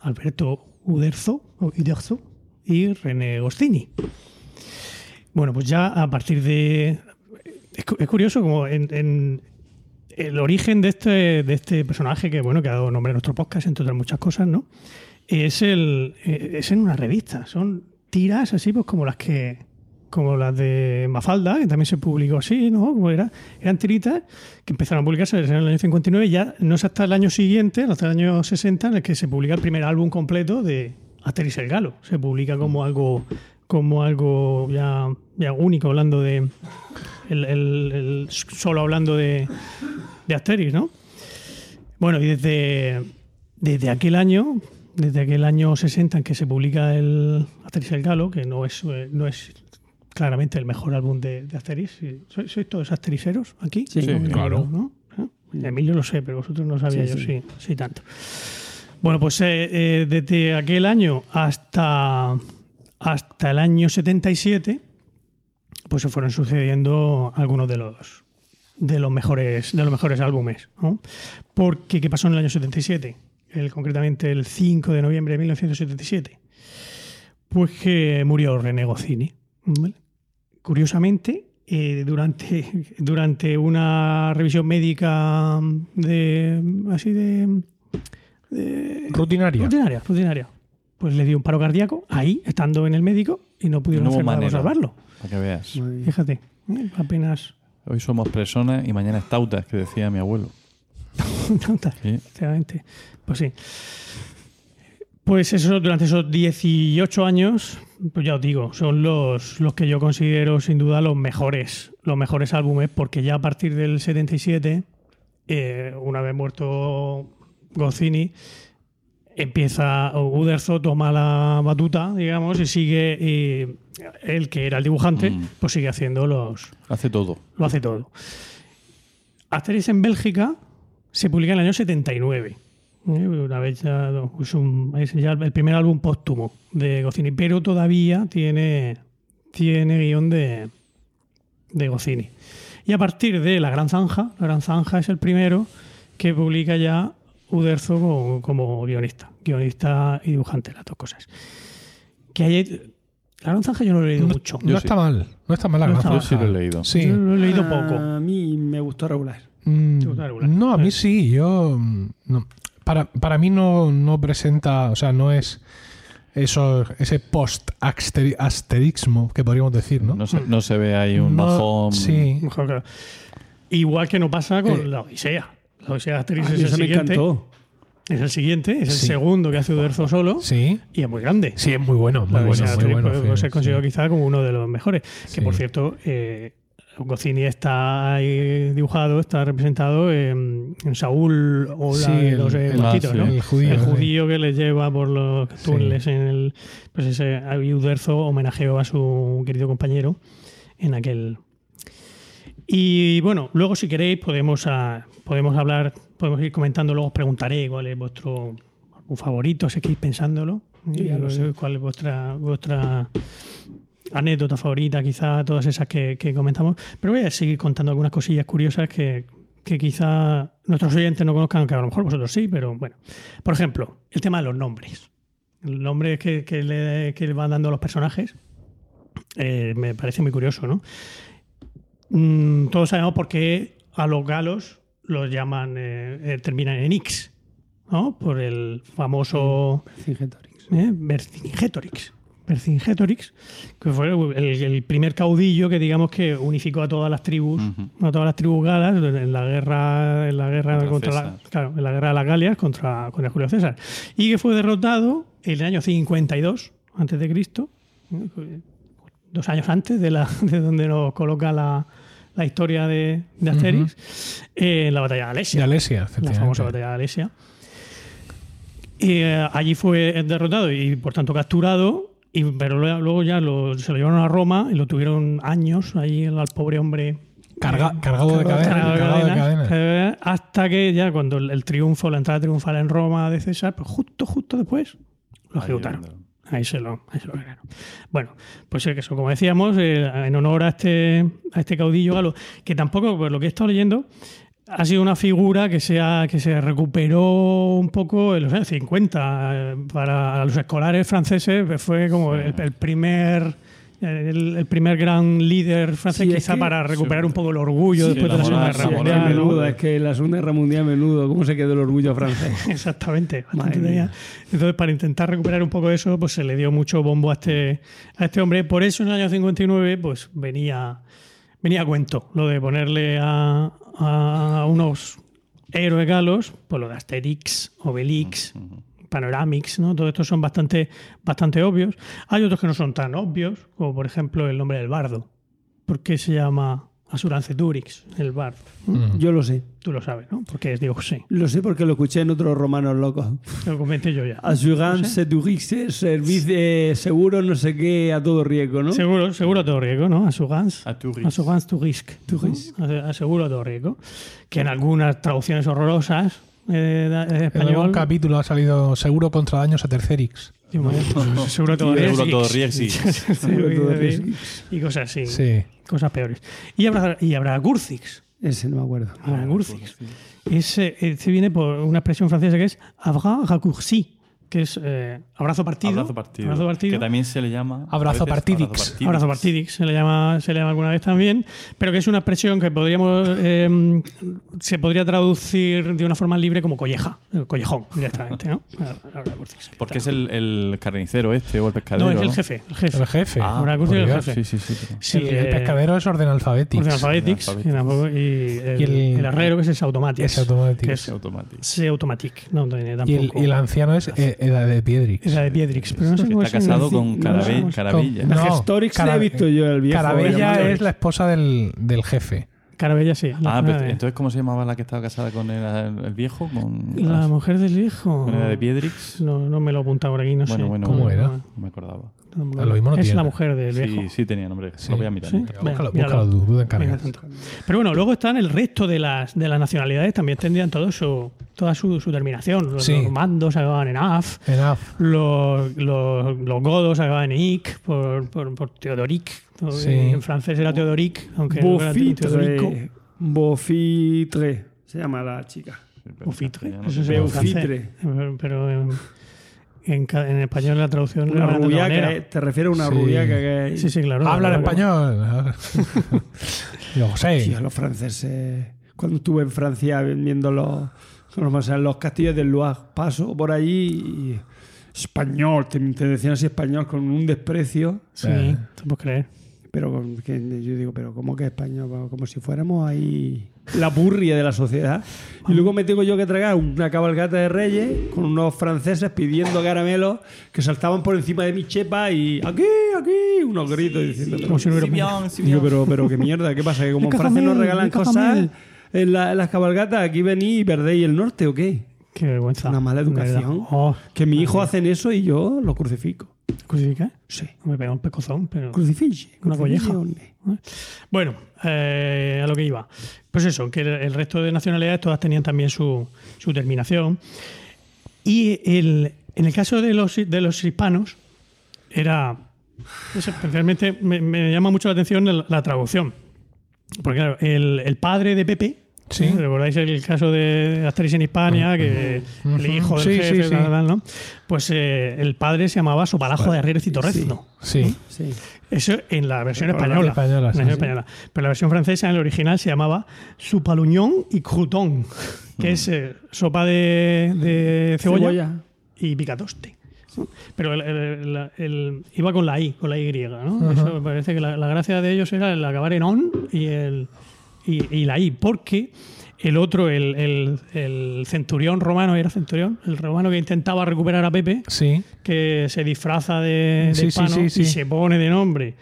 Alberto Uderzo, Uderzo y René Goscini. Bueno, pues ya a partir de... Es, cu- es curioso como en el origen de este, de este personaje que, bueno, que ha dado nombre a nuestro podcast, entre otras muchas cosas, ¿no? Es, el, eh, es en una revista. Son tiras así, pues como las que como las de Mafalda, que también se publicó así, ¿no? Como era, eran tiritas que empezaron a publicarse en el año 59 y ya no es hasta el año siguiente, hasta el año 60, en el que se publica el primer álbum completo de Asterix el Galo. Se publica como algo como algo ya, ya único, hablando de... el- solo hablando de, de Asterix, ¿no? Bueno, y desde, desde aquel año, desde aquel año 60 en que se publica el Asterix el Galo, que no es, no es claramente el mejor álbum de, de Asterix. ¿Sois, sois todos astericeros aquí? Sí, Sí, claro. ¿no? ¿Eh? Emilio lo sé, pero vosotros no sabía Sí, yo, sí. sí, sí tanto. Bueno, pues eh, eh, desde aquel año hasta, hasta el año 77, pues se fueron sucediendo algunos de los de los mejores de los mejores álbumes, ¿no? Porque qué pasó en el año 77, el, concretamente el 5 de noviembre de 1977, pues que murió René Goscinny. ¿vale? Curiosamente, eh, durante durante una revisión médica de así de, de Rutinaria. rutinaria, rutinaria, pues le dio un paro cardíaco ahí estando en el médico y no pudieron No hacer nada salvarlo. Para que veas. Fíjate, ¿eh? apenas Hoy somos personas y mañana estautas, que decía mi abuelo. Sí. efectivamente. Pues sí. Pues eso, durante esos 18 años, pues ya os digo, son los, los que yo considero sin duda los mejores, los mejores álbumes, porque ya a partir del 77, eh, una vez muerto Goscinny, empieza Uderzo toma la batuta, digamos, y sigue y él que era el dibujante, Mm. pues sigue haciendo los Hace todo. lo hace todo. Asterix en Bélgica se publica en el año 79. ¿Eh? Una vez ya, es, un- es ya el primer álbum póstumo de Goscinny, pero todavía tiene, tiene guion de, de Goscinny. Y a partir de La Gran Zanja, La Gran Zanja es el primero que publica ya Uderzo como, como guionista. Guionista y dibujante, las dos cosas. Que hay, La Gran Zanja yo no lo he leído No, mucho. no está sí. mal. No está mal la No gran está Yo sí lo zanja. he leído. Sí. Yo lo he leído poco. A mí me gustó regular. Mm, ¿Te gusta regular? no, a mí sí. Yo. mm, no. Para, para mí no, no presenta. O sea, no es. Eso, ese post-asterixmo que podríamos decir, ¿no? No se, no se ve ahí un No, bajón. Sí. Igual que no pasa con Eh. la Odisea. La Odisea Asterix A es el siguiente. encantó. Es el siguiente, es el Sí. segundo que hace Uderzo solo Sí. y es muy grande. Sí, es muy bueno. Muy La bueno, Odisea muy Asterix bueno. puede- ser considerado sí. quizá como uno de los mejores. Sí. Que por cierto, eh, Goscinny está ahí dibujado, está representado en, en Saúl o Sí, el- los eh, el- ah, sí, ¿no? el judío, El sí. judío que les lleva por los Sí. túneles en el. Pues ese ahí Uderzo homenajeó a su querido compañero en aquel. Y bueno, luego si queréis podemos, ah, podemos hablar, podemos ir comentando, luego os preguntaré cuál es vuestro favorito, si queréis pensándolo. Y sé. ¿Cuál es vuestra, vuestra anécdota favorita, quizá todas esas que, que comentamos? Pero voy a seguir contando algunas cosillas curiosas que, que quizá nuestros oyentes no conozcan, que a lo mejor vosotros sí, pero bueno. Por ejemplo, el tema de los nombres. El nombre que, que le, que le van dando a los personajes eh, me parece muy curioso, ¿no? Mm, todos sabemos por qué a los galos los llaman, eh, eh, terminan en X, ¿no? Por el famoso Cingetorix. ¿eh? Vercingetorix. Vercingetorix, que fue el, el primer caudillo que digamos que unificó a todas las tribus, Ujú. a todas las tribus galas en la guerra, en la guerra Contra contra, la, claro, en la guerra de las Galias contra, contra Julio César. Y que fue derrotado en el año 52 antes de Cristo, dos años antes de, la, de donde nos coloca la, la historia de, de Asterix, eh, en la batalla de Alesia De Alesia, la famosa batalla de Alesia. Eh, allí fue derrotado y por tanto capturado, y, pero luego luego ya lo- se lo llevaron a Roma y lo tuvieron años ahí al pobre hombre. Carga- eh, cargado de cadenas, cargado de cargado de cadenas, cadenas. eh, hasta que ya cuando el, el triunfo, la entrada triunfal en Roma de César, pues justo, justo después lo ejecutaron. Ahí se lo, ahí se lo cargaron. Bueno, pues es que eso, como decíamos, eh, en honor a este, a este caudillo galo, que tampoco, por lo que he estado leyendo, ha sido una figura que se, ha- que se recuperó un poco en los años 50. eh, Para los escolares franceses pues, fue como el, el primer... El, el primer gran líder francés, Sí, es quizá que- para recuperar sí. un poco el orgullo después de la Segunda Guerra Mundial. es que la Segunda Guerra Mundial, menudo, ¿cómo se quedó el orgullo francés? Exactamente. Entonces, para intentar recuperar un poco eso, pues se le dio mucho bombo a este, a este hombre. Por eso en el año 59, pues venía, venía a cuento lo de ponerle a, a unos héroes galos, pues lo de Asterix, Obelix, Panoramix, ¿no? Todo esto son bastante, bastante obvios. Hay otros que no son tan obvios, como por ejemplo el nombre del bardo. ¿Por qué se llama Asuranceturix, el bardo? Mm. Yo lo sé. Tú lo sabes, ¿no? Porque es Dios José. Lo sé porque lo escuché en otros romanos locos. Lo comenté yo ya. Assurance Sedurix, servicio eh, seguro, no sé qué, a todo riesgo, ¿no? Seguro, seguro a todo riesgo, ¿no? Assurance. A tu risk. To ¿no? Aseguro a todo riesgo. Que en algunas traducciones horrorosas eh, En español. algún capítulo ha salido seguro contra daños a Tercerix. Digo, bueno, pues, seguro todo a todo riesgo. Y cosas así. Sí. Cosas peores. Y habrá, y habrá Gurzix. Ese no me acuerdo. Habrá Gurzix. Ese, ese viene por una expresión francesa que es avoir raccourci, que es eh, abrazo partido. Abrazo partido. Abrazo partido. Que también se le llama. Abrazo partidix. Abrazo partidix se le llama se le llama alguna vez también, pero que es una expresión que podríamos eh, se podría traducir de una forma libre como colleja, collejón directamente, ¿no? Porque es el, el carnicero este o el pescadero. no es el jefe, el jefe. El jefe. Ah, el jefe. Sí, sí, sí. pero- Sí, el, el eh, pescadero es orden alfabetix. Orden tampoco- y el, Y el- el herrero que es el automatic. Es automático. Que Es automatic, no tiene Y tampoco. el, y el anciano es eh, Edad de Piedrix. Era de Piedrix, pero no sé cómo está es casado con no Carabe- sé cómo es. Caravilla. La No, Gestorix Cara- he visto yo el viejo. Carabella el- es la esposa del, del jefe. Carabella sí. la- Ah, pero la- entonces, ¿cómo se llamaba la que estaba casada con el, el viejo? Con La mujer del viejo. con la de Piedrix. No, no me lo he apuntado por aquí, no Bueno, sé. bueno, ¿Cómo era? No me acordaba. No me A lo mismo no es tiene. la mujer del viejo. Sí, sí tenía nombre. Sí. Lo voy a mirar. Sí. Búscalo, búscalo, tú, tú. Pero bueno, luego están el resto de las, de las nacionalidades, también tendrían todo su, toda su, su terminación. Los Sí. normandos acababan en af, Enough. los, los, los godos acababan en ic, por, por, por Teodoric. Sí. En francés era Teodoric, aunque no era Teodorico. Bofitre. Bofitre. Se llama la chica. Bofitre. Eso en. Bofitre. Pero- Pero en, en, en español la traducción Una Te refieres a una Sí. rubiaca que hay. Sí, sí, claro. Habla en claro. español. Lo sé. Tío, los franceses. Cuando estuve en Francia viendo los, castillos del Loire, paso por allí y. Español, te, te decían así español con un desprecio, Sí, Eh. te puedes creer. pero que yo digo, pero ¿cómo que español? Como si fuéramos ahí la burria de la sociedad. Y luego me tengo yo que tragar una cabalgata de reyes con unos franceses pidiendo caramelos que saltaban por encima de mi chepa y aquí, aquí, unos gritos diciendo, pero, Como si no hubiera Digo, pero, pero qué mierda, ¿qué pasa? ¿Que como en Francia nos regalan cosas en, la- en las cabalgatas, aquí venís y perdéis el norte o qué? Qué vergüenza. Una mala educación. Oh, Que mi hijo hacen eso y yo lo crucifico. ¿Crucifica? Sí. Me pega un pecozón, pero... Crucifiche. Una colleja. crucifixione. Bueno, eh, a lo que iba. Pues eso, que el, resto de nacionalidades todas tenían también su, su terminación. Y el, en el caso de los, de los hispanos, era. sé, especialmente me, me llama mucho la atención la traducción. Porque, claro, el, el padre de Pepe. Sí. ¿eh? ¿Recordáis el caso de Asterix en Hispania? Que el hijo del Sí, jefe, sí. tal, tal, ¿no? Pues eh, el padre se llamaba Sopalajo de Arrieres y Torrezno. Sí. Sí. Eso en la versión Por la española. española, En la sí, versión sí. española. Pero la versión francesa, en el original, se llamaba Supaluñón y Crouton, que es eh, sopa de, de cebolla, Cebolla. y picatoste. Pero el- el- el- el- iba con la I, con la Y, ¿no? Eso me parece que la, la gracia de ellos era el acabar en on y, el, y, y la I, porque el otro, el, el- el centurión romano, ¿era centurión? El romano que intentaba recuperar a Pepe, Sí. que se disfraza de, de Sí, sí, y se pone de nombre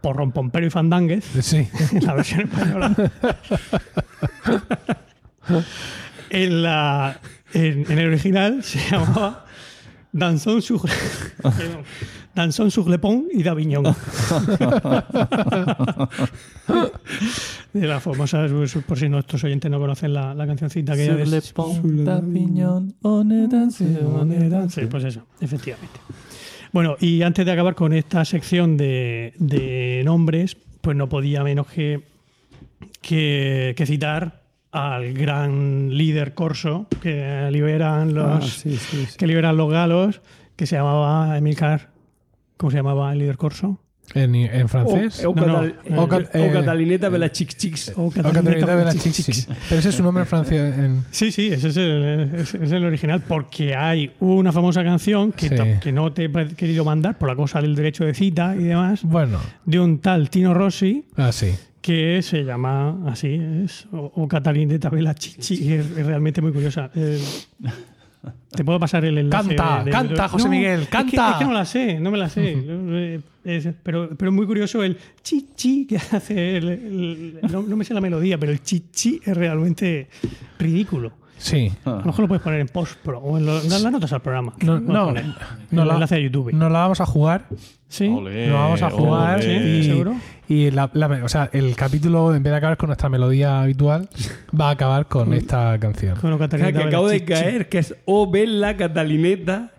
por Rompompero y Fandánguez Sí. en la versión española. en, la, en, en el original se llamaba Danzón sur, Danzón sur le Pont y d'Avignon. de la famosa, por si nuestros oyentes no conocen la, la cancioncita que Sur le pont d'Avignon, on est Sí, pues eso, efectivamente. Bueno, y antes de acabar con esta sección de, de nombres, pues no podía menos que, que, que citar al gran líder corso que liberan Ah, los, sí, sí, sí. que liberan los galos, que se llamaba Emilcar. ¿Cómo se llamaba el líder corso? En, en francés. O, o No, no, Catal- eh, o o Cat- Cat- o eh, Catalineta de la Chix Chix. O O Catalina de la Chichis. Pero ese es su nombre en francés. En... Sí, sí, ese es el, ese es el original, porque hay una famosa canción que, Sí. que no te he querido mandar por la cosa del derecho de cita y demás, Bueno, de un tal Tino Rossi, ah, sí. Que se llama así, es o, o Catalín de Tabela Chichi, y es, es realmente muy curiosa. Eh, te puedo pasar el enlace. Canta, de- de- canta, de- José Miguel, es que- canta. Es que, no la sé, no me la sé. Eh, es- pero, pero es muy curioso el chichi que hace. el- el- no, no me sé la melodía, pero el chichi es realmente ridículo. Sí. A lo mejor lo puedes poner en post pro o en, lo- en las notas al programa. No, Lo no, no el la- enlace a YouTube. Nos la vamos a jugar. sí. Olé, Nos vamos a jugar. olé. Y, ¿Seguro? y la, la- o sea, el capítulo, en vez de acabar con nuestra melodía habitual, va a acabar con esta canción. Con O Catalina sea, que acabo de Chichi. caer, que es O Bella Catalineta.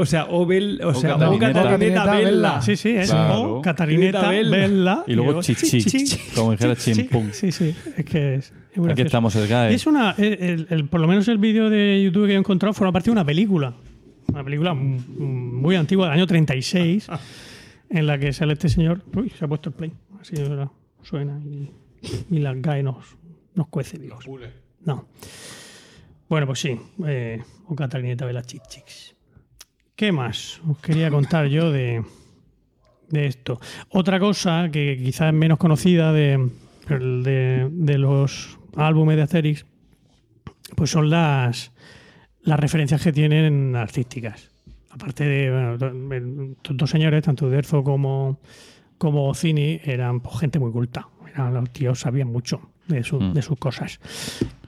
O sea, O, Bel, o sea, O Catalineta. Catalineta Bella. Bella. Sí, sí, es Claro. o Catarineta, Bella. Bella. Y luego chichi, como dijera chimpum. Sí, sí, es que es, es Aquí estamos, el GAE. Es una, el- el- el- por lo menos el vídeo de YouTube que he encontrado forma parte de una película. Una película muy antigua, del año 36, en la que sale este señor. Uy, se ha puesto el play. Así ahora suena y, y la GAE nos, nos cuece vivos. No. Bueno, pues sí. Eh, o Catalineta Vela Chichix. ¿Qué más os quería contar yo de, de esto? Otra cosa que quizás es menos conocida de, de, de los álbumes de Asterix, pues son las, las referencias que tienen artísticas. Aparte de bueno, estos dos señores, tanto Uderzo como, como Cini, eran pues, gente muy culta. Eran, los tíos sabían mucho de, su- Mm. de sus cosas.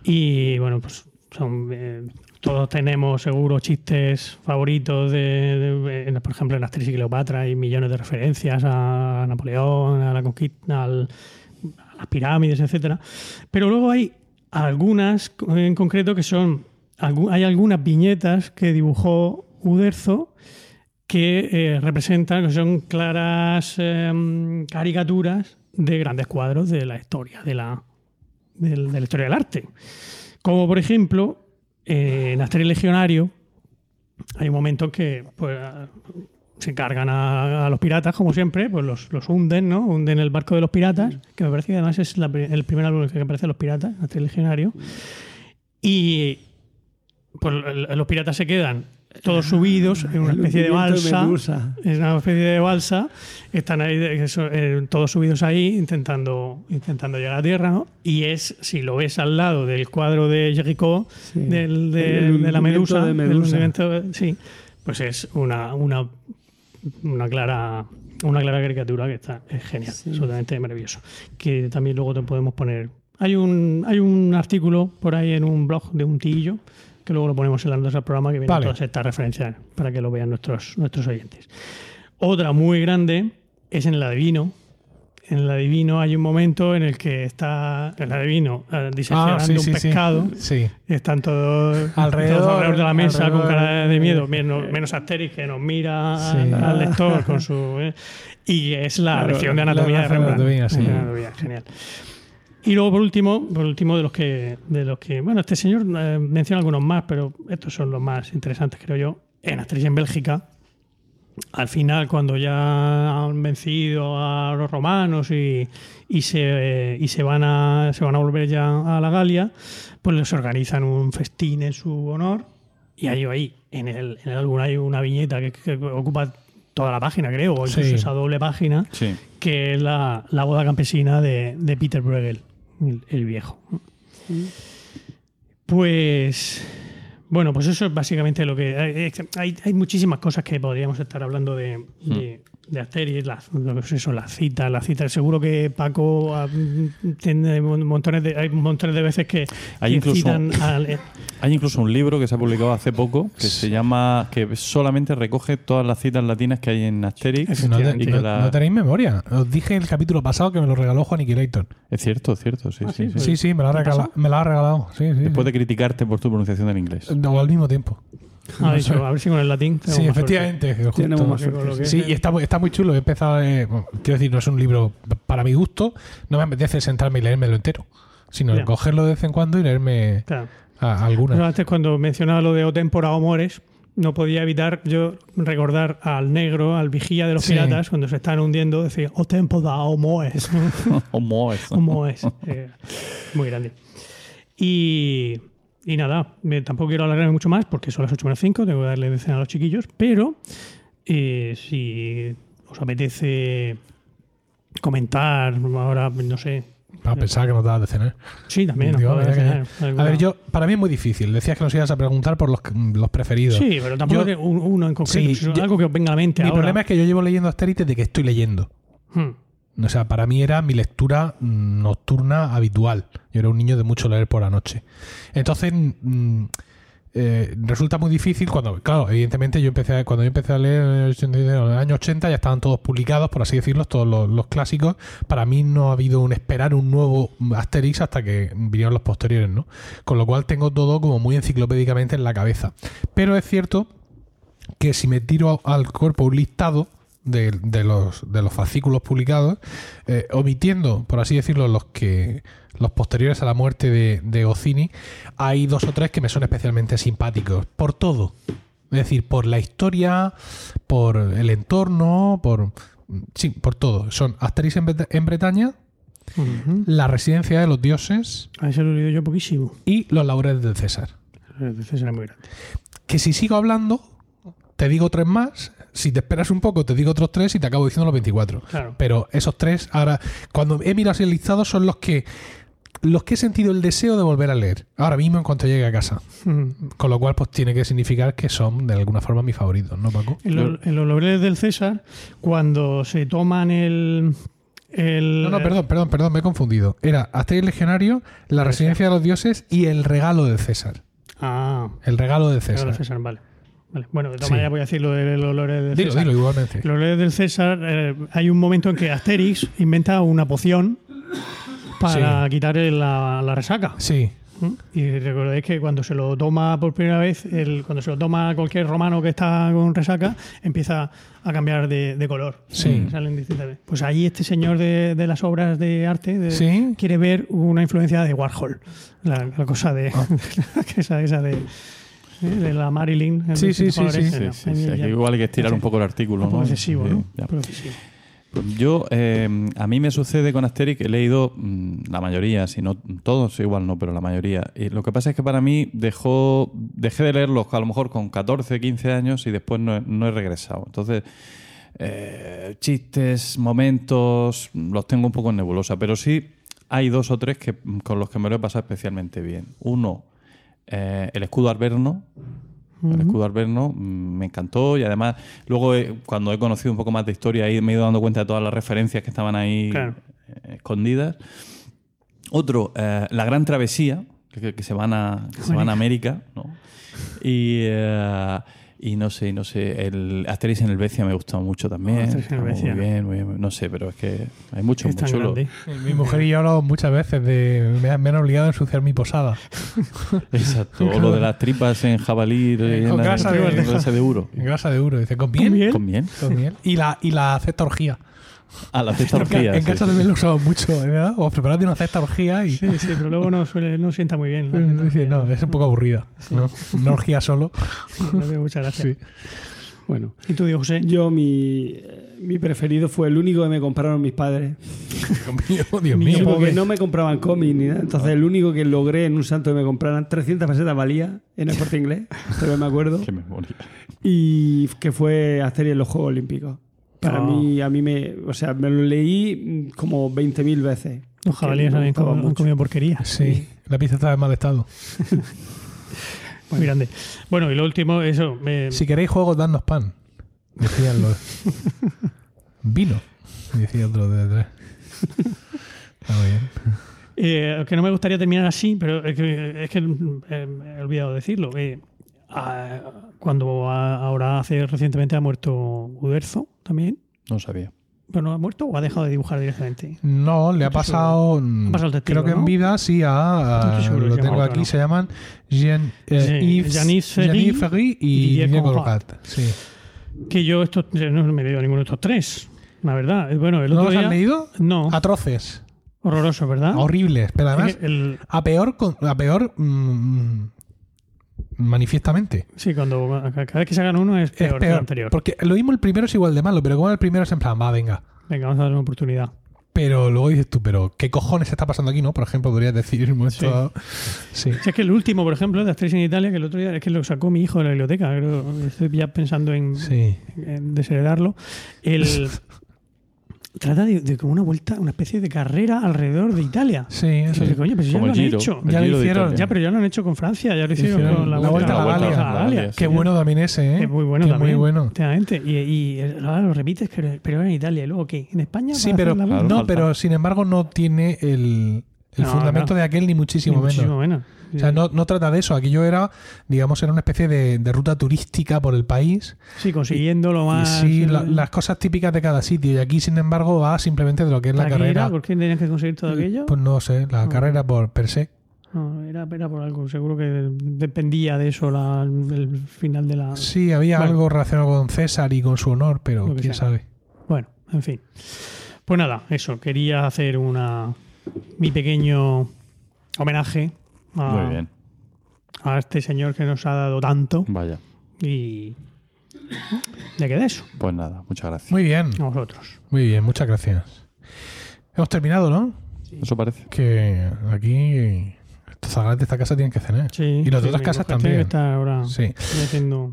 Y bueno, pues son eh, todos tenemos seguro chistes favoritos de, por ejemplo en Asterix y Cleopatra hay millones de referencias a Napoleón, a la conquista, al- a las pirámides, etcétera. Pero luego hay algunas en concreto que son hay algunas viñetas que dibujó Uderzo que eh, representan, que son claras em, caricaturas de grandes cuadros de la historia, de la, de la historia del arte. Como por ejemplo, eh, en Asterix Legionario hay un momento en que pues, se cargan a, a los piratas, como siempre, pues los, los hunden, ¿no? Hunden el barco de los piratas, que me parece que además es la el primer álbum que aparecen los piratas, Asterix Legionario. Y pues, los piratas se quedan todos subidos en una especie de balsa. Es una especie de balsa. Están ahí, eh, todos subidos ahí, intentando, intentando llegar a tierra, ¿no? Y es, si lo ves al lado del cuadro de Jericho, Sí. del, de, la medusa, de del Medusa. sí, pues es una, una, una clara una clara caricatura que está es genial, Sí. absolutamente maravilloso. Que también luego te podemos poner. Hay un, hay un artículo por ahí en un blog de un tillo que luego lo ponemos en las notas del programa que viene Vale. todas estas referencias para que lo vean nuestros, nuestros oyentes. Otra muy grande es en el adivino. En el adivino hay un momento en el que está el adivino eh, diseccionando Ah, sí, un sí, pescado. Sí. Están todos Alrededor- todos alrededor de la mesa alrededor- con cara de miedo, menos, menos Asterix que nos mira al, al lector con su. eh, y es la Claro, lección de la anatomía de lección de Rembrandt. De anatomía, genial. Y luego, por último, por último de los que, de los que, bueno, este señor eh, menciona algunos más, pero estos son los más interesantes, creo yo. En Asterix en Bélgica, al final, cuando ya han vencido a los romanos y, y se, y se, van a, se van a volver ya a la Galia, pues les organizan un festín en su honor. Y ahí, ahí en, el, en el álbum hay una viñeta que, que ocupa toda la página, creo, o incluso Sí. esa doble página, Sí. que es la, la boda campesina de, de Peter Bruegel, el, viejo. Pues. Bueno, pues eso es básicamente lo que. Hay, hay, muchísimas cosas que podríamos estar hablando de, de, de Asterix, las, eso, las citas, las citas. Seguro que Paco ah, tiene montones de, hay montones de veces que, Hay que incluso- citan al- Hay incluso un libro que se ha publicado hace poco que se llama que solamente recoge todas las citas latinas que hay en Asterix No, te- Efectivamente. y que no- la- no tenéis memoria. Os dije el capítulo pasado que me lo regaló Juan Aniquilator. es cierto, es cierto, sí, Ah, sí, sí, sí. Sí, sí, me lo ha ¿Qué regalado. Me lo ha regalado. Sí, sí, Después de criticarte por tu pronunciación del inglés. O al mismo tiempo. Ha dicho, a ver si con el latín. Sí, efectivamente. Tenemos más suerte. Sí, y está, muy- está muy chulo. He empezado. eh, bueno, quiero decir, no es un libro para mi gusto. No me apetece sentarme y leérmelo entero, sino cogerlo de vez en cuando y leerme Claro. a- algunas. Pero antes, cuando mencionaba lo de O tempora o mores, no podía evitar yo recordar al negro, al vigía de los Sí. piratas, cuando se están hundiendo, decía O tempora o mores. O Moes. o mores. Eh, muy grande. Y, y nada, me- tampoco quiero alargarme mucho más porque son las 8 menos 5, tengo que darle de cena a los chiquillos, pero eh, si os apetece comentar ahora, no sé. Para pensar que nos dabas de cenar. Sí, también. Digo, mira que- enseñar A ver, yo, para mí es muy difícil. Decías que nos ibas a preguntar por los, los preferidos. Sí, pero tampoco Yo- que un- uno en concreto, Sí, sino yo- algo que os venga a la mente Mi ahora. problema es que yo llevo leyendo Asterix desde que estoy leyendo. Hmm. O sea, para mí era mi lectura mm, nocturna habitual. Yo era un niño de mucho leer por la noche. Entonces, mm, eh, resulta muy difícil cuando, claro, evidentemente yo empecé a- cuando yo empecé a leer en el 89, en el año 80 ya estaban todos publicados, por así decirlo, todos los, los clásicos. Para mí no ha habido un esperar un nuevo Asterix hasta que vinieron los posteriores, ¿no? Con lo cual tengo todo como muy enciclopédicamente en la cabeza. Pero es cierto que si me tiro al cuerpo un listado de, de los, de los fascículos publicados, eh, omitiendo, por así decirlo, los que los posteriores a la muerte de, de hay dos o tres que me son especialmente simpáticos. Por todo. Es decir, por la historia, por el entorno, por... Sí, por todo. Son Asterix en, Breta- en Bretaña. La residencia de los dioses A eso lo he leído yo poquísimo. y Los laureles de César. Entonces era muy grande. que si sigo hablando, te digo tres más. Si te esperas un poco, te digo otros tres y te acabo diciendo los 24. Claro. Pero esos tres, ahora, cuando he mirado así el listado, son los que los que he sentido el deseo de volver a leer. Ahora mismo en cuanto llegue a casa. Mm. Con lo cual, pues tiene que significar que son de alguna forma mis favoritos, ¿no, Paco? En, lo- en los laureles del César, cuando se toman el. el No, no, perdón, perdón, perdón, me he confundido. Era Asterix Legionario, La Residencia de los Dioses y El Regalo del César. Ah, El Regalo del César. César. César, vale. Vale. Bueno, de todas Sí. maneras voy a decir lo de los laureles del Dilo, César. dilo igualmente. Los laureles del César, eh, hay un momento en que Asterix inventa una poción para quitar la, la resaca. Sí, ¿Mm? Y recordéis que cuando se lo toma por primera vez, el, cuando se lo toma cualquier romano que está con resaca, empieza a cambiar de, de color. Sí. Salen distintas. Pues ahí este señor de, de las obras de arte de- Sí. quiere ver una influencia de Warhol. La, la cosa de. Ah. esa, esa de, de la Marilyn. el Sí, sí, sí, sí. Aquí igual hay que estirar un poco el artículo, un poco ¿no? excesivo, ¿no? Yo, eh, a mí me sucede con Asterix, he leído mm, la mayoría, si no todos, igual no, pero la mayoría. Y lo que pasa es que para mí dejó, dejé de leerlos a lo mejor con 14, 15 años y después no, he- no he regresado. Entonces, eh, chistes, momentos, los tengo un poco en nebulosa, pero sí hay dos o tres que, con los que me lo he pasado especialmente bien. Uno, eh, el escudo alberno, el escudo alberno mm, me encantó y además luego eh, cuando he conocido un poco más de historia ahí me he ido dando cuenta de todas las referencias que estaban ahí Claro. eh, escondidas. Otro, la gran travesía, que, que se van a, que se van a América, ¿no? Y, y no sé, no sé, el Asterix en el Becia me gustó mucho también. Asterix en el Becia. Muy bien, muy bien. No sé, pero es que hay mucho, Es muy chulo. Mi mujer y yo he hablado muchas veces de. Me han, me han obligado a ensuciar mi posada. Exacto. O lo de las tripas en jabalí Eh, con rellenas grasa de- de, grasa de euro. En grasa de euro. Dice, ¿con miel? ¿Con miel? Con miel. Con miel. Y la, y la cesta orgía. Ah, la cesta orgía. en sí, casa sí, también lo usamos mucho, ¿verdad? O prepararte una cesta orgía y. Sí, sí, pero luego no, suele, no sienta muy bien. Eh, dice, no, es un poco aburrida. ¿no? Una orgía solo. No tiene mucha gracia. Sí. Bueno, ¿Y tú, Diego José? yo mi, eh, mi preferido fue el único que me compraron mis padres. Dios mío. Sí, porque no me compraban cómics ni nada. Entonces, el único que logré en un santo que me compraran 300 pesetas valía en el corte inglés, todavía me acuerdo. Qué memoria. Y que fue Asterix en los Juegos Olímpicos. Para Ah. mí, a mí me. O sea, me lo leí como 20.000 veces. Los jabalíes me han, comido, comido porquería. Sí, la pizza está en mal estado. Muy grande. Bueno, y lo último, eso. eh, Si queréis juegos, dadnos pan. Decían los. Vino. Decía otro de detrás. Está muy bien. eh, que no me gustaría terminar así, pero es que, es que, eh, me he olvidado decirlo. eh, ah, cuando a- ahora hace recientemente ha muerto Uderzo también. No sabía. ¿Pero no ha muerto o ha dejado de dibujar directamente? No, le ha pasado. Ha pasado el testigo, creo que en ¿no? vida sí a. a- No estoy seguro lo tengo aquí, no. se llaman Jean, eh, Sí, Yves- Ferry y Didier. Conrad. Sí. Que yo estos, no me he leído ninguno de estos tres. La verdad. Eh, Bueno, el ¿No otro los día- has leído? No. Atroces. Horroroso, ¿verdad? Horribles. Pero además, el- a peor, a peor mm, manifiestamente. sí, cuando cada vez que se hagan uno es Es peor, que el peor. anterior. Porque lo mismo el primero es igual de malo, pero como el primero es en plan, va, venga. Venga, vamos a darle una oportunidad. Pero luego dices tú, pero ¿qué cojones está pasando aquí, no? Por ejemplo, podrías decir en un Sí. Si es que el último, por ejemplo, de Asterix en Italia, que el otro día es que lo sacó mi hijo de la biblioteca, creo, estoy ya pensando en, Sí. en desheredarlo. El, trata de, de como una vuelta, una especie de carrera alrededor de Italia. Sí, coño, pero si ya lo el han Giro. hecho. Ya lo hicieron. Ya, pero ya lo han hecho con Francia, ya lo hicieron, Hicieron con la, la Vuelta a la Vuelta Galia. a la Galia. Sí. Qué bueno también ese, ¿eh? Es muy bueno Qué también. Muy bueno. Y, y ahora lo repites, pero, pero en Italia. ¿Y luego qué? ¿En España? Sí, ¿Vas a pero Claro, no, falta. pero sin embargo no tiene el, el No, fundamento no. de aquel ni muchísimo Ni menos. muchísimo menos. O sea, no, no trata de eso. Aquello era, digamos, era una especie de, de ruta turística por el país. Sí, consiguiendo lo más. sí, la- las cosas típicas de cada sitio. Y aquí, sin embargo, va simplemente de lo que es la ¿Para qué carrera. era? ¿Por qué tenían que conseguir todo aquello? Pues no sé, la No. carrera por per se. No, era, era por algo. Seguro que dependía de eso la- el final de la. Sí, había algo relacionado con César y con su honor, pero quién sea. sabe. Bueno, en fin. Pues nada, eso. Quería hacer una mi pequeño homenaje a, Muy bien. a este señor que nos ha dado tanto. Vaya. Y ya queda eso. Pues nada, muchas gracias. Muy bien, A vosotros. muy bien, muchas gracias. Hemos terminado, ¿no? Eso parece. Que aquí estos zagales de esta casa tienen que cenar. Sí, Y las sí, otras casas también. ahora Sí.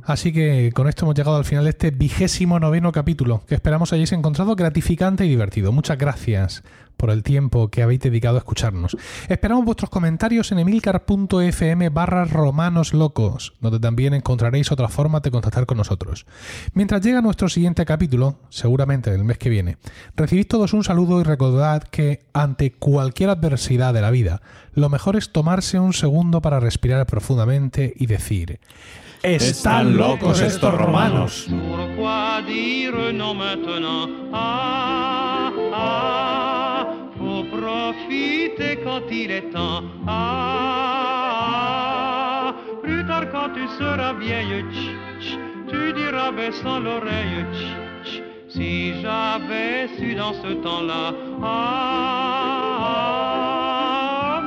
Así que con esto hemos llegado al final de este vigésimo noveno capítulo, que esperamos hayáis encontrado gratificante y divertido. Muchas gracias por el tiempo que habéis dedicado a escucharnos. Esperamos vuestros comentarios en emilcar.fm barra romanos locos, donde también encontraréis otra forma de contactar con nosotros. Mientras llega nuestro siguiente capítulo, seguramente el mes que viene, recibid todos un saludo y recordad que ante cualquier adversidad de la vida, lo mejor es tomarse un segundo para respirar profundamente y decir, están locos estos romanos. Profiter quand il est temps. Ah, plus tard quand tu seras vieille, tu diras baissant l'oreille, si j'avais su dans ce temps-là. Ah,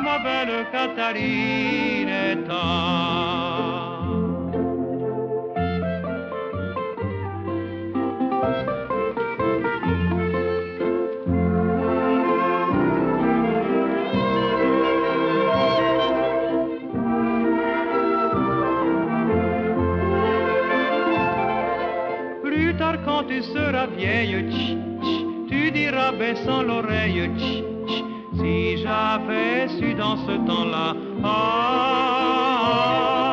ma belle Catalinetta. Plus quand tu seras vieille, tu diras baissant l'oreille, si j'avais su dans ce temps-là, ah, ah, ah.